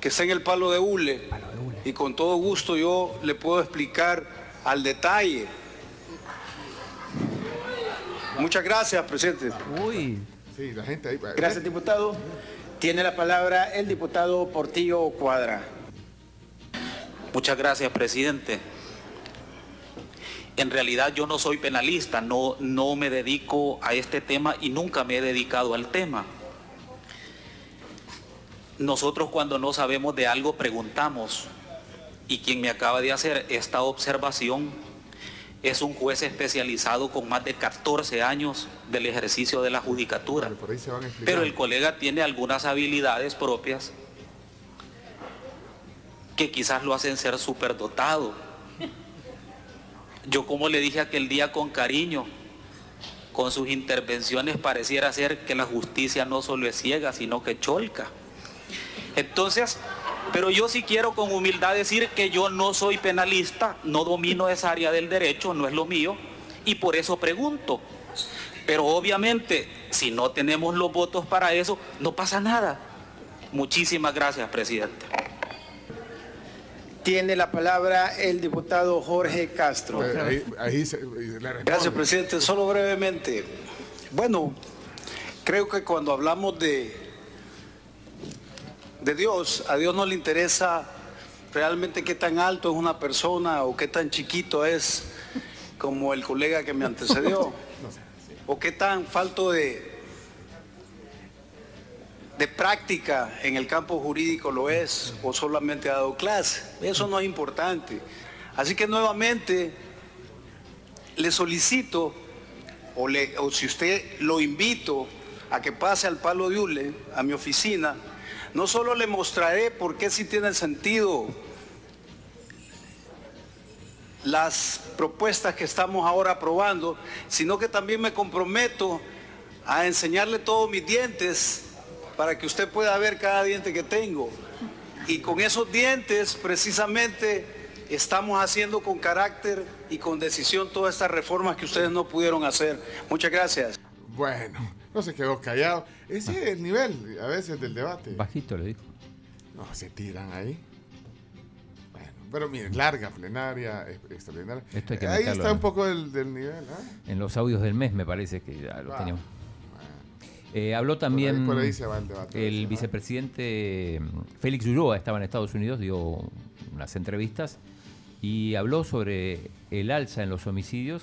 que está en el palo de hule. Y con todo gusto yo le puedo explicar al detalle. Muchas gracias, presidente. Uy. Sí, la gente ahí. Gracias, diputado. Tiene la palabra el diputado Portillo Cuadra. Muchas gracias, presidente. En realidad yo no soy penalista, no, no me dedico a este tema y nunca me he dedicado al tema. Nosotros cuando no sabemos de algo preguntamos y quien me acaba de hacer esta observación es un juez especializado con más de 14 años del ejercicio de la judicatura. Pero el colega tiene algunas habilidades propias que quizás lo hacen ser superdotado. Yo como le dije aquel día con cariño, con sus intervenciones pareciera ser que la justicia no solo es ciega, sino que cholca. Entonces, pero yo sí quiero con humildad decir que yo no soy penalista, no domino esa área del derecho, no es lo mío, y por eso pregunto. Pero obviamente, si no tenemos los votos para eso, no pasa nada. Muchísimas gracias, presidente. Tiene la palabra el diputado Jorge Castro. Ahí, ahí se- le responde. Gracias, presidente. Solo brevemente. Bueno, creo que cuando hablamos de, de Dios, a Dios no le interesa realmente qué tan alto es una persona o qué tan chiquito es como el colega que me antecedió. o qué tan falto de, de práctica en el campo jurídico lo es o solamente ha dado clase. Eso no es importante. Así que nuevamente le solicito o, le, o si usted lo invito a que pase al palo de hule, a mi oficina, no solo le mostraré por qué sí tiene sentido las propuestas que estamos ahora aprobando, sino que también me comprometo a enseñarle todos mis dientes para que usted pueda ver cada diente que tengo. Y con esos dientes precisamente estamos haciendo con carácter y con decisión todas estas reformas que ustedes no pudieron hacer. Muchas gracias. Bueno, no se quedó callado. Ese es el nivel a veces del debate. Bajito le dijo. No, se tiran ahí. Bueno, pero miren, larga plenaria, extraordinaria. Esto hay que ahí está un poco del, del nivel. ¿ah? En los audios del mes me parece que ya lo Ah, teníamos. Eh, habló también por ahí se va el debate, el vicepresidente mm, Félix Ulloa, estaba en Estados Unidos, dio unas entrevistas y habló sobre el alza en los homicidios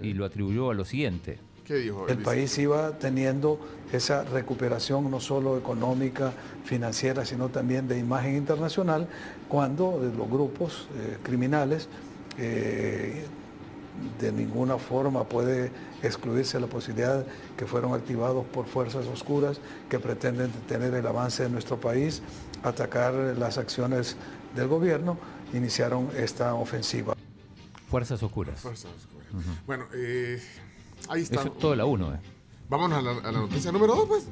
y lo atribuyó a lo siguiente. ¿Qué dijo? El país iba teniendo esa recuperación no solo económica, financiera, sino también de imagen internacional, cuando los grupos eh, criminales eh, de ninguna forma puede excluirse la posibilidad que fueron activados por fuerzas oscuras que pretenden detener el avance de nuestro país, atacar las acciones del gobierno, iniciaron esta ofensiva. Fuerzas oscuras. Fuerzas oscuras. Ujú. Bueno, eh, ahí está. Eso es todo la uno. Eh. Vámonos a la, a la noticia número dos, pues.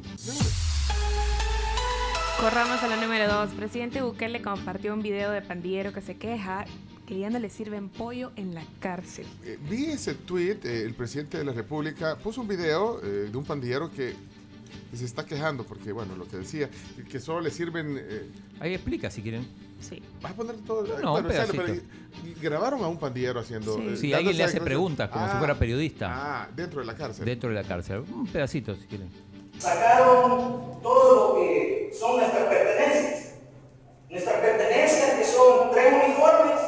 Corramos a la número 2. Presidente Bukele compartió un video de pandillero que se queja que ya no le sirven pollo en la cárcel. Eh, vi ese tweet, eh, el presidente de la República puso un video eh, de un pandillero que, que se está quejando porque, bueno, lo que decía, que solo le sirven... eh, Ahí explica si quieren. Sí. ¿Vas a poner todo? No, Bueno, un sale, pedacito. pero, grabaron a un pandillero haciendo... eh, Si dándose alguien le hace conocer. preguntas como si Ah, fuera periodista. Ah, dentro de la cárcel. Dentro de la cárcel. Un pedacito si quieren. sacaron todo lo que son nuestras pertenencias. Nuestras pertenencias que son tres uniformes,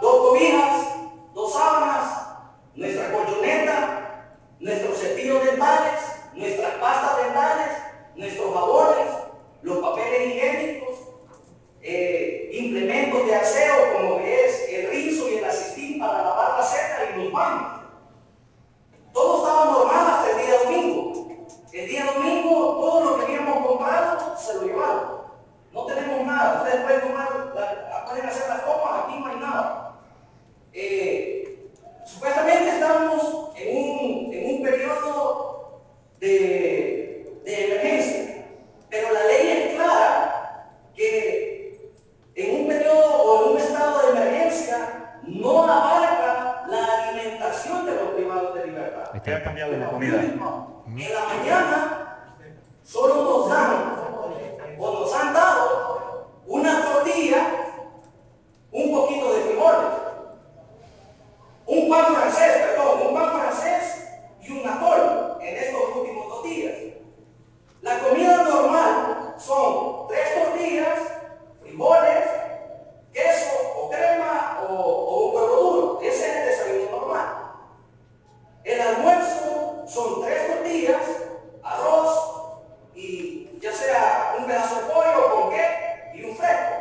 dos cobijas, dos sábanas, nuestra colchoneta, nuestros cepillos dentales, nuestras pastas dentales, nuestros jabones, los papeles higiénicos, eh, implementos de aseo como es el rizo y el asistín para lavar la cena y los baños. Todo estaba normal hasta el día domingo. El día domingo todo lo que habíamos comprado se lo llevaron. No tenemos nada. Ustedes pueden tomar, la, pueden hacer las copas, aquí no hay nada. Eh, supuestamente estamos en un, en un periodo de, de emergencia, pero la ley es clara que en un periodo o en un estado de emergencia no abarca la alimentación de los privados de libertad. Ha cambiado la comida. En la mañana solo nos dan o nos han dado una tortilla, un poquito de frijoles, un pan francés, perdón, un pan francés y un atol en estos últimos dos días. La comida normal son tres tortillas, limones, queso o crema o, un huevo duro. Ese es el desayuno normal. El almuerzo son tres tortillas, arroz y ya sea un pedazo de pollo con qué y un fresco.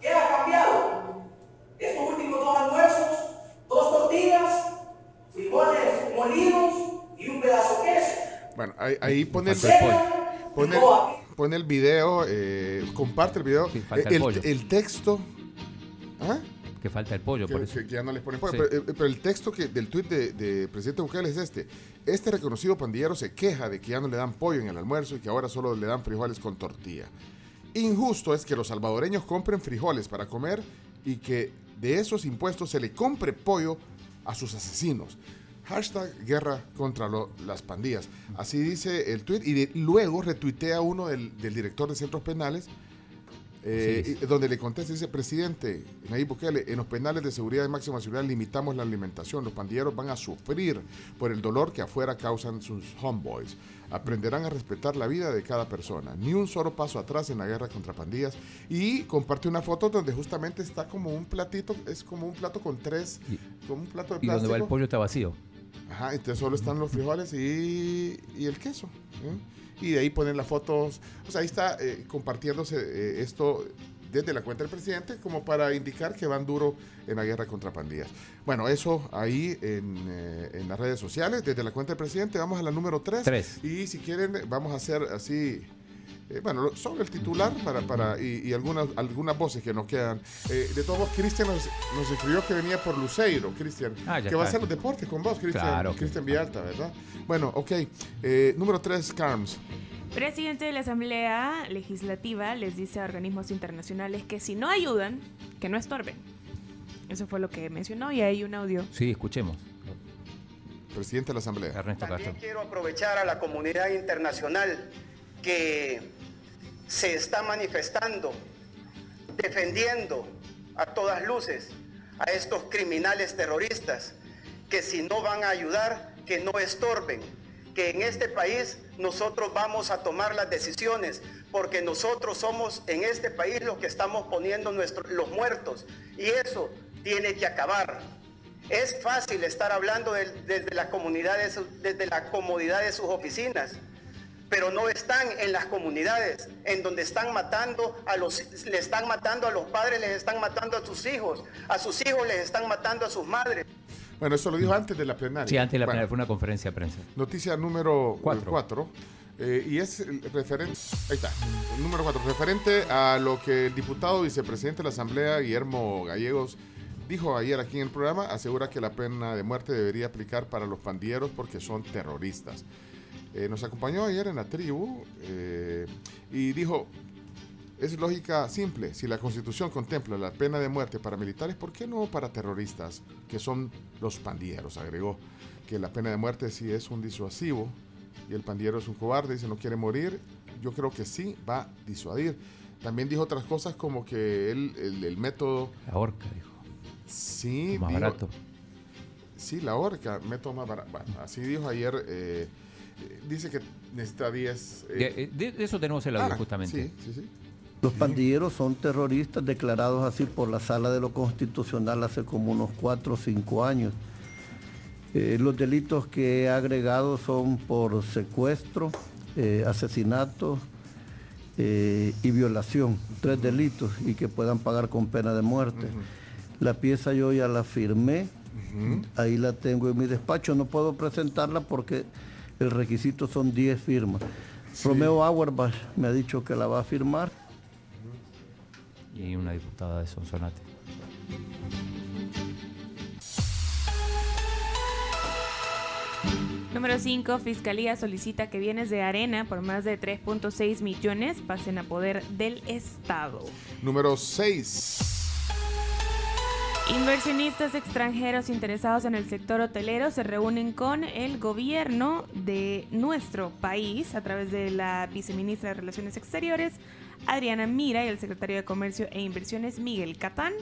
¿Qué ha cambiado? Estos últimos dos almuerzos, dos tortillas, frijoles molidos y un pedazo de queso. Bueno, ahí, ahí pone el, pone, pone el video, eh, comparte el video. falta el el, pollo. el texto. ¿Ah? Que falta el pollo, que, por eso. que- que ya no les ponen pollo. Sí. Pero, eh, pero el texto que, del tuit de, de presidente Bukele es este. Este reconocido pandillero se queja de que ya no le dan pollo en el almuerzo y que ahora solo le dan frijoles con tortilla. Injusto es que los salvadoreños compren frijoles para comer y que de esos impuestos se le compre pollo a sus asesinos. Hashtag guerra contra lo- las pandillas. Así dice el tuit y de- luego retuitea uno del, del director de centros penales eh, y- donde le contesta, dice, presidente Nayib Bukele, en los penales de seguridad de máxima seguridad limitamos la alimentación. Los pandilleros van a sufrir por el dolor que afuera causan sus homeboys. Aprenderán a respetar la vida de cada persona. Ni un solo paso atrás en la guerra contra pandillas. Y comparte una foto donde justamente está como un platito, es como un plato con tres, como un plato de Y donde plástico. va el pollo está vacío. Ajá, entonces solo están los frijoles y, y el queso. ¿eh? Y de ahí ponen las fotos. O sea, ahí está eh, compartiéndose eh, esto desde la cuenta del presidente como para indicar que van duro en la guerra contra pandillas. Bueno, eso ahí en, eh, en las redes sociales, desde la cuenta del presidente. Vamos a la número 3. Tres. Y si quieren, vamos a hacer así. Eh, bueno, lo- sobre el titular para, para, y, y algunas, algunas voces que nos quedan. Eh, de todos modos, Cristian nos, nos escribió que venía por Luceiro, Cristian. Ah, que va a hacer los deportes con vos, Cristian. Claro Cristian Villalta, ¿verdad? Bueno, ok. Eh, número 3, Carms. Presidente de la Asamblea Legislativa les dice a organismos internacionales que si no ayudan, que no estorben. Eso fue lo que mencionó y hay un audio. Sí, escuchemos. Presidente de la Asamblea. Ernesto Castro. También quiero aprovechar a la comunidad internacional que se está manifestando, defendiendo a todas luces a estos criminales terroristas, que si no van a ayudar, que no estorben, que en este país nosotros vamos a tomar las decisiones, porque nosotros somos en este país los que estamos poniendo los muertos, y eso tiene que acabar. Es fácil estar hablando desde, las comunidades, desde la comodidad de sus oficinas, pero no están en las comunidades, en donde están matando a los, le están matando a los padres, les están matando a sus hijos, a sus hijos les están matando a sus madres. Bueno, eso lo dijo antes de la plenaria. Sí, antes de la Bueno, primera fue una conferencia de prensa. Noticia número Cuatro. 4. y es referente. Ahí está. número 4. Referente a lo que el diputado vicepresidente de la Asamblea, Guillermo Gallegos, dijo ayer aquí en el programa, asegura que la pena de muerte debería aplicar para los pandilleros porque son terroristas. Eh, nos acompañó ayer en la tribu eh, y dijo, es lógica simple, si la constitución contempla la pena de muerte para militares, ¿por qué no para terroristas, que son los pandilleros? Agregó que la pena de muerte sí es un disuasivo y el pandillero es un cobarde, dice no quiere morir, yo creo que sí va a disuadir. También dijo otras cosas como que él, el, el método... La horca, dijo. Sí, Más dijo- barato. Sí, la horca, método más barato. Bueno, así dijo ayer. eh, dice que necesita 10. eh, De, de- eso tenemos el audio, ah, justamente. Sí, sí, sí. Los pandilleros son terroristas declarados así por la Sala de lo Constitucional hace como unos cuatro o cinco años. Eh, los delitos que he agregado son por secuestro, eh, asesinato eh, y violación, tres delitos y que puedan pagar con pena de muerte. La pieza yo ya la firmé, ahí la tengo en mi despacho, no puedo presentarla porque el requisito son 10 firmas. Romeo Auerbach me ha dicho que la va a firmar. Y una diputada de Sonsonate. Número 5. Fiscalía solicita que bienes de arena por más de 3.6 millones pasen a poder del Estado. Número 6. Inversionistas extranjeros interesados en el sector hotelero se reúnen con el gobierno de nuestro país a través de la viceministra de Relaciones Exteriores, Adriana Mira, y el secretario de Comercio e Inversiones, Miguel Catán,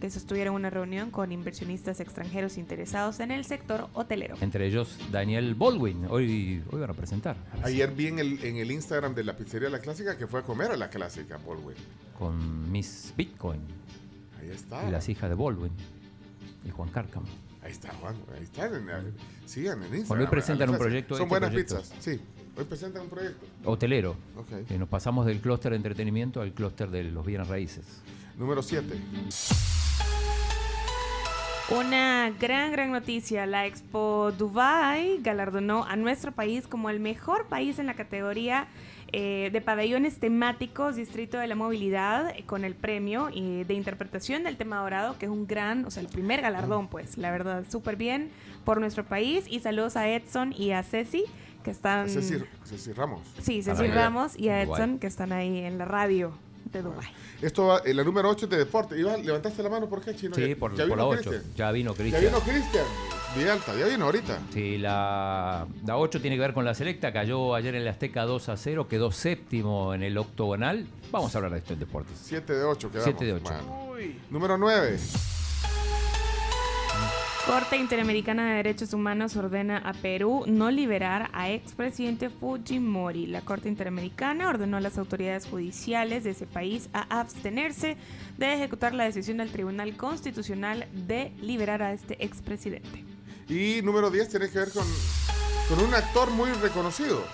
que sostuvieron una reunión con inversionistas extranjeros interesados en el sector hotelero. Entre ellos Daniel Baldwin. Hoy, hoy van a presentar. Ayer vi en el, en el Instagram de la pizzería La Clásica que fue a comer a La Clásica, Baldwin. Con Miss Bitcoin. Ahí está. Y las hijas de Baldwin. Y Juan Cárcamo. Ahí está, Juan. Ahí está. en- sigan en Instagram. Bueno, hoy presentan un proyecto, Son este buenas proyecto. pizzas, sí. Hoy presentan un proyecto. Hotelero. Ok. Eh, nos pasamos del clúster de entretenimiento al clúster de los bienes raíces. Número 7. Una gran, gran noticia. La Expo Dubai galardonó a nuestro país como el mejor país en la categoría eh, de pabellones temáticos, Distrito de la Movilidad, eh, con el premio eh, de interpretación del tema dorado, que es un gran, o sea, el primer galardón, pues, la verdad, súper bien por nuestro país. Y saludos a Edson y a Ceci, que están... Ceci, Ceci Ramos. Sí, Ceci ya. Ramos y a Dubái. Edson, que están ahí en la radio de Dubai. Esto va, eh, la número 8 es de deporte. Iván, ¿levantaste la mano por qué, Chino? Sí, ¿Ya- por, ya por vino la 8. Cristian? Ya vino Ya Cristian. vino Cristian. Villalta, ya vino ahorita. Sí, la, la 8 tiene que ver con la selecta. Cayó ayer en la Azteca 2 a 0. Quedó séptimo en el octogonal. Vamos a hablar de esto en deportes. 7 de 8 quedamos. 7 de 8. Bueno. Número 9. Corte Interamericana de Derechos Humanos ordena a Perú no liberar a expresidente Fujimori. La Corte Interamericana ordenó a las autoridades judiciales de ese país a abstenerse de ejecutar la decisión del Tribunal Constitucional de liberar a este expresidente. Y número 10 tiene que ver con, con un actor muy reconocido.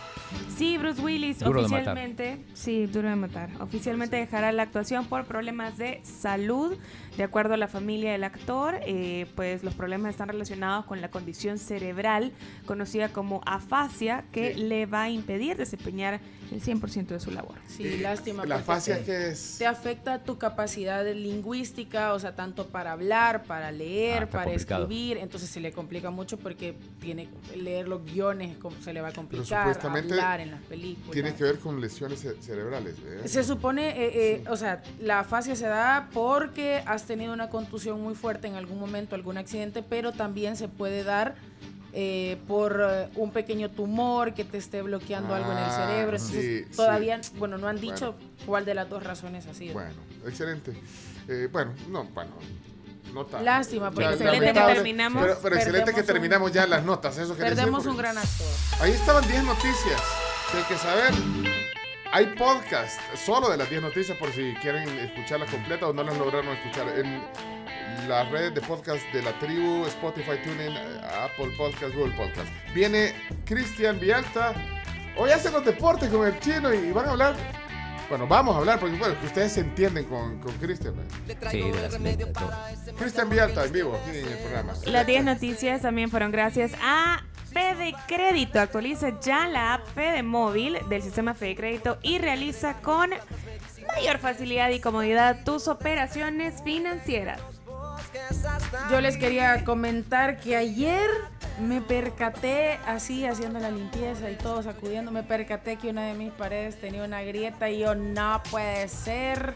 Sí, Bruce Willis Duro oficialmente, sí, duro de matar. Oficialmente dejará la actuación por problemas de salud. De acuerdo a la familia del actor, eh, pues los problemas están relacionados con la condición cerebral conocida como afasia que le va a impedir desempeñar el 100% de su labor. Sí, lástima. La fascia te- que es. Te afecta tu capacidad lingüística, o sea, tanto para hablar, para leer, Ah, para complicado. escribir. Entonces se le complica mucho porque tiene que leer los guiones, se le va a Pero complicar, supuestamente hablar en las películas. tiene que ver con lesiones ce- cerebrales. ¿eh? Se supone, eh, eh, o sea, la afasia se da porque has tenido una contusión muy fuerte en algún momento, algún accidente, pero también se puede dar eh, por eh, un pequeño tumor que te esté bloqueando algo en el Ah, cerebro. Entonces, sí, todavía, bueno, no han dicho cuál de las dos razones ha sido. Bueno, excelente. Eh, bueno, no, bueno. Nota. Lástima, porque Ya, excelente que terminamos, Pero, pero excelente que perdemos un- terminamos ya las notas. Eso decir, Perdemos un gran actor. Ahí estaban 10 noticias que hay que saber. Hay podcast solo de las 10 noticias por si quieren escucharlas completas o no las lograron escuchar. En las redes de podcast de la tribu, Spotify, TuneIn, eh, Apple Podcast, Google Podcast. Viene Cristian Vialta. Hoy hacen los deportes con el chino y van a hablar. Bueno, vamos a hablar porque bueno, ustedes se entienden con, con Cristian. Sí, de la selecta, de todo. Cristian Vialta en vivo aquí en el programa. Las 10 noticias también fueron gracias a Fede Crédito. Actualiza ya la app Fede Móvil del sistema Fede Crédito y realiza con mayor facilidad y comodidad tus operaciones financieras. Yo les quería comentar que ayer me percaté, así haciendo la limpieza y todo sacudiendo, me percaté que una de mis paredes tenía una grieta y yo no puede ser.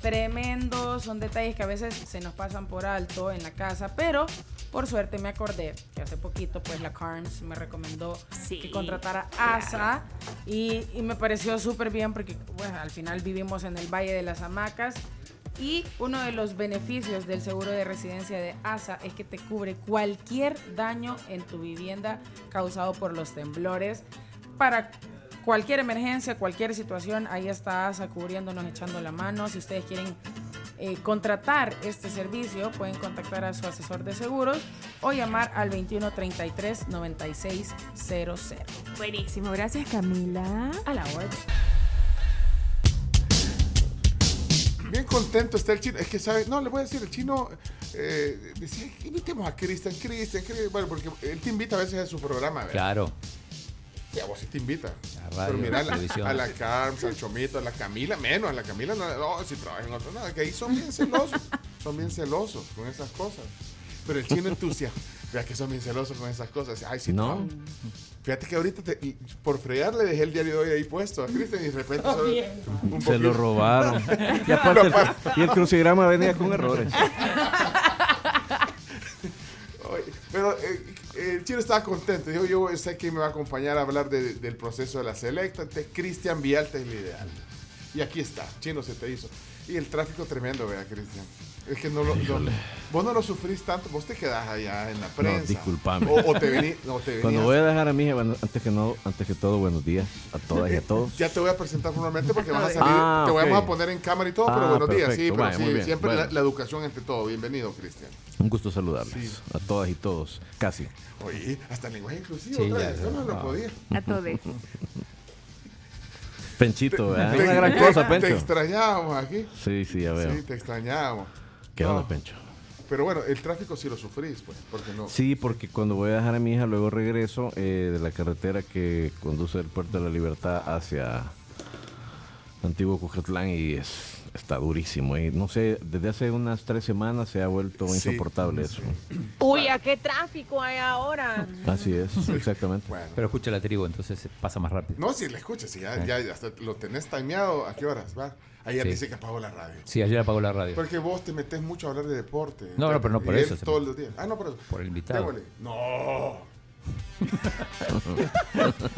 Tremendo, son detalles que a veces se nos pasan por alto en la casa, pero por suerte me acordé que hace poquito pues la Carms me recomendó que contratara ASA y, y me pareció súper bien porque al final vivimos en el Valle de las Hamacas y uno de los beneficios del seguro de residencia de ASA es que te cubre cualquier daño en tu vivienda causado por los temblores. Para cualquier emergencia, cualquier situación, ahí está ASA cubriéndonos, echando la mano. Si ustedes quieren eh, contratar este servicio, pueden contactar a su asesor de seguros o llamar al 2133 9600. Buenísimo, gracias Camila. A la orden. Bien contento está el chino. Es que, ¿sabe? No, le voy a decir, el chino eh, decía, invitemos a Cristian, Cristian. Bueno, porque él te invita a veces a su programa, ¿verdad? Claro. Y a vos sí te invita. radio, Pero mira, a la, a la Carms, al Chomito, a la Camila, menos, a la Camila no, no si trabaja en otro, nada, que ahí son bien celosos, son bien celosos con esas cosas. Pero el chino entusiasma, vea que son bien celosos con esas cosas. Ay, si no. No. Fíjate que ahorita, te- y por fregar, le dejé el diario de hoy ahí puesto a Cristian y de repente Oh, solo- un Se lo robaron. Y aparte, el, y el crucigrama venía con errores. Pero eh, el chino estaba contento. Dijo, yo sé que me va a acompañar a hablar de- del proceso de la selecta. Entonces, Cristian Vialta es el ideal. Y aquí está, chino se te hizo. Y el tráfico tremendo, vea, Cristian. Es que no lo, no- vos no lo sufrís tanto, vos te quedás allá en la prensa. No, disculpame. O, o te vení, no, te Cuando voy a dejar a mi hija, bueno, antes que no, antes que todo, buenos días a todas y a todos. Ya te voy a presentar formalmente porque vas a salir, Ah, te ok. vamos a poner en cámara y todo, pero Ah, buenos días, sí, pero Vaya, sí, siempre Bueno. la, la educación ante todo. Bienvenido, Cristian. Un gusto saludarles Sí. a todas y todos, casi. Oye, hasta el lenguaje inclusivo, Sí, otra ya, vez, ya. yo no lo podía. A todos. Penchito, ¿verdad? Te- Una gran te- cosa, Te Pencho. extrañábamos aquí. Sí, sí, ya veo. Sí, te extrañábamos. ¿Qué No, onda, Pencho? Pero bueno, el tráfico sí lo sufrís, pues, porque no. Sí, porque cuando voy a dejar a mi hija, luego regreso eh, de la carretera que conduce del Puerto de la Libertad hacia Antiguo Cujatlán y es, está durísimo. Y no sé, desde hace unas tres semanas se ha vuelto Sí, insoportable eso. Uy, ¿a qué tráfico hay ahora? Así es, exactamente. Pero escucha la tribu, entonces pasa más rápido. No, si le escuchas, si ya, Sí. ya, ya hasta lo tenés timeado, ¿a qué horas? Va. Ayer Sí. dice que apagó la radio. Sí, ayer apagó la radio. Porque vos te metes mucho a hablar de deporte. No, no, pero no por eso, Todos me- los días. Ah, no, por eso. Por el invitado. No.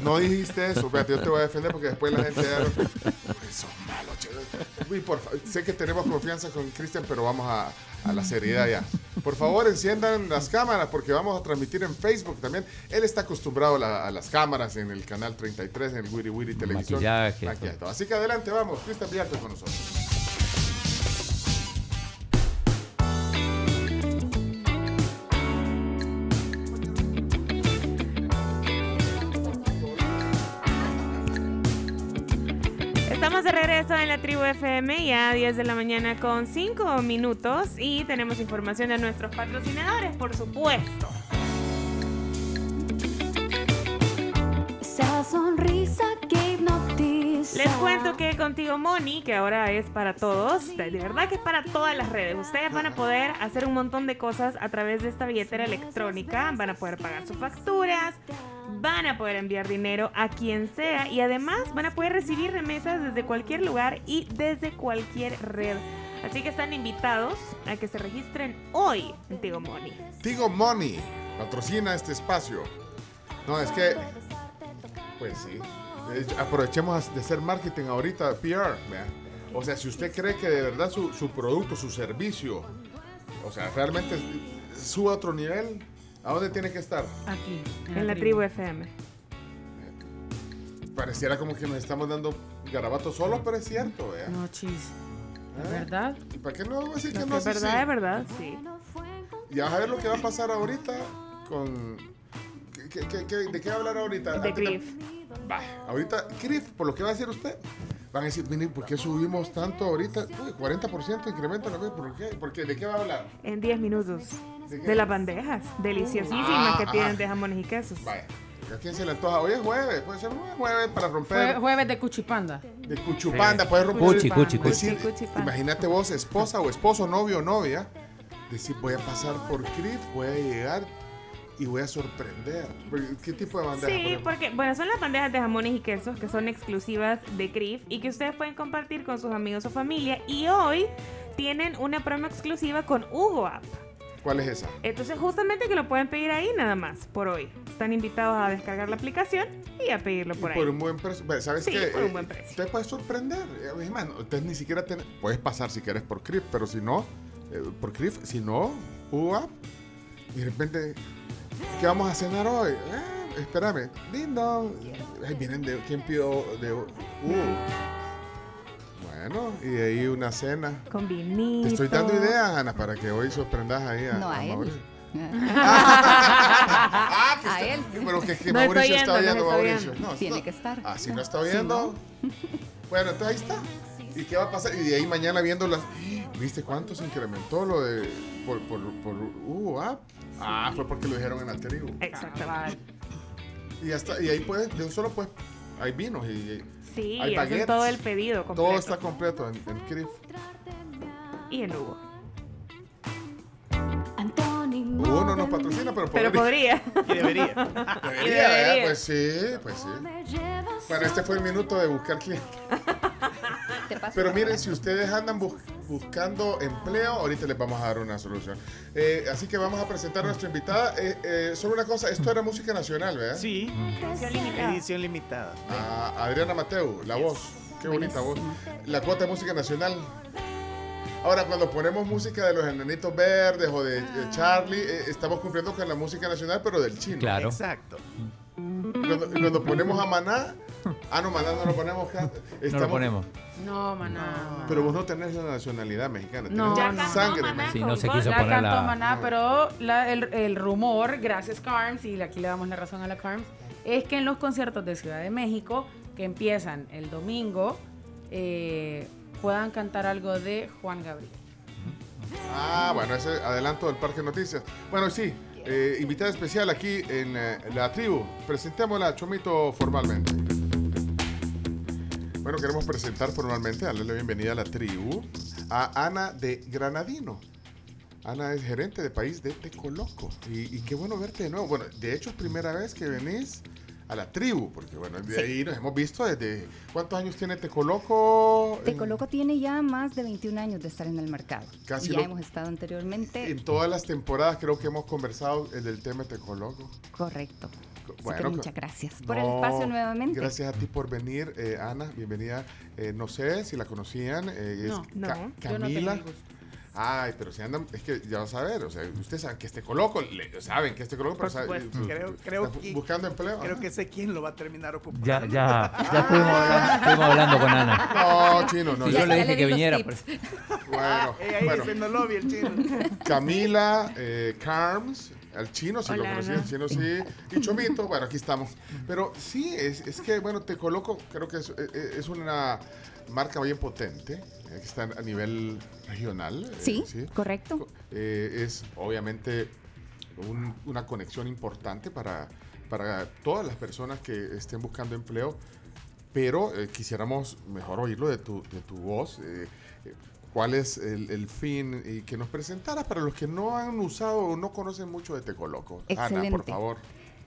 no dijiste eso. Espérate, yo te voy a defender porque después la gente ya... Uy, sos malo, che. Uy, por fa- Sé que tenemos confianza con Cristian, pero vamos a, a la seriedad ya. Por favor, enciendan las cámaras porque vamos a transmitir en Facebook también. Él está acostumbrado a, la- a las cámaras en el canal 33, en el Wiri Wiri Televisión. Maquillaje. Así que adelante, vamos. Cristian Villalta con nosotros. De regreso en la tribu FM ya a 10 de la mañana con 5 minutos y tenemos información de nuestros patrocinadores, por supuesto. Les cuento que Contigo Money, que ahora es para todos, de de verdad que es para todas las redes. Ustedes van a poder hacer un montón de cosas a través de esta billetera electrónica, van a poder pagar sus facturas, van a poder enviar dinero a quien sea y además van a poder recibir remesas desde cualquier lugar y desde cualquier red. Así que están invitados a que se registren hoy en Tigo Money. Tigo Money patrocina este espacio. No, es que. Pues sí. Eh, Aprovechemos de hacer marketing ahorita, PR. vea. O sea, si usted cree que de verdad su, su producto, su servicio, o sea, realmente sube a otro nivel, ¿a dónde tiene que estar? Aquí. En la tribu FM. Pareciera como que nos estamos dando garabatos solo, pero es cierto, vea. No, chis. ¿Eh? ¿Es verdad? ¿Y para qué no vamos a decir Lo que no? es Sí, verdad, sí. es verdad, sí. Y vas a ver lo que va a pasar ahorita con... ¿qué- qué- qué- ¿De qué hablar ahorita? De Griff. Va, ahorita, Griff, por lo que va a decir usted, van a decir, mire, ¿por qué subimos tanto ahorita? Uy, 40% incremento la vez, ¿por qué? ¿Por qué? ¿De qué va a hablar? En 10 minutos. ¿De qué? De las bandejas deliciosísimas Ah, que tienen ajá. de jamones y quesos. Vaya, ¿a quién se le antoja? Hoy es jueves, puede ser un jueves para romper... Jueves de Cuchipanda. De cuchupanda, puedes romper... Cuchi, cuchi, cuchi. Decir, Cuchi, cuchipanda. imagínate vos, esposa o esposo, novio o novia, decir, voy a pasar por Griff, voy a llegar y voy a sorprender. ¿Qué tipo de bandeja? por Sí, ejemplo? porque, bueno, son las bandejas de jamones y quesos que son exclusivas de Crif y que ustedes pueden compartir con sus amigos o familia. Y hoy tienen una promo exclusiva con Hugo App. ¿Cuál es esa? Entonces, justamente que lo pueden pedir ahí nada más por hoy. Están invitados a descargar la aplicación y a pedirlo por Y ahí. por un buen precio. ¿Sabes Sí, qué? por un Eh, buen precio. Usted puede sorprender. eh, es más, usted ni siquiera tiene- Puedes pasar si quieres por CRIF, pero si no, eh, por CRIF, si no, UA. Y de repente, ¿qué vamos a cenar hoy? Eh, espérame. Ding dong. Ay, vienen de. ¿Quién pidió de U? Bueno, y de ahí una cena. Con vinito. Te estoy dando ideas, Ana, para que hoy sorprendas ahí a, No, a él. Mauricio. Ah, que a está- él. Pero que, que No Mauricio está oyendo, Mauricio. viendo. No, Tiene no. que estar. Así no está Si oyendo. Bueno, entonces ahí está. ¿Y qué va a pasar? Y de ahí mañana viendo las. ¿Viste cuánto se incrementó lo de. por. por. por. Uh, ah? Ah, fue porque lo dijeron en la tribu. Exactamente. Y ya está. Y ahí puedes, de un solo pues. Hay vinos y. Sí, hay baguettes. todo el pedido completo. Todo está completo en, en CRIF. Y en Hugo. Hugo no nos patrocina, pero Pero podría. podría. Y debería. Debería, debería. Pues sí, pues sí. Bueno, este fue el minuto de buscar clientes. Te paso Pero miren, si ustedes andan bus- buscando empleo, ahorita les vamos a dar una solución. Eh, así que vamos a presentar a nuestra invitada. Eh, eh, solo una cosa, esto era música nacional, ¿verdad? Sí. Edición limitada. Edición limitada. A Adriana Mateu, la voz. Qué bonita voz. La cuota de música nacional. Ahora, cuando ponemos música de los enanitos verdes o de, de Charlie, eh, estamos cumpliendo con la música nacional, pero del chino. Claro. Exacto. Cuando, cuando ponemos a Maná, ah, no, Maná no lo ponemos. acá. No lo Estamos- ponemos. No, maná. Pero vos no tenés la nacionalidad mexicana, No, tenés no. sangre Ya mexicana. Sí, no se quiso La poner cantó la... Maná, pero la- el, el rumor, gracias Carms, y aquí le damos la razón a la Carms, es que en los conciertos de Ciudad de México, que empiezan el domingo, eh, puedan cantar algo de Juan Gabriel. Ah, bueno, ese adelanto del Parque Noticias. Bueno, sí, eh, invitada especial aquí en eh, la tribu. Presentémosla, Chomito, formalmente. Bueno, queremos presentar formalmente, darle la bienvenida a la tribu, a Ana de Granadino. Ana es gerente de país de Tecoloco. Y, y qué bueno verte de nuevo. Bueno, de hecho es primera vez que venís a la tribu, porque bueno, de Sí. ahí nos hemos visto desde... ¿Cuántos años tiene Tecoloco? En- Tecoloco tiene ya más de 21 años de estar en el mercado. Casi ya lo- hemos estado anteriormente. En todas las temporadas creo que hemos conversado el del tema de Tecoloco. Correcto. Así Bueno, que muchas gracias por el espacio nuevamente. Gracias a ti por venir, eh, Ana. Bienvenida. Eh, no sé si la conocían. eh, es No, no, Ca- yo no Camila. tengo el gusto. Ay, pero si andan, es que ya vas a ver, o sea, ustedes saben que este coloco, le- saben que este coloco, pero mm, Creo, que, buscando empleo. creo que sé quién lo va a terminar ocupando. Ya, ya, ya estuvimos hablando, estuvimos hablando con Ana. No, chino, no. Sí, ya- yo le dije que viniera. pues. Bueno, Eh, ahí bueno. el chino. Camila, eh, Carms, el chino sí lo conocí, el chino sí, y Chomito, bueno, aquí estamos. Pero sí, es, es que, bueno, te coloco, creo que es, eh, es una marca bien potente, eh, que está a nivel regional. eh, Sí, correcto. Eh, es obviamente un- una conexión importante para, para todas las personas que estén buscando empleo, pero eh, quisiéramos mejor oírlo de tu, de tu voz. ¿Cuál es el, el fin? Y que nos presentaras para los que no han usado o no conocen mucho de Tecoloco. Ana, por Excelente. favor.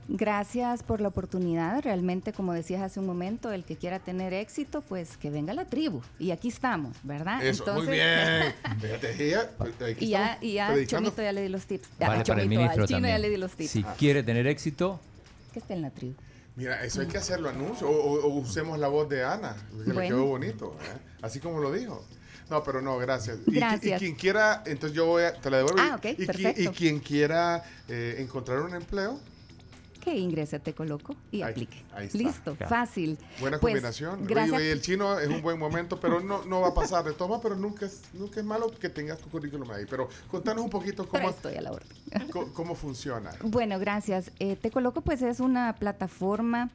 Gracias por la oportunidad. Realmente, como decías hace un momento, el que quiera tener éxito, pues que venga a la tribu. Y aquí estamos, ¿verdad? Eso, muy bien. Fíjate, ella, aquí Y ya, y ya. Chomito ya le di los tips. Vale Ah, para el Chomito, al ministro chino ya le di los tips. Si quiere tener éxito, Que esté en la tribu. Mira, eso hay que hacerlo anuncio. O, o- o usemos la voz de Ana, que le Bueno. quedó bonito. ¿eh? Así como lo dijo. No, pero no, gracias. Y, Gracias. y quien quiera, entonces yo voy a, te la devuelvo. Ah, ok, y, perfecto. y quien quiera eh, encontrar un empleo, Que ingrese a Tecoloco y Ahí- aplique. ahí está. Listo, fácil. buena Pues, combinación. Gracias. oye, el chino es un buen momento, pero no, no va a pasar de toma, pero nunca es, nunca es malo que tengas tu currículum ahí. Pero contanos un poquito Pero cómo, estoy a la orden. co- cómo funciona. Bueno, gracias. Eh, Tecoloco pues es una plataforma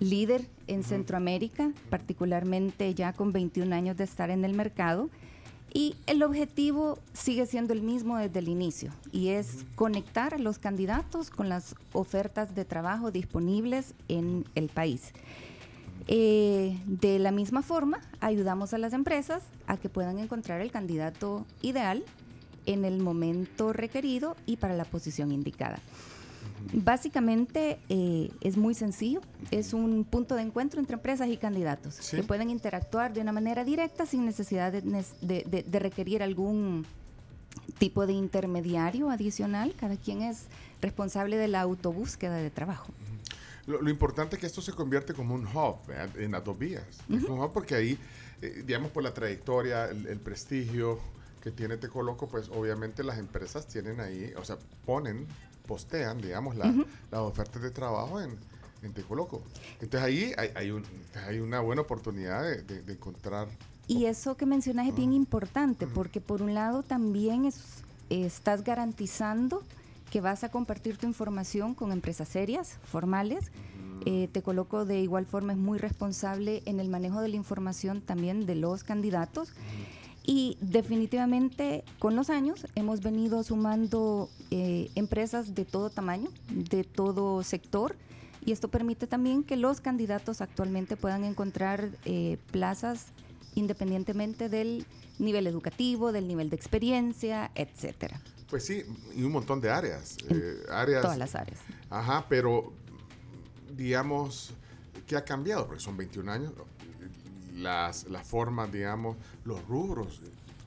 líder en Centroamérica, particularmente ya con 21 años de estar en el mercado. Y el objetivo sigue siendo el mismo desde el inicio y es conectar a los candidatos con las ofertas de trabajo disponibles en el país. Eh, de la misma forma, ayudamos a las empresas a que puedan encontrar el candidato ideal en el momento requerido y para la posición indicada. Básicamente eh, es muy sencillo, es un punto de encuentro entre empresas y candidatos Sí. que pueden interactuar de una manera directa sin necesidad de, nes- de- de- de requerir algún tipo de intermediario adicional. Cada quien es responsable de la autobúsqueda de trabajo. Lo, lo importante es que esto se convierte como un hub ¿verdad? en las dos vías. Es un hub porque ahí, eh, digamos, por la trayectoria, el, el prestigio que tiene Tecoloco, pues obviamente las empresas tienen ahí, o sea, ponen, postean, digamos, la- Ujú. las ofertas de trabajo en, en Tecoloco. Entonces ahí hay, hay un- hay una buena oportunidad de, de- de encontrar. Y eso que mencionas es bien importante porque por un lado también es- estás garantizando que vas a compartir tu información con empresas serias, formales. Eh, te coloco de igual forma es muy responsable en el manejo de la información también de los candidatos. Y definitivamente con los años hemos venido sumando eh, empresas de todo tamaño, de todo sector, y esto permite también que los candidatos actualmente puedan encontrar eh, plazas independientemente del nivel educativo, del nivel de experiencia, etcétera. Pues sí, y un montón de áreas. eh, áreas Todas las áreas. Ajá, pero digamos, ¿qué ha cambiado? Porque son 21 años, las, las formas, digamos, los rubros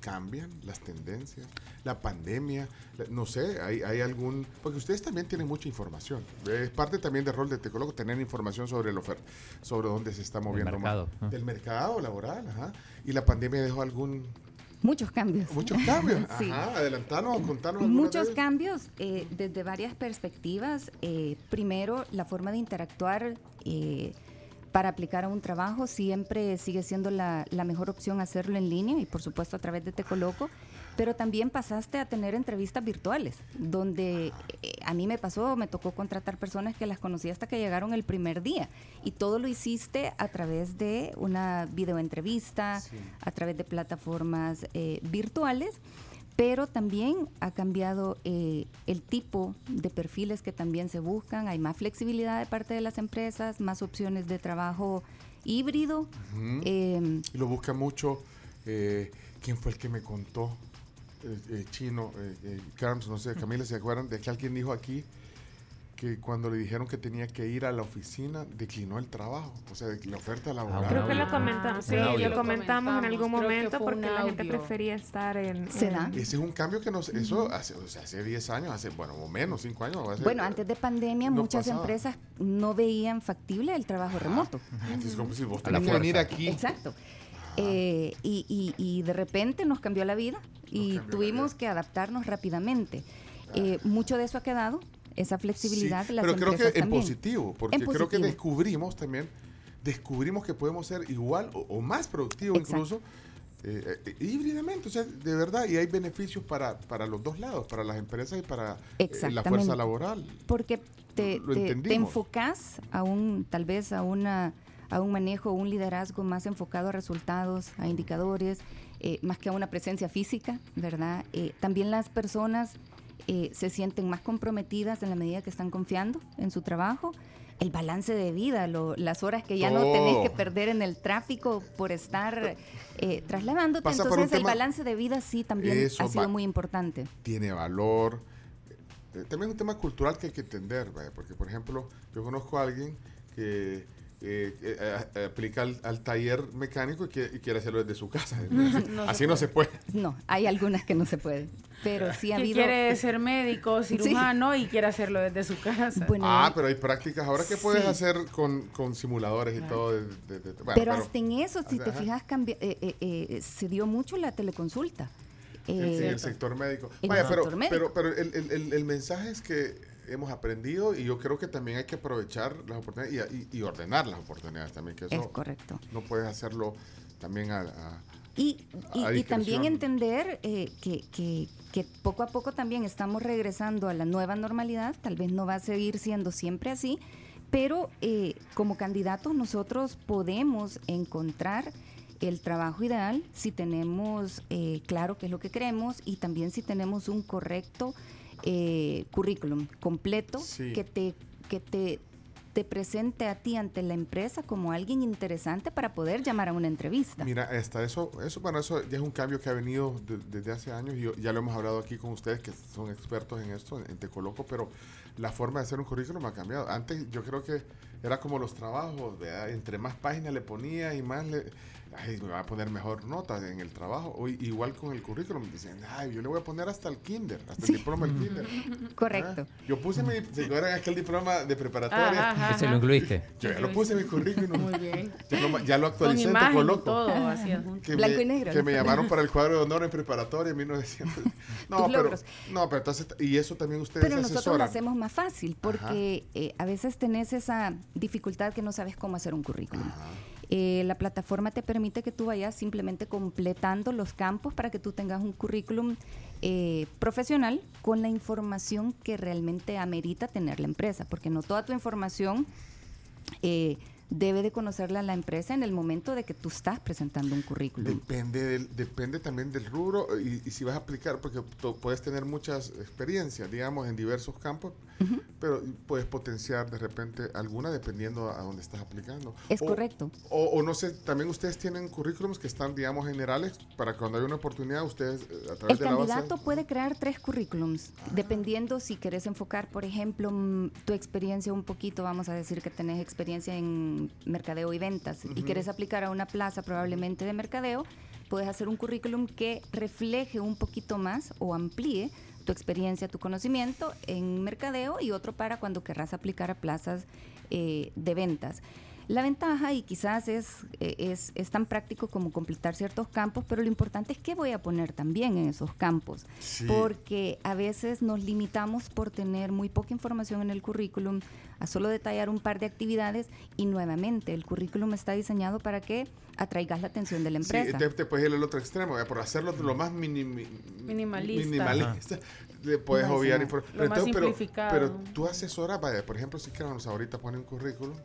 cambian las tendencias, la pandemia, no sé, hay, hay algún, porque ustedes también tienen mucha información. Es parte también del rol de Tecólogo tener información sobre el oferta, sobre dónde se está moviendo más. mercado, ¿no? Del mercado laboral, ajá. Y la pandemia dejó algún Muchos cambios. muchos cambios. Sí. Ajá, adelantanos, contanos algunos de Muchos cambios eh, desde varias perspectivas. Eh, primero, la forma de interactuar eh, para aplicar a un trabajo siempre sigue siendo la, la mejor opción hacerlo en línea y por supuesto a través de Tecoloco. Pero también pasaste a tener entrevistas virtuales, donde eh, a mí me pasó, me tocó contratar personas que las conocí hasta que llegaron el primer día. Y todo lo hiciste a través de una videoentrevista, a través de plataformas eh, virtuales pero también ha cambiado eh, el tipo de perfiles que también se buscan. Hay más flexibilidad de parte de las empresas, más opciones de trabajo híbrido. Eh, y lo busca mucho. eh, ¿Quién fue el que me contó? Chino, eh, eh, Carms, no sé, Camila, ¿se acuerdan de que alguien dijo aquí que cuando le dijeron que tenía que ir a la oficina, declinó el trabajo? O sea, la oferta laboral. Creo que lo comentamos, sí, lo comentamos en algún momento porque la gente prefería estar en... ¿Se da? Ese es un cambio que nos, eso hace, o sea, hace 10 años, hace, bueno, o menos, 5 años. hace- bueno, antes de pandemia no muchas pasaba. empresas no veían factible el trabajo remoto. Entonces, como si vos A la que venir aquí. Exacto. Eh, y, y- y de repente nos cambió la vida y tuvimos que adaptarnos rápidamente. Eh, mucho de eso ha quedado, esa flexibilidad. Sí, las pero creo que en positivo, porque En creo que descubrimos también, descubrimos que podemos ser igual o, o más productivos Exacto. incluso eh, eh, híbridamente, o sea, de verdad, y hay beneficios para, para los dos lados, para las empresas y para eh, la fuerza laboral. Porque te, te- te enfocas a un, tal vez a una a un manejo, un liderazgo más enfocado a resultados, a indicadores, más que a una presencia física, ¿verdad? También las personas eh, se sienten más comprometidas en la medida que están confiando en su trabajo. El balance de vida, lo- las horas que ya no tenés que perder en el tráfico por estar eh, trasladándote. Pasa Entonces, el tema- balance de vida sí también Eso ha sido muy importante. tiene valor. Eh, también es un tema cultural que hay que entender, ¿vale? porque por ejemplo, yo conozco a alguien que eh, eh, eh, aplica al, al taller mecánico y, que- y quiere hacerlo desde su casa. No Así se no se puede. No, hay algunas que no se pueden, pero sí ha Que habido... quiere ser médico, cirujano y quiere hacerlo desde su casa. ah, pero hay prácticas ahora que puedes Sí. hacer con, con simuladores y todo. de- de- de- bueno, pero, hasta en eso, si te fijas, cambi- eh, eh, eh, se dio mucho la teleconsulta. en, Eh, el sector médico. Vaya, el pero, sector médico. pero, pero el, el- el- el mensaje es que hemos aprendido y yo creo que también hay que aprovechar las oportunidades y, y- y ordenar las oportunidades también, que eso Es correcto. no puedes hacerlo también a, a- Y, y- y también entender eh, que, que- que poco a poco también estamos regresando a la nueva normalidad, tal vez no va a seguir siendo siempre así, pero eh, como candidatos nosotros podemos encontrar el trabajo ideal si tenemos eh, claro qué es lo que queremos y también si tenemos un correcto eh, currículum completo Sí. que te que te te presente a ti ante la empresa como alguien interesante para poder llamar a una entrevista. Mira, hasta eso, eso, bueno, eso ya es un cambio que ha venido de- desde hace años y yo- ya lo hemos hablado aquí con ustedes que son expertos en esto, en Tecoloco, pero la forma de hacer un currículum ha cambiado. Antes yo creo que era como los trabajos, ¿verdad? entre más páginas le ponía y más le... Ay, me va a poner mejor nota en el trabajo. Hoy, igual con el currículum, dicen, ay, yo le voy a poner hasta el kinder, hasta el diploma del kinder. Correcto. Ah, Yo puse mi, ¿se acuerdan aquel diploma de preparatoria? Ajá, ajá, Ese lo incluiste. Yo ya lo puse en mi currículum. Muy bien. Ya lo, ya lo Con actualicé en imagen y Tecoloco. todo, así adjunto. Que Blanco me, y negro, Que me llamaron para el cuadro de honor en preparatoria en 1900. No, pero, no, pero entonces, y eso también ustedes Pero nosotros lo asesoran. hacemos más fácil porque eh, a veces tenés esa dificultad que no sabes cómo hacer un currículum. Eh, la plataforma te permite que tú vayas simplemente completando los campos para que tú tengas un currículum eh, profesional con la información que realmente amerita tener la empresa, porque no toda tu información eh, debe de conocerla la empresa en el momento de que tú estás presentando un currículum. Depende, del, depende también del rubro y, y si vas a aplicar, porque tú puedes tener muchas experiencias, digamos, en diversos campos, pero puedes potenciar de repente alguna dependiendo a dónde estás aplicando. Es O- correcto. O, o no sé, también ustedes tienen currículums que están, digamos, generales para cuando hay una oportunidad, ustedes eh, a través El de la base... candidato puede crear tres currículums, dependiendo si querés enfocar, por ejemplo, mm, tu experiencia un poquito, vamos a decir que tenés experiencia en en mercadeo y ventas y quieres aplicar a una plaza probablemente de mercadeo, puedes hacer un currículum que refleje un poquito más o amplíe tu experiencia, tu conocimiento en mercadeo y otro para cuando querrás aplicar a plazas eh, de ventas. La ventaja, y quizás es, eh, es, es tan práctico como completar ciertos campos, pero lo importante es qué voy a poner también en esos campos. Sí. Porque a veces nos limitamos por tener muy poca información en el currículum a solo detallar un par de actividades y nuevamente el currículum está diseñado para que atraigas la atención de la Sí, empresa. te, te puedes ir al otro extremo, ¿verdad? por hacerlo lo más Minimalista. minimalista. Le puedes obviar información. pero, tú asesoras, vaya, por ejemplo, si queremos ahorita poner un currículum,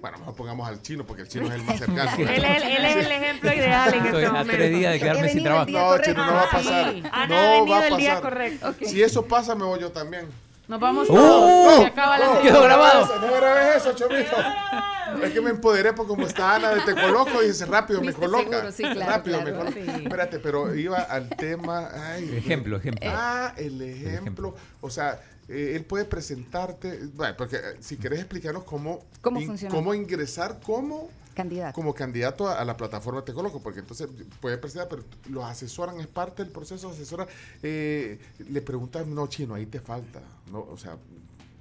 bueno, mejor pongamos al chino porque el chino es el más cercano. Él es el- él es el ejemplo ideal en Estoy este a momento. tres días de quedarme He sin venido trabajo. el día No, correcto. chino, no va a pasar. Sí. Ana no ha venido va a el día pasar. correcto. Si eso pasa, me voy yo también. Nos vamos ¡Uh! todos. No, Se acaba la no, entrevista. no grabado. No grabes eso, chomito. Es que me empoderé porque como está Ana de Te Coloco y dice rápido me coloca. seguro, sí, claro, rápido claro. me coloca. Sí. Espérate, pero iba al tema. Ay, Ejemplo, ejemplo. Ah, el ejemplo. O sea, eh, él puede presentarte. Bueno, porque eh, si querés explicarnos cómo, ¿Cómo in- funciona? cómo ingresar como Candidato. como candidato a, la plataforma Te Coloco, porque entonces puede presentar, pero los asesoran, es parte del proceso, asesora. Eh, le preguntan, no, chino, ahí te falta. No, o sea,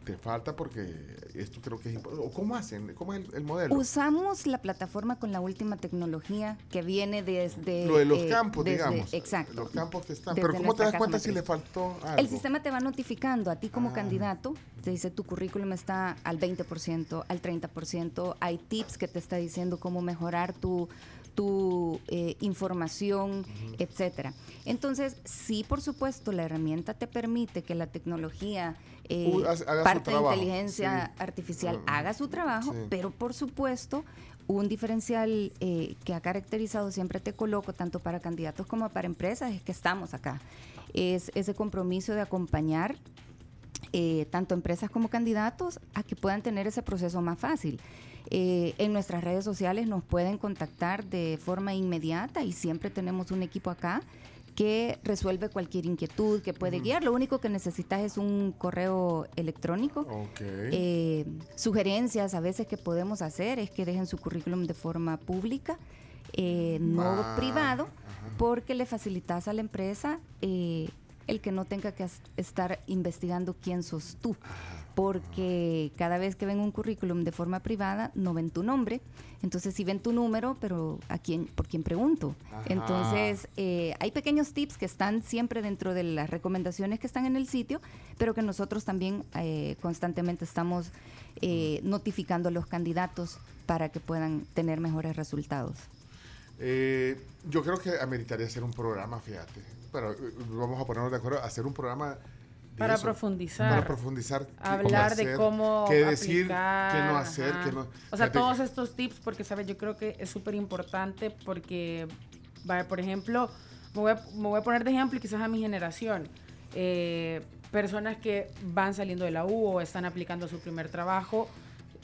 te falta porque esto creo que es importante. ¿O ¿Cómo hacen? ¿Cómo es el, el modelo? Usamos la plataforma con la última tecnología que viene desde... Lo de los eh, campos, desde- digamos. Exacto. Los campos que están. Desde Pero ¿cómo te das cuenta si le faltó algo? El sistema te va notificando a ti como Ah. candidato, te dice tu currículum está al 20%, al 30%, hay tips que te está diciendo cómo mejorar tu, tu eh, información, etcétera. Entonces, sí, por supuesto, la herramienta te permite que la tecnología, eh, Uh, haga- parte de inteligencia sí. artificial, Ah, haga su trabajo, sí. pero por supuesto, un diferencial eh, que ha caracterizado siempre te coloco, tanto para candidatos como para empresas, es que estamos acá. Es ese compromiso de acompañar eh, tanto empresas como candidatos a que puedan tener ese proceso más fácil. Eh, en nuestras redes sociales nos pueden contactar de forma inmediata y siempre tenemos un equipo acá que resuelve cualquier inquietud, que puede guiar. Lo único que necesitas es un correo electrónico. Ok. Eh, sugerencias a veces que podemos hacer es que dejen su currículum de forma pública, eh, no Ah, privado, porque le facilitas a la empresa eh, el que no tenga que estar investigando quién sos tú. Porque cada vez que ven un currículum de forma privada, no ven tu nombre. Entonces, si ven tu número, pero ¿a quién, ¿por quién pregunto? Ajá. Entonces, eh, hay pequeños tips que están siempre dentro de las recomendaciones que están en el sitio, pero que nosotros también eh, constantemente estamos eh, notificando a los candidatos para que puedan tener mejores resultados. Eh, yo creo que ameritaría hacer un programa, fíjate. Pero eh, vamos a ponernos de acuerdo, hacer un programa Para eso, profundizar. Para profundizar. qué- Hablar de hacer, cómo qué decir, aplicar, qué no hacer, qué no. O sea, todos estos tips, porque, ¿sabes? Yo creo que es súper importante porque, vaya, por ejemplo, me voy, a, me voy a poner de ejemplo y quizás a mi generación. eh, personas que van saliendo de la U o están aplicando su primer trabajo.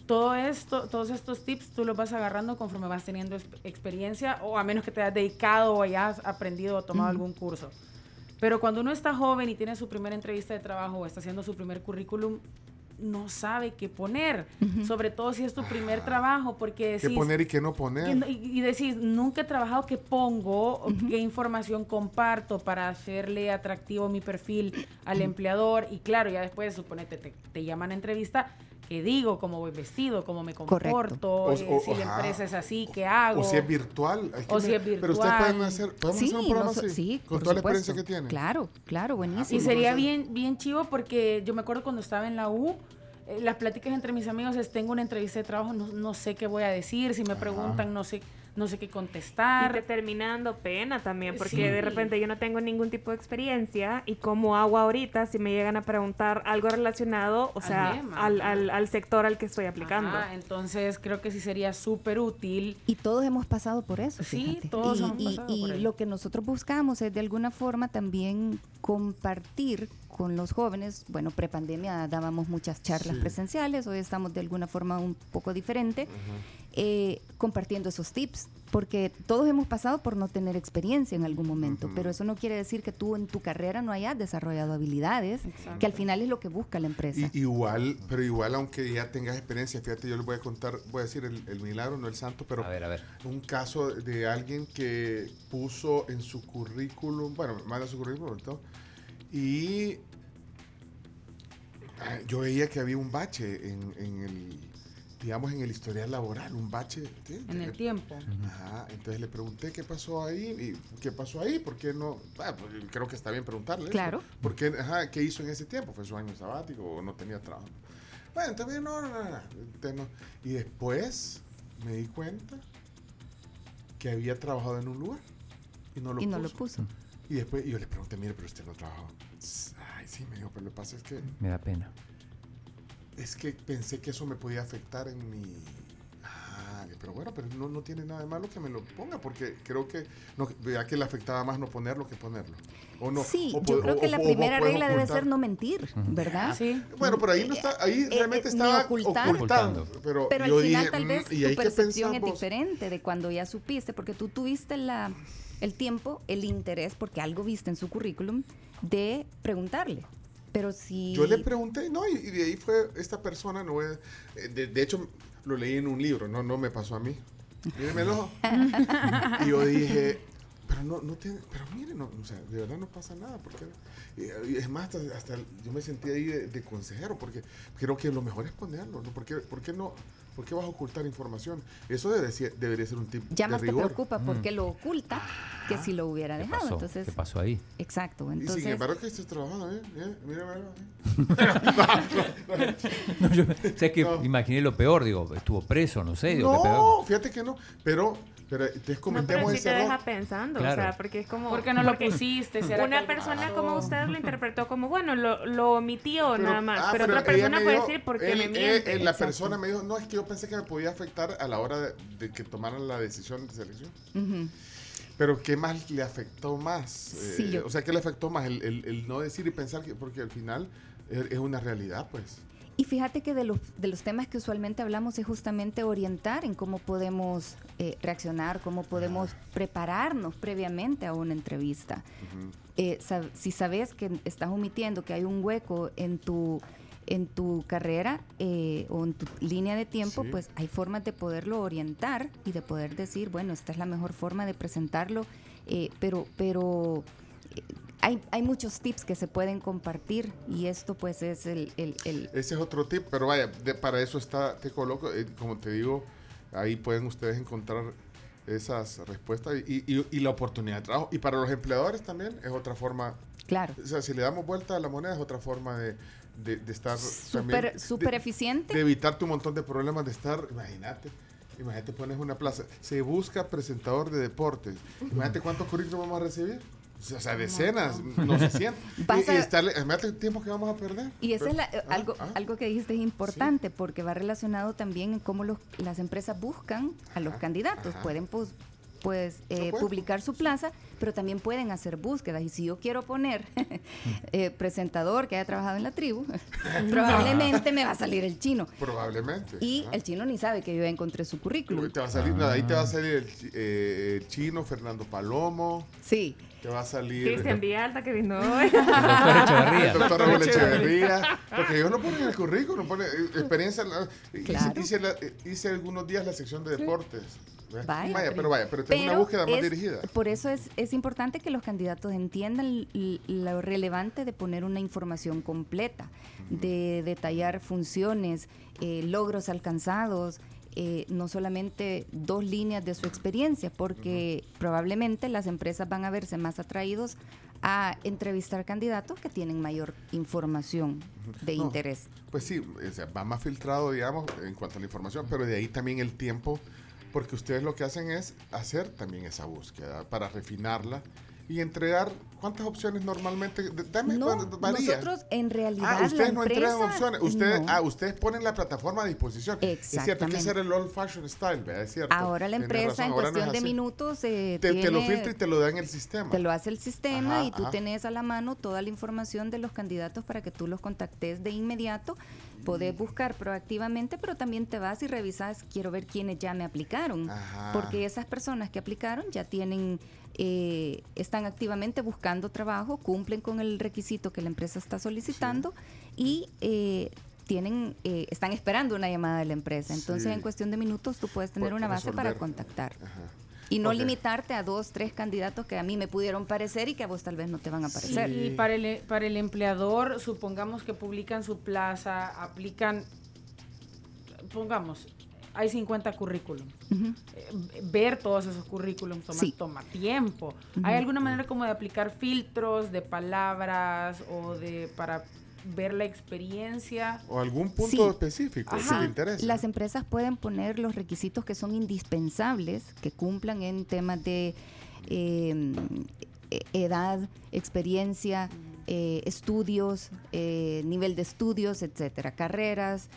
Todo esto, todos estos tips tú los vas agarrando conforme vas teniendo ex- experiencia o a menos que te hayas dedicado o hayas aprendido o tomado algún curso. Pero cuando uno está joven y tiene su primera entrevista de trabajo o está haciendo su primer currículum, no sabe qué poner, sobre todo si es tu primer trabajo, porque ¿Qué decís, poner y qué no poner? y, y decís, nunca he trabajado, ¿qué pongo? o ¿Qué información comparto para hacerle atractivo mi perfil al empleador? Y claro, ya después, suponete, te, te llaman a entrevista, ¿qué digo? ¿Cómo voy vestido? ¿Cómo me comporto? O- Eh, o- si la empresa es así, ¿qué hago? O si es virtual. es que O me- si es Pero ustedes pueden virtual. hacer, podemos Sí, hacer un programa así. sí, con por toda la supuesto. experiencia que tienen. Claro, claro, buenísimo. Y sería bien, bien chivo porque yo me acuerdo cuando estaba en la U, eh, las pláticas entre mis amigos es tengo una entrevista de trabajo, no, no sé qué voy a decir, si me preguntan no sé, no sé qué Y contestar. te terminando pena también, porque Sí. de repente yo no tengo ningún tipo de experiencia y cómo hago ahorita si me llegan a preguntar algo relacionado, o Al sea, tema, al, al- al sector al que estoy aplicando. Ajá, entonces creo que sí sería súper útil. Y todos hemos pasado por eso. Sí, fíjate. todos y, hemos y- pasado y por ahí. lo que nosotros buscamos es de alguna forma también compartir con los jóvenes. Bueno, prepandemia dábamos muchas charlas Sí. presenciales, hoy estamos de alguna forma un poco diferente, eh, compartiendo esos tips porque todos hemos pasado por no tener experiencia en algún momento, pero eso no quiere decir que tú en tu carrera no hayas desarrollado habilidades, que al final es lo que busca la empresa. Y- igual, pero igual aunque ya tengas experiencia, fíjate, yo les voy a contar, voy a decir el, el milagro, no el santo, pero un caso de alguien que puso en su currículum, bueno, manda su currículum todo, y ah, yo veía que había un bache en, en el, digamos, en el historial laboral, un bache. ¿sí? En el tiempo. Ajá, entonces le pregunté qué pasó ahí y qué pasó ahí, por qué no, ah, pues, creo que está bien preguntarle. eso. Claro. ¿Por qué, ajá, qué hizo en ese tiempo? ¿Fue su año sabático o no tenía trabajo? Bueno, también no, no, no, no. Y después me di cuenta que había trabajado en un lugar y no lo y puso. no lo puso. Y después yo le pregunté, mire, pero usted no trabajó. Ay, sí, me dijo, pero lo que pasa es que Me da pena. es que pensé que eso me podía afectar en mi... Ah, pero bueno, pero no, no tiene nada de malo que me lo ponga, porque creo que no, vea que le afectaba más no ponerlo que ponerlo. O no, sí, o yo creo o- que la o- o primera regla debe ser no mentir, ¿verdad? Sí. Bueno, pero ahí no está, ahí realmente eh, estaba ocultar. ocultando. Pero, Pero yo al final dije, tal vez "Mm, ¿y tu percepción es pensás vos?". diferente de cuando ya supiste, porque tú tuviste la, el tiempo, el interés, porque algo viste en su currículum, de preguntarle. Pero si... Yo le pregunté, no, y, de ahí fue esta persona, no eh, de, hecho lo leí en un libro, no, no me pasó a mí. Mírenmelo. y yo dije, pero no, no tiene, pero mire, no, o sea, de verdad no pasa nada, porque es más, hasta, hasta yo me sentí ahí de, de consejero, porque creo que lo mejor es ponerlo, ¿no? ¿Por qué, por qué no? ¿Por qué vas a ocultar información? Eso debe ser- debería ser un tipo Ya de más te preocupa porque lo oculta que si lo hubiera ¿Qué dejado. pasó? Entonces, ¿Qué pasó ahí? Exacto. Y Entonces, sin embargo que estés trabajando, ¿eh? ¿Eh? Mira, mira. No, yo sé que imaginé lo peor, digo, estuvo preso, no sé. Digo, qué peor. No, fíjate que no, pero, pero entonces No, pero sí ese te deja pensando, Claro. o sea, porque es como... ¿Por qué no lo porque pusiste? ¿Será Una persona pasó? como usted lo interpretó como, bueno, lo, lo omitió Pero- nada más, ah, pero, otra persona puede dijo- decir, ¿por qué él- me miente? él- la Exacto. persona me dijo, no, es que yo pensé que me podía afectar a la hora de, de que tomaran la decisión de selección. Pero ¿qué más le afectó más? Sí, Eh, yo- O sea, ¿qué le afectó más? El, el- el no decir y pensar, que, porque al final es, es una realidad, pues. Y fíjate que de los, de los temas que usualmente hablamos es justamente orientar en cómo podemos eh, reaccionar, cómo podemos prepararnos previamente a una entrevista. Eh, sab- si sabes que estás omitiendo que hay un hueco en tu en tu carrera eh, o en tu línea de tiempo, Sí. pues hay formas de poderlo orientar y de poder decir, bueno, esta es la mejor forma de presentarlo, eh, pero, pero hay, hay muchos tips que se pueden compartir y esto pues es el, el- el- Ese es otro tip, pero vaya, de- para eso está Te Coloco. eh, como te digo, ahí pueden ustedes encontrar esas respuestas y, y- y la oportunidad de trabajo. Y para los empleadores también es otra forma. Claro. O sea, si le damos vuelta a la moneda es otra forma de, de- de estar Súper- de- eficente. De evitarte un montón de problemas de estar, imagínate. Imagínate, pones una plaza. Se busca presentador de deportes. Imagínate cuántos currículos vamos a recibir. O sea, decenas, no se sienten. Y, y estarle- imagínate el tiempo que vamos a perder. Y eso es la- Pero- algo, ah, ah. algo que dijiste es importante porque va relacionado también en cómo los, las empresas buscan a los candidatos. ajá. Pueden pues, pues eh, publicar su plaza, pero también pueden hacer búsquedas. Y si yo quiero poner eh, presentador que haya trabajado en la tribu, probablemente me va a salir el chino. Probablemente. Y ah. el chino ni sabe que yo ya encontré su currículum. Te va a salir, no, ahí te va a salir el, eh, el chino Fernando Palomo. Sí. Te va a salir. Cristian Villalta que vino hoy. El doctor Raúl Echeverría. Porque ellos lo ponen en el currículum, pone eh, experiencia. la- hice- Claro. Hice, la- eh, hice algunos días la sección de deportes. Vaya, pero vaya, pero tengo una búsqueda más es- dirigida. Por eso es, es importante que los candidatos entiendan lo relevante de poner una información completa, de detallar funciones, eh, logros alcanzados, eh, no solamente dos líneas de su experiencia, porque probablemente las empresas van a verse más atraídos a entrevistar candidatos que tienen mayor información de No, interés. Pues sí, va más filtrado, digamos, en cuanto a la información, pero de ahí también el tiempo, porque ustedes lo que hacen es hacer también esa búsqueda para refinarla y entregar cuántas opciones normalmente. Dame, No, varía. nosotros en realidad Ah, ustedes la no entregan opciones. Ustedes, no. ah, ustedes ponen la plataforma a disposición. Es cierto, que Exactamente. ser el old fashion style, ¿verdad? Es cierto. Ahora la empresa en no cuestión de minutos eh, Te, te lo filtra y te lo da en el sistema. Te lo hace el sistema Ajá, y tú ajá. tenés a la mano toda la información de los candidatos para que tú los contactes de inmediato. Podés buscar proactivamente, pero también te vas y revisas, quiero ver quiénes ya me aplicaron. Ajá. Porque esas personas que aplicaron ya tienen, eh, están activamente buscando trabajo, cumplen con el requisito que la empresa está solicitando y eh, tienen, eh, están esperando una llamada de la empresa. Entonces, Sí. en cuestión de minutos, tú puedes tener Por- una base para contactar. Y no limitarte a dos, tres candidatos que a mí me pudieron parecer y que a vos tal vez no te van a parecer. Y para el, para el empleador, supongamos que publican su plaza, aplican, pongamos, hay 50 currículum. Eh, ver todos esos currículums toma, Sí. toma tiempo. ¿Hay alguna manera como de aplicar filtros de palabras o de para ver la experiencia? O algún punto Sí. específico que Sí, te interese. Las empresas pueden poner los requisitos que son indispensables, que cumplan en temas de eh, e- edad, experiencia, eh, estudios, eh, nivel de estudios, etcétera, carreras.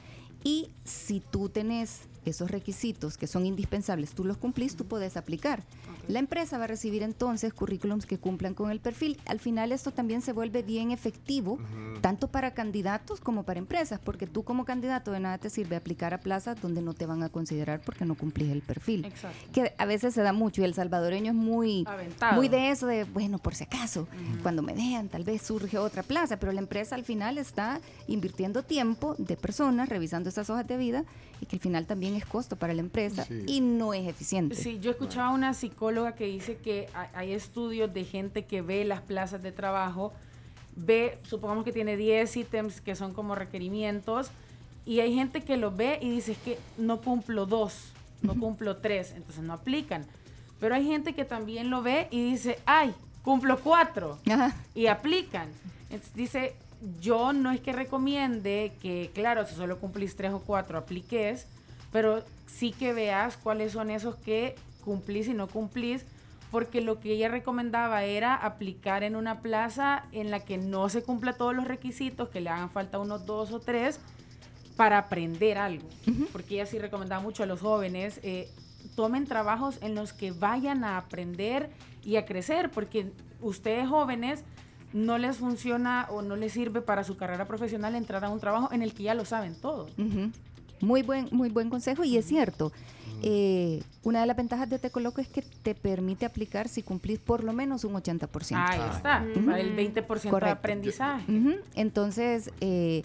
Y si tú tenés esos requisitos que son indispensables, tú los cumplís, tú puedes aplicar. La empresa va a recibir entonces currículums que cumplan con el perfil. Al final esto también se vuelve bien efectivo, tanto para candidatos como para empresas, porque tú como candidato de nada te sirve aplicar a plazas donde no te van a considerar porque no cumplís el perfil. Exacto. Que a veces se da mucho y el salvadoreño es muy, Aventado. muy de eso, de bueno, por si acaso, cuando me dejan tal vez surge otra plaza, pero la empresa al final está invirtiendo tiempo de personas revisando esas hojas de vida y que al final también es costo para la empresa Sí. y no es eficiente. Sí, yo escuchaba a una psicóloga que dice que hay, hay estudios de gente que ve las plazas de trabajo, ve, supongamos que tiene 10 ítems que son como requerimientos, y hay gente que lo ve y dice es que no cumplo dos, no cumplo tres, entonces no aplican. Pero hay gente que también lo ve y dice, ay, cumplo cuatro, y aplican. Entonces dice, yo no es que recomiende que, claro, si solo cumplís tres o cuatro, apliques, pero sí que veas cuáles son esos que cumplís y no cumplís, porque lo que ella recomendaba era aplicar en una plaza en la que no se cumpla todos los requisitos, que le hagan falta unos dos o tres, para aprender algo. Porque ella sí recomendaba mucho a los jóvenes, eh, tomen trabajos en los que vayan a aprender y a crecer, porque ustedes jóvenes no les funciona o no les sirve para su carrera profesional entrar a un trabajo en el que ya lo saben todo. Muy buen, muy buen consejo y es cierto. eh, una de las ventajas de Te Coloco es que te permite aplicar si cumplís por lo menos un 80%. Ahí está, para el 20% de Correcto. aprendizaje. Ujú. Entonces, eh,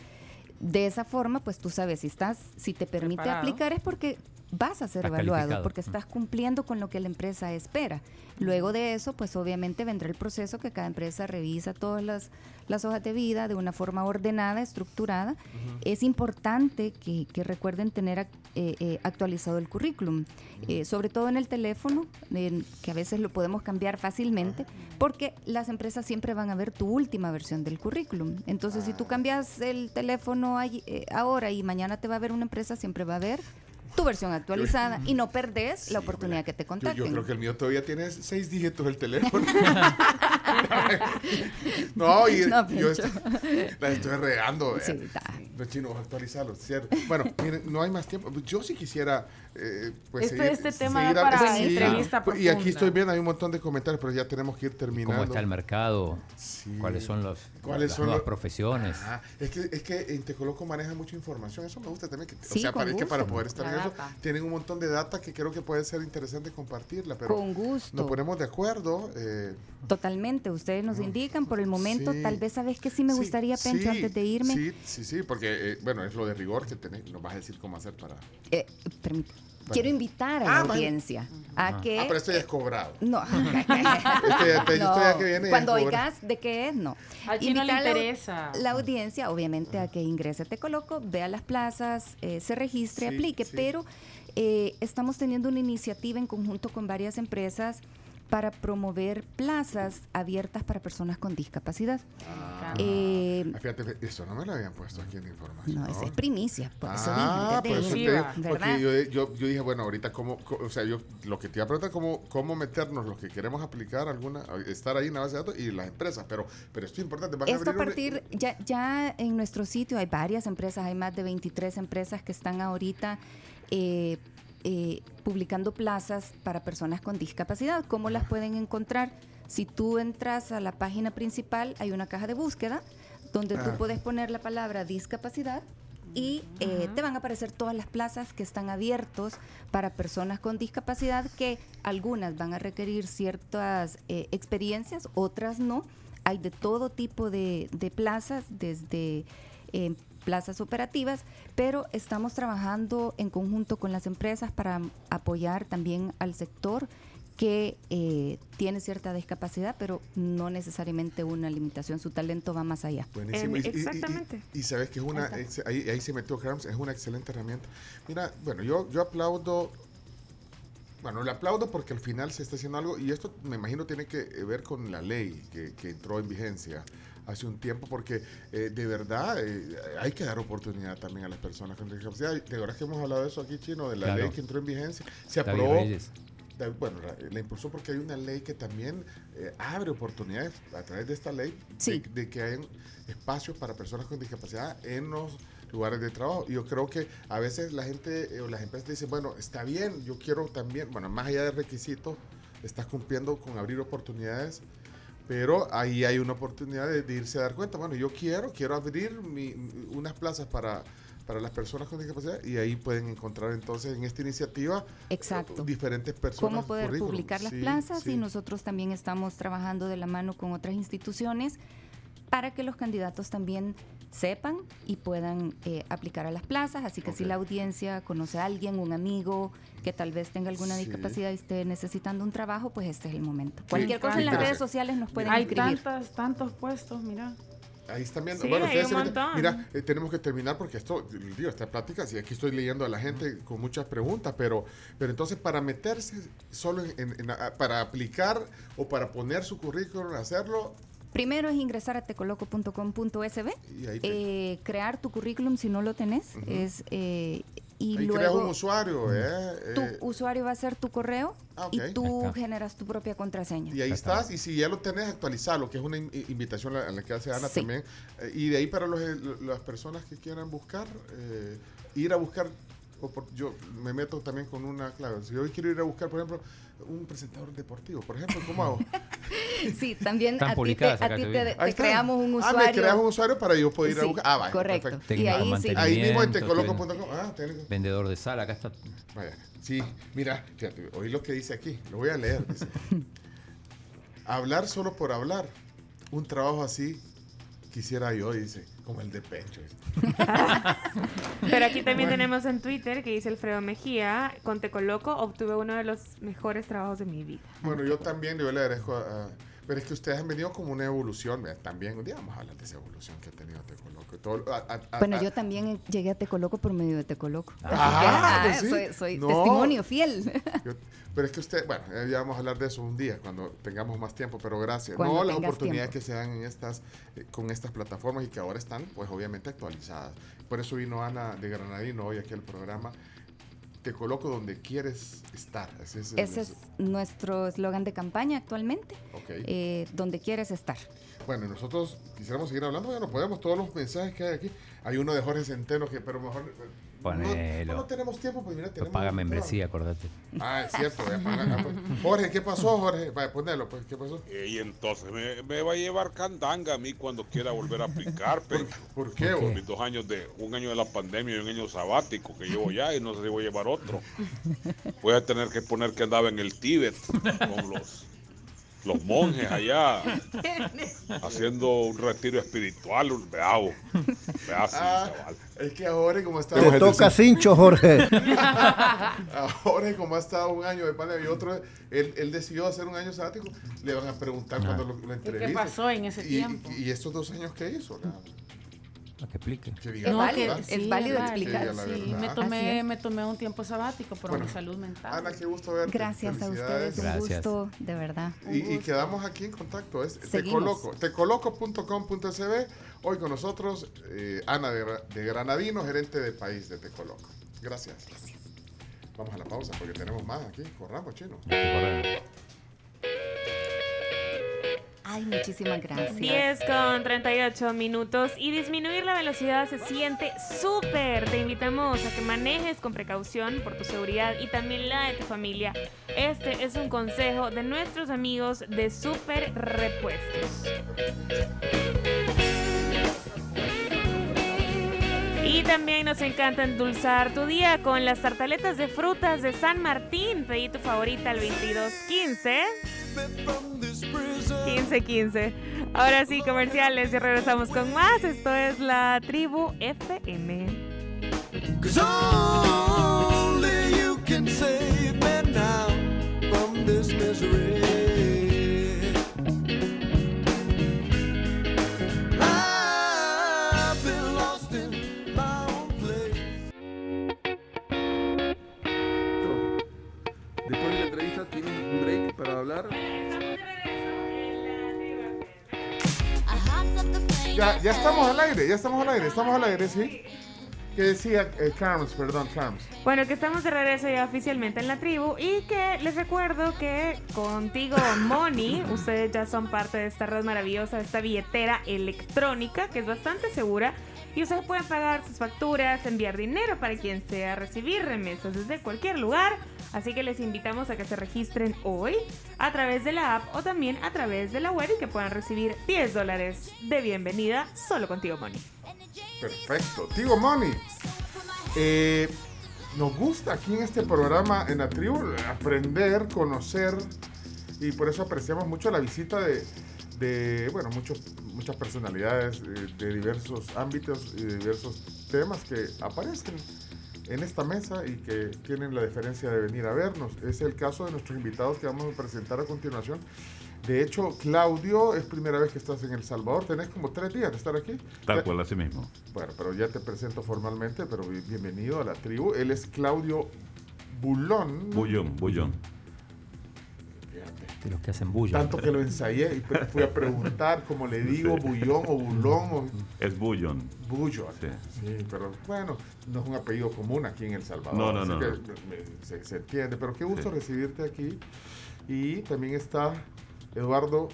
de esa forma, pues tú sabes, si estás, si te permite Preparado. aplicar es porque vas a ser Estás evaluado, calificado. porque estás cumpliendo con lo que la empresa espera. Luego de eso, pues obviamente vendrá el proceso que cada empresa revisa todas las, las hojas de vida de una forma ordenada, estructurada. Es importante que, que recuerden tener ac- eh, eh, actualizado el currículum, eh, sobre todo en el teléfono, que a veces lo podemos cambiar fácilmente, porque las empresas siempre van a ver tu última versión del currículum. Entonces, si tú cambias el teléfono eh, ahora y mañana te va a ver una empresa, siempre va a ver tu versión actualizada y no perdés la oportunidad que te contacten. yo creo que el mío todavía tiene seis dígitos el teléfono. no, y No, yo estoy, la estoy regando. Sí. Los chinos, actualizarlo, cierto. Bueno, miren, no hay más tiempo. Yo sí quisiera, eh, pues, Este- seguir- este tema seguir da a- para sí. entrevista Y aquí estoy viendo, hay un montón de comentarios, pero ya tenemos que ir terminando. ¿Cómo está el mercado? ¿Cuáles son los, ¿Cuáles las son nuevas los- profesiones? Ajá. Es que, es que en Tecoloco maneja mucha información, eso me gusta también. Que, Sí, o sea, para, es que para poder estar en La eso, tienen un montón de data que creo que puede ser interesante compartirla. Pero Con gusto. Nos ponemos de acuerdo. eh, Totalmente, ustedes nos indican por el momento, Sí. tal vez sabes que sí me Sí, gustaría, Pencho, sí, antes de irme. Sí, sí, sí, porque, eh, bueno, es lo de rigor que tenés, nos vas a decir cómo hacer para... Eh, permí- Quiero invitar a la Ah, audiencia a que... Ah, pero esto ya es cobrado. No. Este ya que viene Cuando oigas de qué es, no. Al chino le la- audiencia, obviamente, a que ingrese Te Coloco, vea las plazas, eh, se registre, Sí, aplique, sí. pero eh, estamos teniendo una iniciativa en conjunto con varias empresas para promover plazas abiertas para personas con discapacidad. Ah, Eh, fíjate, eso no me lo habían puesto aquí en información. no, esa es primicia, por eso Ah, dije, por eso porque yo, yo, yo dije, bueno, ahorita cómo, co- o sea, yo lo que te iba a preguntar cómo, cómo meternos los que queremos aplicar alguna, estar ahí en la base de datos y las empresas, pero, pero esto es importante. van Esto a un- partir, ya, ya en nuestro sitio hay varias empresas, hay más de 23 empresas que están ahorita eh, eh, publicando plazas para personas con discapacidad. ¿Cómo las pueden encontrar? Si tú entras a la página principal, hay una caja de búsqueda donde tú Ah. puedes poner la palabra discapacidad y eh, te van a aparecer todas las plazas que están abiertos para personas con discapacidad que algunas van a requerir ciertas eh, experiencias, otras no. Hay de todo tipo de, de plazas, desde eh, plazas operativas, pero estamos trabajando en conjunto con las empresas para apoyar también al sector que eh, tiene cierta discapacidad, pero no necesariamente una limitación. Su talento va más allá. Buenísimo. Y- y- y- Y, y sabes que es una, ex- ahí, ahí se metió Carms, es una excelente herramienta. Mira, bueno, yo, yo aplaudo, bueno, le aplaudo porque al final se está haciendo algo y esto me imagino tiene que ver con la ley que, que entró en vigencia hace un tiempo porque eh, de verdad eh, hay que dar oportunidad también a las personas con discapacidad. De verdad que hemos hablado de eso aquí, Chino, de la Claro. ley que entró en vigencia. Se David aprobó. Reyes. Bueno, la, la impulsó porque hay una ley que también eh, abre oportunidades a través de esta ley Sí. de, de que hay espacios para personas con discapacidad en los lugares de trabajo. Y yo creo que a veces la gente eh, o las empresas dicen, bueno, está bien, yo quiero también, bueno, más allá de requisitos, estás cumpliendo con abrir oportunidades. Pero ahí hay una oportunidad de, de irse a dar cuenta. Bueno, yo quiero, quiero abrir mi- unas plazas para, para las personas con discapacidad y ahí pueden encontrar entonces en esta iniciativa Exacto. diferentes personas. cómo poder currículum. publicar las Sí, plazas sí. y nosotros también estamos trabajando de la mano con otras instituciones para que los candidatos también sepan y puedan eh, aplicar a las plazas. Así que si la audiencia conoce a alguien, un amigo que tal vez tenga alguna Sí. discapacidad y esté necesitando un trabajo, pues este es el momento. Sí. Cualquier cosa en las redes sociales nos pueden Hay escribir. tantas, tantos puestos, mira. Ahí están viendo. Sí, bueno, hay ustedes un montón. Mira, eh, tenemos que terminar porque esto, digo, esta plática, sí, aquí estoy leyendo a la gente con muchas preguntas, pero, pero entonces para meterse solo en, en- en- para aplicar o para poner su currículum, hacerlo, Primero es ingresar a tecoloco.com.sb, eh, crear tu currículum si no lo tenés, es eh, y ahí luego creas un usuario, ¿eh? tu Eh, usuario va a ser tu correo Ah, y tú generas tu propia contraseña. Y ahí estás, y si ya lo tenés, actualizarlo, que es una in- invitación a la que hace Ana Sí. también. Eh, y de ahí para los, eh, las personas que quieran buscar, eh, ir a buscar, o por- yo me meto también con una clave. Si yo quiero ir a buscar, por ejemplo, un presentador deportivo, por ejemplo, ¿cómo hago? Sí, también a ti te, a ti te te- creamos un Ah, usuario. me creas un usuario para yo poder ir a Sí, buscar. Ah, vaya, correcto. perfecto. Y ahí sí. Ahí mismo en tecoloco.com. Ah. Vendedor de sala, acá está. Vaya, sí, mira, fíjate, oí lo que dice aquí, lo voy a leer. dice. hablar solo por hablar, un trabajo así quisiera yo, dice, como el de Pencho. Pero aquí también Bueno. tenemos en Twitter que dice Alfredo Mejía, con Tecoloco obtuve uno de los mejores trabajos de mi vida. Bueno, yo también, yo le agradezco a, Pero es que ustedes han venido como una evolución, ¿verdad? también, un día vamos a hablar de esa evolución que ha tenido Tecoloco. y todo- a- a- a- Bueno, a- yo también llegué a Tecoloco por medio de Tecoloco. Ah, ah, pues sí. soy, soy No. testimonio fiel. Yo- pero es que usted, bueno, eh, ya vamos a hablar de eso un día cuando tengamos más tiempo, pero gracias. Cuando no las oportunidades tiempo. que se dan en estas, eh, con estas plataformas y que ahora están, pues obviamente actualizadas. Por eso vino Ana de Granadino hoy aquí al programa. Te coloco donde quieres estar. Ese es, el- Ese es nuestro eslogan de campaña actualmente. Ok. eh, donde quieres estar. Bueno, nosotros quisiéramos seguir hablando, bueno, podemos todos los mensajes que hay aquí. Hay uno de Jorge Centeno que, pero mejor. eh, Ponelo. No, no tenemos tiempo, pues mira, No tenemos. paga membresía, acordate. Ah, es cierto. ya paga- ah, pues. Jorge, ¿qué pasó, Jorge? Vaya, ponelo, pues, ¿qué pasó? Y entonces me, me va a llevar candanga a mí cuando quiera volver a aplicar. ¿Por qué? Por vos? mis dos años de, un año de la pandemia y un año sabático que llevo ya y no sé si voy a llevar otro. Voy a tener que poner que andaba en el Tíbet con los, los monjes allá haciendo un retiro espiritual, un Ah, chaval. es que a Jorge, como está. Te toca cincho, Jorge. a Jorge, como ha estado un año de pandemia y otro, él, él decidió hacer un año sabático, le van a preguntar cuando lo, lo entrevisten. pasó en ese Y- tiempo? Y, estos dos años qué hizo? Nada. Que explique. Que diga Es verdad. es válido explicar. Sí, me tomé, me tomé un tiempo sabático por Bueno, mi salud mental. Ana, qué gusto verte. Gracias a ustedes, un Gracias. gusto, de verdad. Y, quedamos aquí en contacto. Es Seguimos. Tecoloco. Tecoloco.com.sb. Hoy con nosotros eh, Ana de, Gra- de Granadino, gerente de país de Tecoloco. Gracias. Vamos a la pausa porque tenemos más aquí. Corramos, chino. Ay, muchísimas gracias. 10 con 38 minutos y disminuir la velocidad se siente súper. Te invitamos a que manejes con precaución por tu seguridad y también la de tu familia. Este es un consejo de nuestros amigos de Super Repuestos. Y también nos encanta endulzar tu día con las tartaletas de frutas de San Martín. Pedí tu favorita al 2215. 1515. Ahora sí, comerciales, y regresamos con más. Esto es la tribu FM. Only you can save me now from this misery. Ya, ya estamos al aire, ya estamos al aire, estamos al aire, ¿sí? ¿Qué decía eh, Carms? Perdón, Carms. Bueno, que estamos de regreso ya oficialmente en la tribu y que les recuerdo que contigo, Moni, ustedes ya son parte de esta red maravillosa, de esta billetera electrónica que es bastante segura y ustedes pueden pagar sus facturas, enviar dinero para quien sea, recibir remesas desde cualquier lugar. Así que les invitamos a que se registren hoy a través de la app o también a través de la web y que puedan recibir 10 dólares de bienvenida solo contigo, Moni. Perfecto. Tigo Money. Eh, nos gusta aquí en este programa en la tribu aprender, conocer y por eso apreciamos mucho la visita de, de, bueno, muchos, muchas personalidades eh, de diversos ámbitos y de diversos temas que aparecen en esta mesa y que tienen la deferencia de venir a vernos. Es el caso de nuestros invitados que vamos a presentar a continuación. De hecho, Claudio, es primera vez que estás en El Salvador. Tenés como tres días de estar aquí. Tal cual, así mismo. bueno, pero ya te presento formalmente, pero bi- bienvenido a la tribu. Él es Claudio Bulón. Bullón, bullón. De los que hacen bulla. Tanto que lo ensayé y fui a preguntar cómo le digo, bullón o bulón o Es bullón. Bullón. Sí. Sí, pero bueno, no es un apellido común aquí en El Salvador. No, no, así no, que no. se, se entiende, pero qué gusto Sí. recibirte aquí. Y también está Eduardo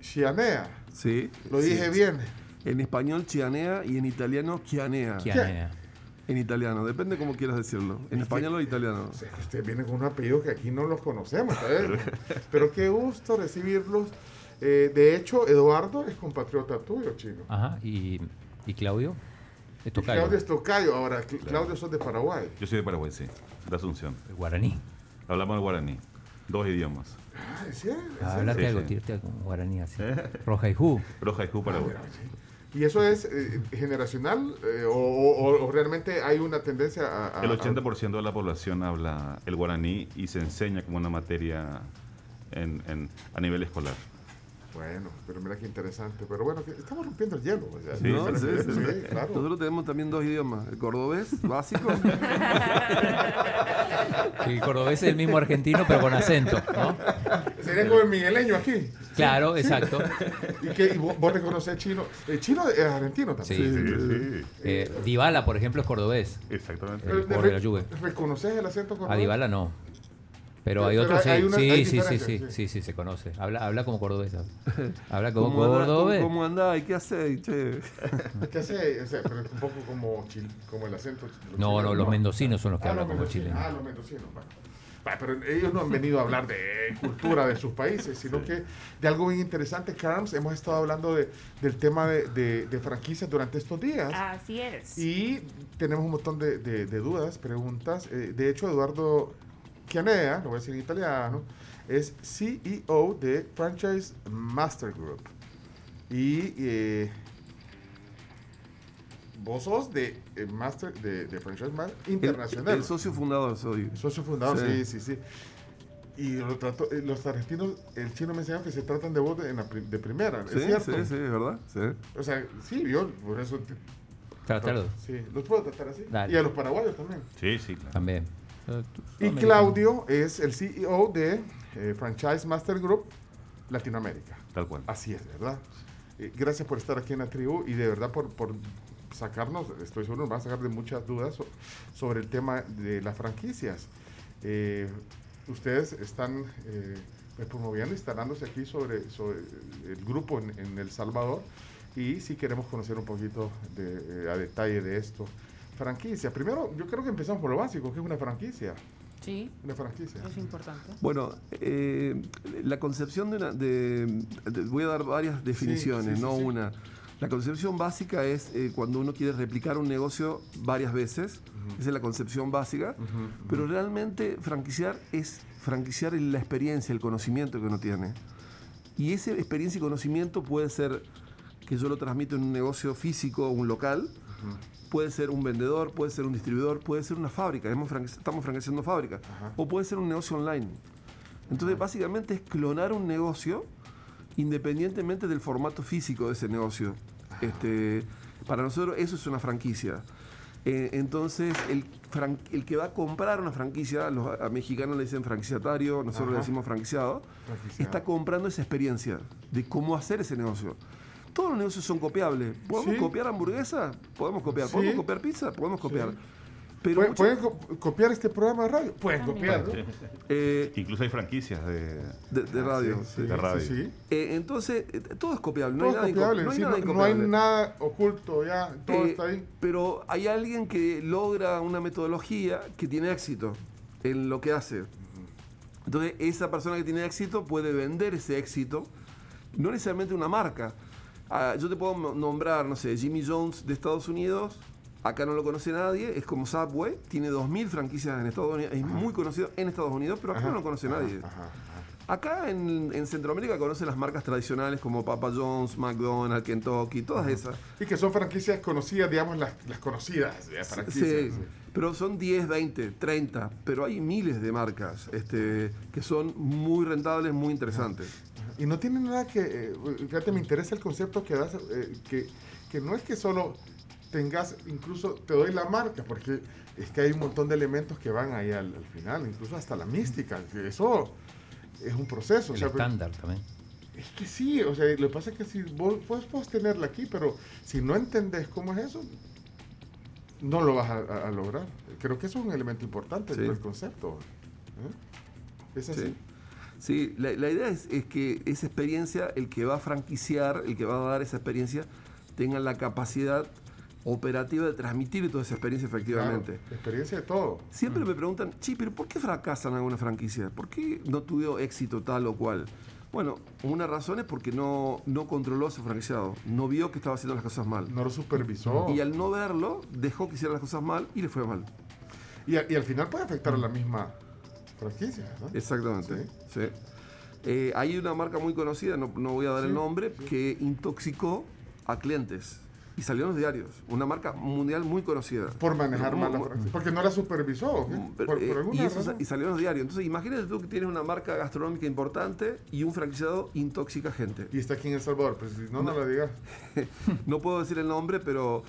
Chianea. Sí. Lo sí. dije bien. En español chianea y en italiano chianea. Chianea. En italiano, depende cómo quieras decirlo. En español o italiano. Usted viene con un apellido que aquí no los conocemos, ¿sabes? Pero qué gusto recibirlos. Eh, de hecho, Eduardo es compatriota tuyo, chino. Ajá, y, y Claudio. Es tocayo. Claudio es tocayo. Ahora, Cl- Claudio sos de Paraguay. Yo soy de Paraguay, sí. De Asunción. El guaraní. Hablamos el guaraní. Dos idiomas. Ah, ¿es cierto? ¿Es Ah, cierto? Háblate Sí, algo, sí. tírate en guaraní así. Roja y ju. Roja y Ju, Paraguay. ¿Y eso es eh, generacional eh, o, o- o realmente hay una tendencia a... a- El a- 80% de la población habla el guaraní y se enseña como una materia en, en- a nivel escolar. Bueno, pero mira qué interesante. Pero bueno, que estamos rompiendo el hielo. o sea, Sí, No, sí, sí, sí. sí, claro. Nosotros tenemos también dos idiomas. El cordobés básico. El cordobés es el mismo argentino, pero con acento, ¿no? Sería como el migueleño aquí. Claro, Sí. exacto. ¿Y, qué, y vos, vos reconoces chino? El chino es argentino Sí, también. Eh, Dybala, por ejemplo, es cordobés. Exactamente. El jugador de la Juve. ¿Reconoces el acento A cordobés? Dybala no. Pero hay otros sí. sí, sí, sí, sí, sí, sí, se conoce. Habla, habla como cordobés. Habla como ¿Cómo anda- cordobés. ¿Cómo andás? ¿Y qué haces? Che? ¿Qué hace? O sea, pero es un poco como, chil- como el acento. No, no, los mendocinos son los que Ah, hablan los como chilenos. Ah, los mendocinos. Bueno. Va, pero ellos no han venido a hablar de cultura de sus países, sino que de algo bien interesante, Carms. Hemos estado hablando de, del tema de, de- de franquicias durante estos días. Así es. Y tenemos un montón de, de- de dudas, preguntas. Eh, de hecho, Eduardo Chianea, lo voy a decir en italiano, es CEO de Franchise Master Group. Y eh, vos sos de eh, Master de, de Franchise Master Internacional. El, el socio fundador soy. Socio fundador, sí, sí, sí. Y lo trato- eh, los argentinos, el chino me enseñó que se tratan de vos de, primera, Sí, ¿es cierto? sí, sí, es verdad. Sí. O sea, sí, yo por eso te- Trátalo. Sí, los puedo tratar así. Dale. Y a los paraguayos también. Sí, sí, claro. También. Y Claudio es el CEO de eh, Franchise Master Group Latinoamérica. Tal cual. Así es, ¿verdad? Eh, gracias por estar aquí en la tribu y de verdad por, por sacarnos, estoy seguro, nos va a sacar de muchas dudas so- sobre el tema de las franquicias. Eh, ustedes están promoviendo, instalándose aquí sobre, sobre el grupo en, en El Salvador y sí queremos conocer un poquito de, a detalle de esto. Franquicia. Primero, yo creo que empezamos por lo básico, que es una franquicia. Sí. Una franquicia. Es importante. Bueno, eh, la concepción de una... de- de- voy a dar varias definiciones, sí, no sí. una. La concepción básica es eh, cuando uno quiere replicar un negocio varias veces. Esa es la concepción básica. Pero realmente franquiciar es franquiciar la experiencia, el conocimiento que uno tiene. Y esa experiencia y conocimiento puede ser que yo lo transmito en un negocio físico o un local, puede ser un vendedor, puede ser un distribuidor, puede ser una fábrica, estamos franquiciando fábrica, o puede ser un negocio online. Entonces, básicamente es clonar un negocio independientemente del formato físico de ese negocio. Este, para nosotros eso es una franquicia. Eh, entonces, el, fran- el que va a comprar una franquicia, los a mexicanos le dicen franquiciatario, nosotros le decimos franquiciado, Franquiciado. está comprando esa experiencia de cómo hacer ese negocio. Todos los negocios son copiables. ¿Podemos Sí. copiar hamburguesa? Podemos copiar. Sí. ¿Podemos copiar pizza? Podemos copiar. Pero ¿Pueden, mucha- pueden co- copiar este programa de radio? Pueden copiar. ¿no? Eh, Incluso hay franquicias de, de, de radio. sí, de radio. sí, sí. Eh, entonces, eh, todo es copiable. No Todo hay nada copiable, no hay sí, nada no- no hay nada oculto ya, todo Eh, está ahí. Pero hay alguien que logra una metodología que tiene éxito en lo que hace. Entonces, esa persona que tiene éxito puede vender ese éxito, no necesariamente una marca. Ah, yo te puedo nombrar, no sé, Jimmy Jones de Estados Unidos, acá no lo conoce nadie, es como Subway, tiene 2.000 franquicias en Estados Unidos, es muy conocido en Estados Unidos, pero acá no lo conoce nadie. Acá en, en Centroamérica conocen las marcas tradicionales como Papa John's, McDonald's, Kentucky, todas esas. Y que son franquicias conocidas, digamos, las, las conocidas ya, franquicias. Sí, pero son 10, 20, 30, pero hay miles de marcas este, que son muy rentables, muy interesantes. Y no tiene nada que, eh, fíjate, me interesa el concepto que das, eh, que, que no es que solo tengas, incluso te doy la marca, porque es que hay un montón de elementos que van ahí al, al final, incluso hasta la mística, que eso es un proceso. o El pero- estándar también. Es que sí, o sea, lo que pasa es que si vos, puedes tenerla aquí, pero si no entendés cómo es eso, no lo vas a, a- a lograr. Creo que eso es un elemento importante Sí. del concepto. ¿eh? Es así. Sí, Sí, la, la idea es, es que esa experiencia, el que va a franquiciar, el que va a dar esa experiencia, tenga la capacidad operativa de transmitir toda esa experiencia efectivamente. Claro, experiencia de todo. Siempre me preguntan, sí, pero ¿por qué fracasan alguna franquicia? ¿Por qué no tuvieron éxito tal o cual? Bueno, una razón es porque no, no controló a su franquiciado, no vio que estaba haciendo las cosas mal. No lo supervisó. Y al no verlo, dejó que hiciera las cosas mal y le fue mal. Y, a- y al final puede afectar a la misma franquicia. ¿no? Exactamente. sí. Eh, hay una marca muy conocida, no, no voy a dar el nombre, que intoxicó a clientes y salió en los diarios. Una marca mundial muy conocida. Por manejar mal la franquicia. Porque no la supervisó. Por, por Eh, alguna y, eso sa- razón. y salió en los diarios. Entonces, imagínate tú que tienes una marca gastronómica importante y un franquiciado intoxica gente. Y está aquí en El Salvador, pues si no, no, lo digas. no puedo decir el nombre, pero,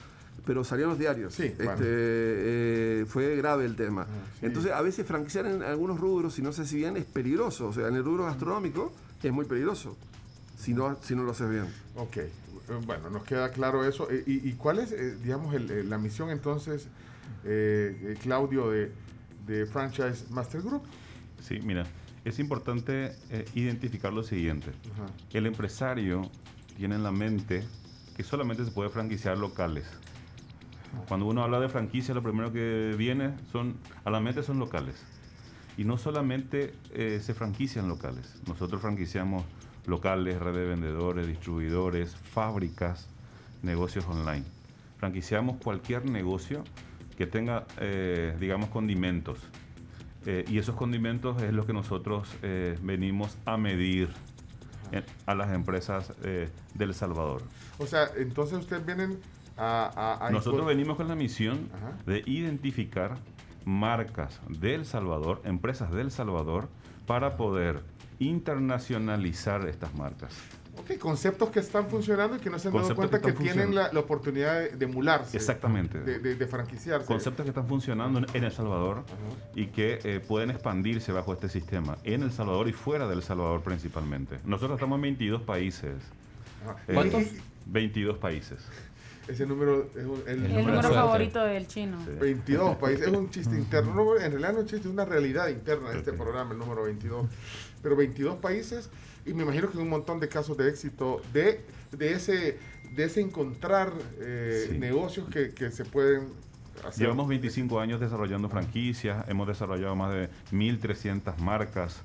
pero salió en los diarios. Sí, Este, bueno. Ah, eh, fue grave el tema. sí. Entonces, a veces franquiciar en algunos rubros, si no se hace bien, es peligroso. O sea, en el rubro gastronómico es muy peligroso si no, si no lo haces bien. Ok, eh, bueno, nos queda claro eso. Eh, ¿Y, y cuál es, eh, digamos, el- la misión entonces, eh, Claudio, de, de Franchise Master Group? Sí, mira, es importante eh, identificar lo siguiente. Ajá. El empresario tiene en la mente que solamente se puede franquiciar locales. Cuando uno habla de franquicia, lo primero que viene son, a la mente son locales. Y no solamente eh, se franquician locales. Nosotros franquiciamos locales, red de vendedores, distribuidores, fábricas, negocios online. Franquiciamos cualquier negocio que tenga, eh, digamos, condimentos. Eh, y esos condimentos es lo que nosotros eh, venimos a medir en- a las empresas eh, del Salvador. O sea, entonces ustedes vienen a... a- a Nosotros venimos con la misión Ajá. de identificar marcas del Salvador, empresas del Salvador, para poder internacionalizar estas marcas. Ok, conceptos que están funcionando y que no se han dado cuenta que tienen la, oportunidad de, de emularse. Exactamente. De, de- de franquiciarse. Conceptos que están funcionando en, en El Salvador y que eh, pueden expandirse bajo este sistema en El Salvador y fuera del Salvador principalmente. Nosotros estamos en 22 países. Eh, ¿Cuántos? 22 países. Ese número es un- el, El número favorito del chino. 22 países. Es un chiste interno. No, en realidad no es un chiste, es una realidad interna de este programa, el número 22. Pero 22 países y me imagino que un montón de casos de éxito de, de, ese, de ese encontrar eh, negocios que, que se pueden hacer. Llevamos 25 años desarrollando franquicias, hemos desarrollado más de 1.300 marcas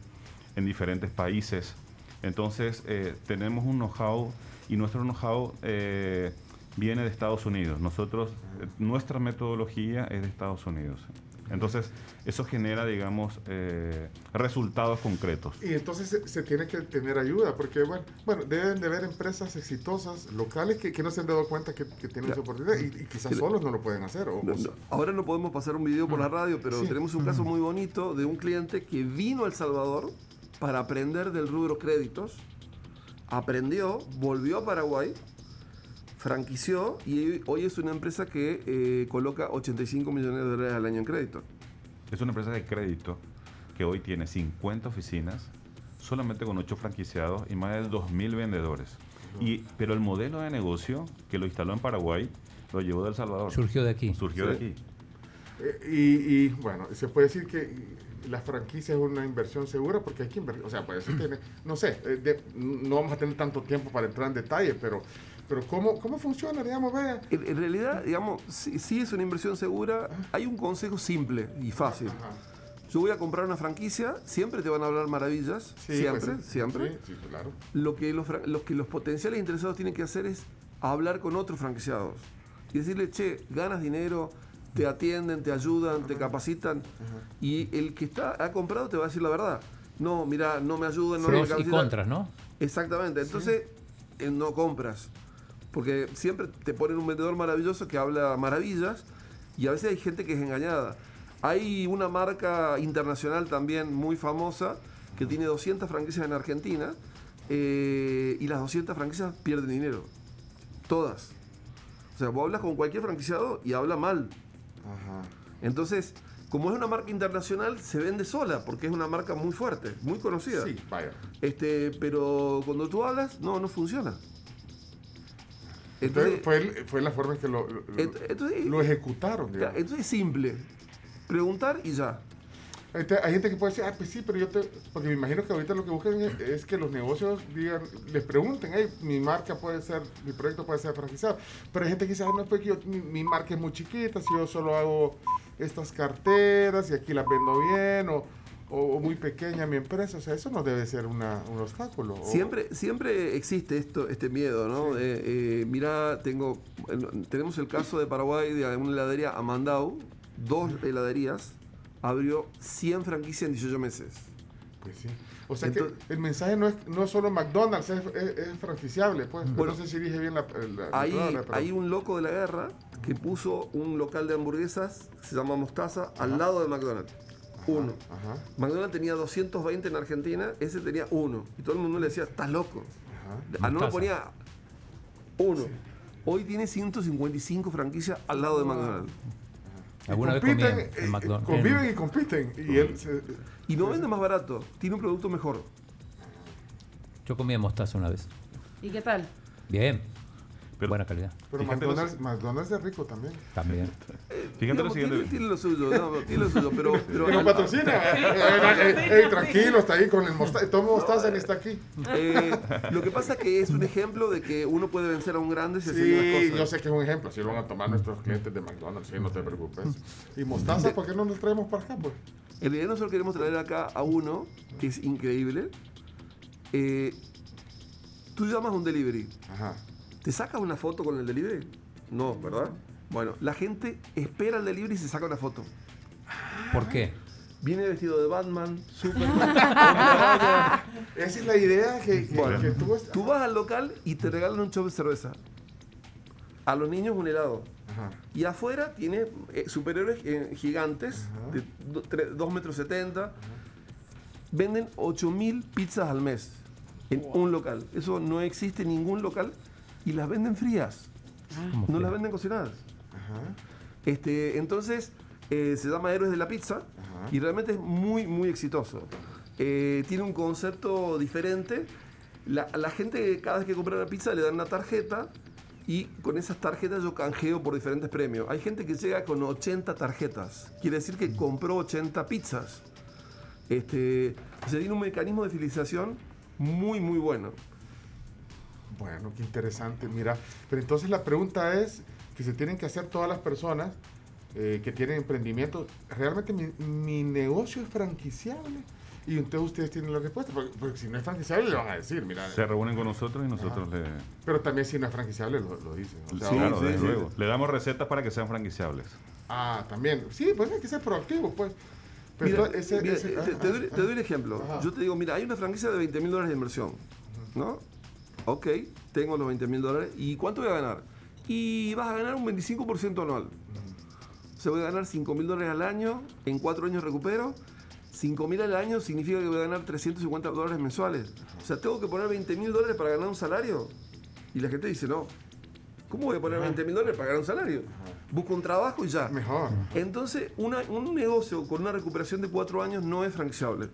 en diferentes países. Entonces, eh, tenemos un know-how y nuestro know-how eh, viene de Estados Unidos. Nosotros, eh, nuestra metodología es de Estados Unidos. Entonces, eso genera, digamos, eh, resultados concretos. Y entonces se, se tiene que tener ayuda, porque bueno, bueno deben de haber empresas exitosas locales que, que no se han dado cuenta que, que tienen esa oportunidad y, y quizás Sí. solos no lo pueden hacer. O, No, o- no, ahora no podemos pasar un video por la radio, pero Sí. tenemos un caso muy bonito de un cliente que vino a El Salvador para aprender del rubro créditos, aprendió, volvió a Paraguay, franquició y hoy es una empresa que eh, coloca 85 millones de dólares al año en crédito. Es una empresa de crédito que hoy tiene 50 oficinas, solamente con 8 franquiciados y más de 2.000 vendedores. Y, pero el modelo de negocio que lo instaló en Paraguay lo llevó de El Salvador. Surgió de aquí. Surgió de aquí. Eh, y, y, bueno, se puede decir que la franquicia es una inversión segura porque hay que invertir. O sea, puede ser que, no sé, eh, de- no vamos a tener tanto tiempo para entrar en detalle, pero, pero ¿cómo, ¿cómo funciona? Digamos, vea. En, en realidad, digamos, sí, sí es una inversión segura. Hay un consejo simple y fácil. Yo voy a comprar una franquicia, siempre te van a hablar maravillas, Sí, siempre, pues siempre. Sí, sí, claro. Lo que los, lo que los potenciales interesados tienen que hacer es hablar con otros franquiciados y decirle, che, ganas dinero, te atienden, te ayudan, te capacitan y el que está ha comprado te va a decir la verdad. No, mira, no me ayudan, no me Pros y capacitan. contras, ¿no? Exactamente. Entonces, eh, no compras. Porque siempre te ponen un vendedor maravilloso que habla maravillas y a veces hay gente que es engañada. Hay una marca internacional también muy famosa que tiene 200 franquicias en Argentina eh, y las 200 franquicias pierden dinero. Todas. O sea, vos hablas con cualquier franquiciado y habla mal. Entonces, como es una marca internacional, se vende sola porque es una marca muy fuerte, muy conocida. Sí, vaya. Este, pero cuando tú hablas, no, no funciona. Entonces, Entonces, fue, fue la forma en que lo, lo- Ent- entonces- lo ejecutaron. digamos. entonces es simple. Preguntar y ya. Hay gente que puede decir, ah, pues sí, pero yo te... Porque me imagino que ahorita lo que buscan es, es que los negocios digan, les pregunten, hey, mi marca puede ser, mi proyecto puede ser franquiciado. Pero hay gente que dice, ah, no, pues yo, mi, mi marca es muy chiquita, si yo solo hago estas carteras y aquí las vendo bien, o, o- muy pequeña mi empresa. O sea, eso no debe ser una- un obstáculo. o- Siempre, siempre existe esto, este miedo, ¿no? Eh, eh, mira, tengo, tenemos el caso de Paraguay de una heladería Amandau, dos heladerías, abrió 100 franquicias en 18 meses. Pues sí. O sea Entonces- que el mensaje no es, no solo McDonald's, es, es- es franquiciable, pues. Bueno, no sé si dije bien la, la- la Hay, palabra, pero- hay un loco de la guerra que puso un local de hamburguesas, se llama Mostaza, al lado de McDonald's. Uno. Ajá. McDonald's tenía 220 en Argentina, ese tenía uno. Y todo el mundo le decía, estás loco. Ah, no ponía uno. Hoy tiene 155 franquicias al lado de McDonald's. Alguna vez compiten, eh, McDonald's. Conviven y compiten. Y él se- Y no vende más barato, tiene un producto mejor. Yo comí mostaza una vez. ¿Y qué tal? Bien. Buena calidad. pero McDonald's, McDonald's es rico también. También. Fíjate lo siguiente. tiene, tiene lo suyo, no, tiene lo suyo, pero... pero nos patrocina. Eh, eh, eh, ey, tranquilo, está ahí con el mostaza. Todo mostaza ni está aquí. Eh, lo que pasa es que es un ejemplo de que uno puede vencer a un grande si Sí, yo sé que es un ejemplo. Así lo van a tomar nuestros clientes de McDonald's. Sí, no te preocupes. Y mostaza, ¿por qué no nos traemos para acá? Pues? En realidad nosotros queremos traer acá a uno que es increíble. Eh, tú llamas un delivery. Ajá. ¿Te sacas una foto con el delivery? No, ¿verdad? Bueno, la gente espera el delivery y se saca una foto. ¿Por qué? Viene vestido de Batman, Superman. Esa es la idea que, que- Bueno, que tú... tú vas al local y te regalan un chop de cerveza. A los niños un helado. Ajá. Y afuera tiene eh, superhéroes eh, gigantes de 2 metros 70. Venden 8000 pizzas al mes. En un local. Eso no existe en ningún local y las venden frías. ¿Cómo No frías? las venden cocinadas. Este, entonces, eh, se llama Héroes de la Pizza y realmente es muy, muy exitoso. Eh, tiene un concepto diferente. La, la gente, cada vez que compra una pizza, le dan una tarjeta y con esas tarjetas yo canjeo por diferentes premios. Hay gente que llega con 80 tarjetas. Quiere decir que compró 80 pizzas. Este, o sea, tiene un mecanismo de fidelización muy, muy bueno. Bueno, qué interesante, mira. Pero entonces la pregunta es que se tienen que hacer todas las personas eh, que tienen emprendimiento. ¿Realmente mi, mi negocio es franquiciable? Y entonces ustedes tienen la respuesta, porque, porque si no es franquiciable le van a decir, mira. Se reúnen con nosotros y nosotros le... Pero también si no es franquiciable lo, lo dicen. o sea, Sí, claro, sí, desde sí. luego. Le damos recetas para que sean franquiciables. Ah, también. Sí, pues hay que ser proactivo, pues. Pero Mira, ese- mira, ese- te, te doy, te doy un ejemplo. Ajá. Yo te digo, mira, hay una franquicia de 20 mil dólares de inversión. ¿No? Ok, tengo los 20 mil dólares. ¿Y cuánto voy a ganar? Y vas a ganar un 25% anual. O sea, voy a ganar 5 mil dólares al año. En cuatro años recupero. 5 mil al año significa que voy a ganar 350 dólares mensuales. O sea, tengo que poner 20 mil dólares para ganar un salario. Y la gente dice, no. ¿Cómo voy a poner 20 mil dólares para ganar un salario? Busco un trabajo y ya. Mejor. Entonces, una- un negocio con una recuperación de cuatro años no es franquiciable.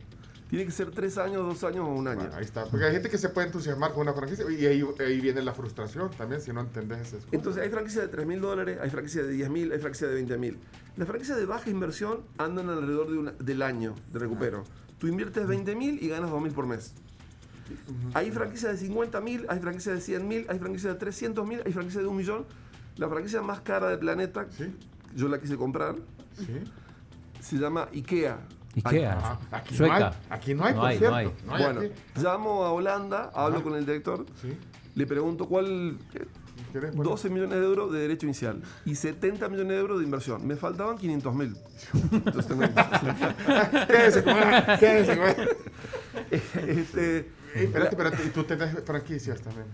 Tiene que ser tres años, dos años o un año. Ahí está. Porque hay gente que se puede entusiasmar con una franquicia y ahí, ahí viene la frustración también si no entendés cosas. Entonces, hay franquicias de 3 mil dólares, hay franquicias de 10 mil, hay franquicias de 20 mil. Las franquicias de baja inversión andan alrededor de una- del año de recupero. Tú inviertes 20 mil y ganas 2 mil por mes. Hay franquicias de 50 mil, hay franquicias de 100 mil, hay franquicias de 300 mil, hay franquicias de un millón. La franquicia más cara del planeta, yo la quise comprar, se llama IKEA. Ikea. Ah, aquí Sueca. no hay, aquí no hay, por no hay, cierto. no hay. No hay bueno, aquí. llamo a Holanda, hablo con el director, le pregunto cuál... eh, 12 millones de euros de derecho inicial y 70 millones de euros de inversión. Me faltaban 500 mil. Entonces tengo- con él. Este, espérate, espérate, y tú tenés franquicias también.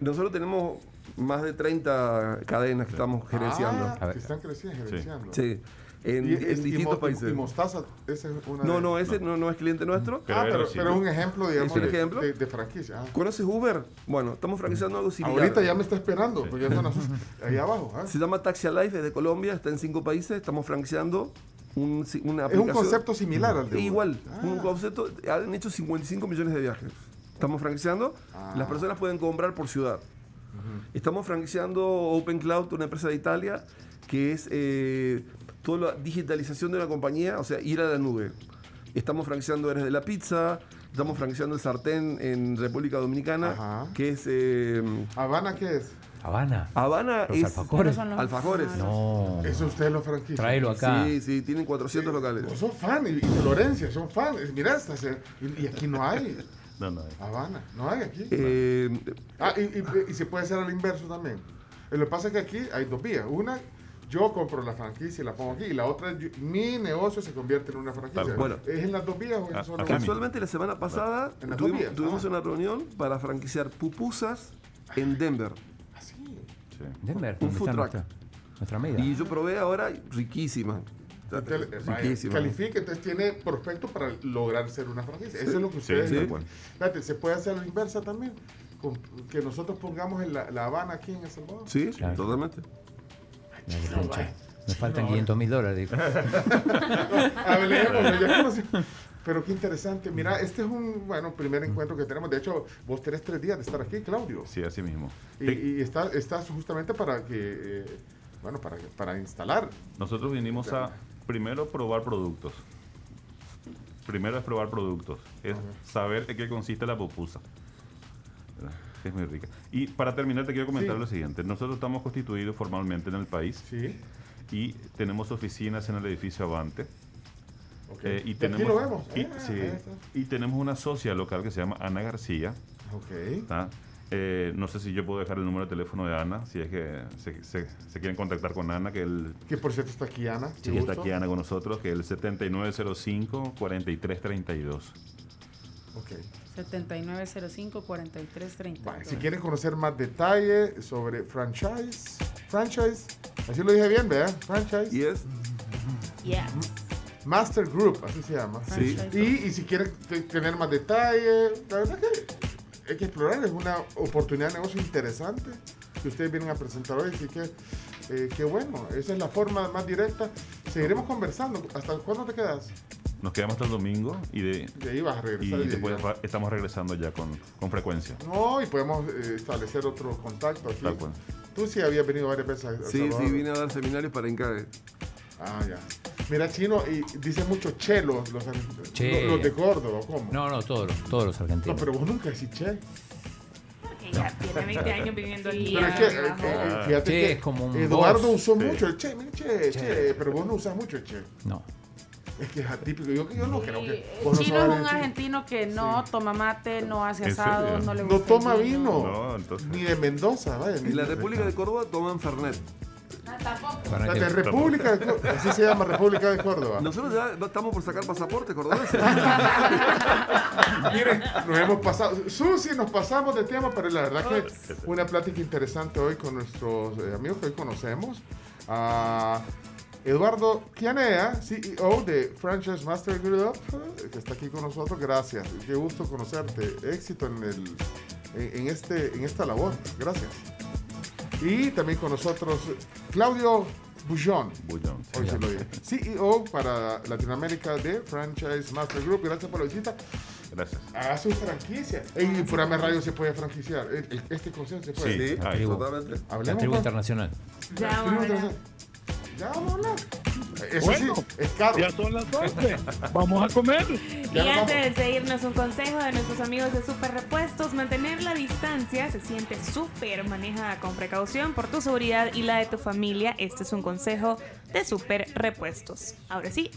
Nosotros tenemos más de 30 cadenas que estamos gerenciando. Ah, que están creciendo, gerenciando. Sí, en, Y- en y- y distintos países. Y Mostaza, esa es una No, de- no, ese no, no es cliente nuestro. ah, pero, pero es un ejemplo, digamos, un de, ejemplo. de- de franquicia. ah. ¿Conoces Uber? Bueno, estamos franquiciando algo similar. Ahorita ya me está esperando, porque ya las- ahí abajo. ah. Se llama Taxi Alive, es de Colombia, está en cinco países, estamos franquiciando un, una Es un concepto similar al de Uber. Igual, Ah. un concepto, han hecho 55 millones de viajes. Estamos franquiciando, Ah. las personas pueden comprar por ciudad. Estamos franquiciando Open Cloud, una empresa de Italia, que es eh, toda la digitalización de una compañía, o sea, ir a la nube. Estamos franquiciando Eres de la Pizza, estamos franquiciando el sartén en República Dominicana, que es... eh, ¿Habana qué es? Habana. Habana Los es alfajores. Son los- alfajores. No. Eso ustedes lo franquician. Tráelo acá. Sí, sí, tienen 400 locales. Vos sos fan, y, y Florencia, son fan. Se- y, y aquí no hay. No, no hay. Habana, no hay aquí. Eh, Ah, y, y- y se puede hacer al inverso también. Lo que pasa es que aquí hay dos vías. Una, yo compro la franquicia y la pongo aquí. Y la otra, yo- mi negocio se convierte en una franquicia. Tal cual. ¿Es en las dos vías o Ah, es solo Casualmente la semana pasada En las tuvimos, dos vías, tuvimos ah. una reunión para franquiciar pupusas en Denver. Denver, Un food truck. nuestra, nuestra amiga. Y yo probé ahora riquísima. Riquísima. califica, entonces tiene prospecto para lograr ser una franquicia. Eso es lo que Sí, ustedes. sí. recuerdan. Fíjate, se puede hacer a la inversa también. Con- que nosotros pongamos en la, la Habana aquí en El Salvador. Sí, totalmente. Me faltan 500 mil dólares. dijo. Hablemos, ya conocí. Pero qué interesante. Mira, este es un bueno primer encuentro que tenemos. De hecho, vos tenés tres días de estar aquí, Claudio. Sí, así mismo. Y, y está- estás justamente para que, eh, bueno, para, para instalar. Nosotros vinimos a primero probar productos. Primero es probar productos. Es saber en qué consiste la pupusa. Es muy rica. Y para terminar te quiero comentar Sí. lo siguiente. Nosotros estamos constituidos formalmente en el país. Y tenemos oficinas en el edificio Avante. Ok. Eh, Y y, aquí tenemos, lo vemos. y, Ah, sí, y tenemos una socia local que se llama Ana García. Ok. ¿tá? Eh, no sé si yo puedo dejar el número de teléfono de Ana, si es que se, se- se quieren contactar con Ana, que el, Que por cierto está aquí Ana. Sí, está aquí Ana con nosotros, que es el 7905-4332. Ok. 7905-4332. Si quieren conocer más detalle sobre franchise, franchise, así lo dije bien, ¿verdad? Franchise. Yes. Yeah. Master Group, así se llama. Sí. Y, y si quieren te- tener más detalle, la verdad que hay que explorar, es una oportunidad de negocio interesante que ustedes vienen a presentar hoy, así que eh, qué bueno, esa es la forma más directa. Seguiremos conversando. ¿Hasta cuándo te quedas? Nos quedamos hasta el domingo y de, De ahí vas a regresar. y y- después va- estamos regresando ya con, con frecuencia. No, y podemos eh, establecer otro contacto aquí. Tal cual. Tú sí habías venido varias veces Sí, Salvador. sí, vine a dar seminarios para INCAE. Ah, ya. Mira, Chino, y dicen mucho che los, los, Che. los de Córdoba, ¿cómo? No, no, todos los, todos los No, argentinos. pero vos nunca decís che. Ya tiene 20 años viviendo el Pero es que, eh, eh, fíjate Che que es como un Eduardo usó Sí. mucho el che, mira, che, che, Che. pero vos no usas mucho el che. No. Es que es atípico. Yo, yo no creo que. Eh, vos no Chino es un argentino que no toma mate, no hace ¿En asado, serio? no le gusta No toma el vino. No, entonces. Ni de Mendoza, vaya. En la República de Córdoba toman Fernet. O sea, de República de Córdoba. Así se llama República de Córdoba. Nosotros ya estamos por sacar pasaporte cordobeses. Miren, nos hemos pasado. Susi, nos pasamos de tema, pero la verdad que una plática interesante hoy con nuestros eh, amigos que hoy conocemos. A Eduardo Kianea, CEO de Franchise Master Group, eh, que está aquí con nosotros. Gracias. Qué gusto conocerte. Éxito en, el, en, en este, en esta labor. Gracias. Y también con nosotros Claudio Bullón. Bullón, Hoy se lo dije. CEO para Latinoamérica de Franchise Master Group. Gracias por la visita. Gracias. Haga su franquicia. En Purame Radio se puede franquiciar. El- el- Este consejo se puede. Sí, La ahí. tribu, Totalmente. la Hablemos tribu con- internacional. Ya la tribu internacional. Ya vamos a hablar. Eso Bueno, sí, es caro. Ya son las 12. Vamos a comer. Y Ya antes de irnos un consejo de nuestros amigos de Super Repuestos, mantener la distancia se siente súper, maneja con precaución por tu seguridad y la de tu familia. Este es un consejo de Super Repuestos. Ahora sí,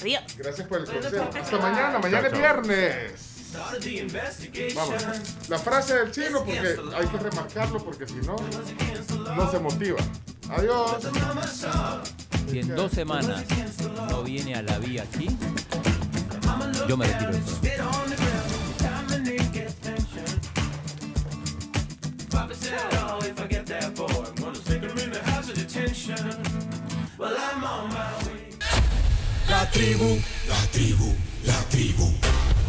adiós. Gracias por el consejo. Hasta mañana. Mañana es viernes. Vamos. La frase del chino, porque hay que remarcarlo, porque si no, no se motiva. Adiós. Si en dos semanas no viene a la vía aquí, yo me retiro. La tribu, la tribu, la tribu.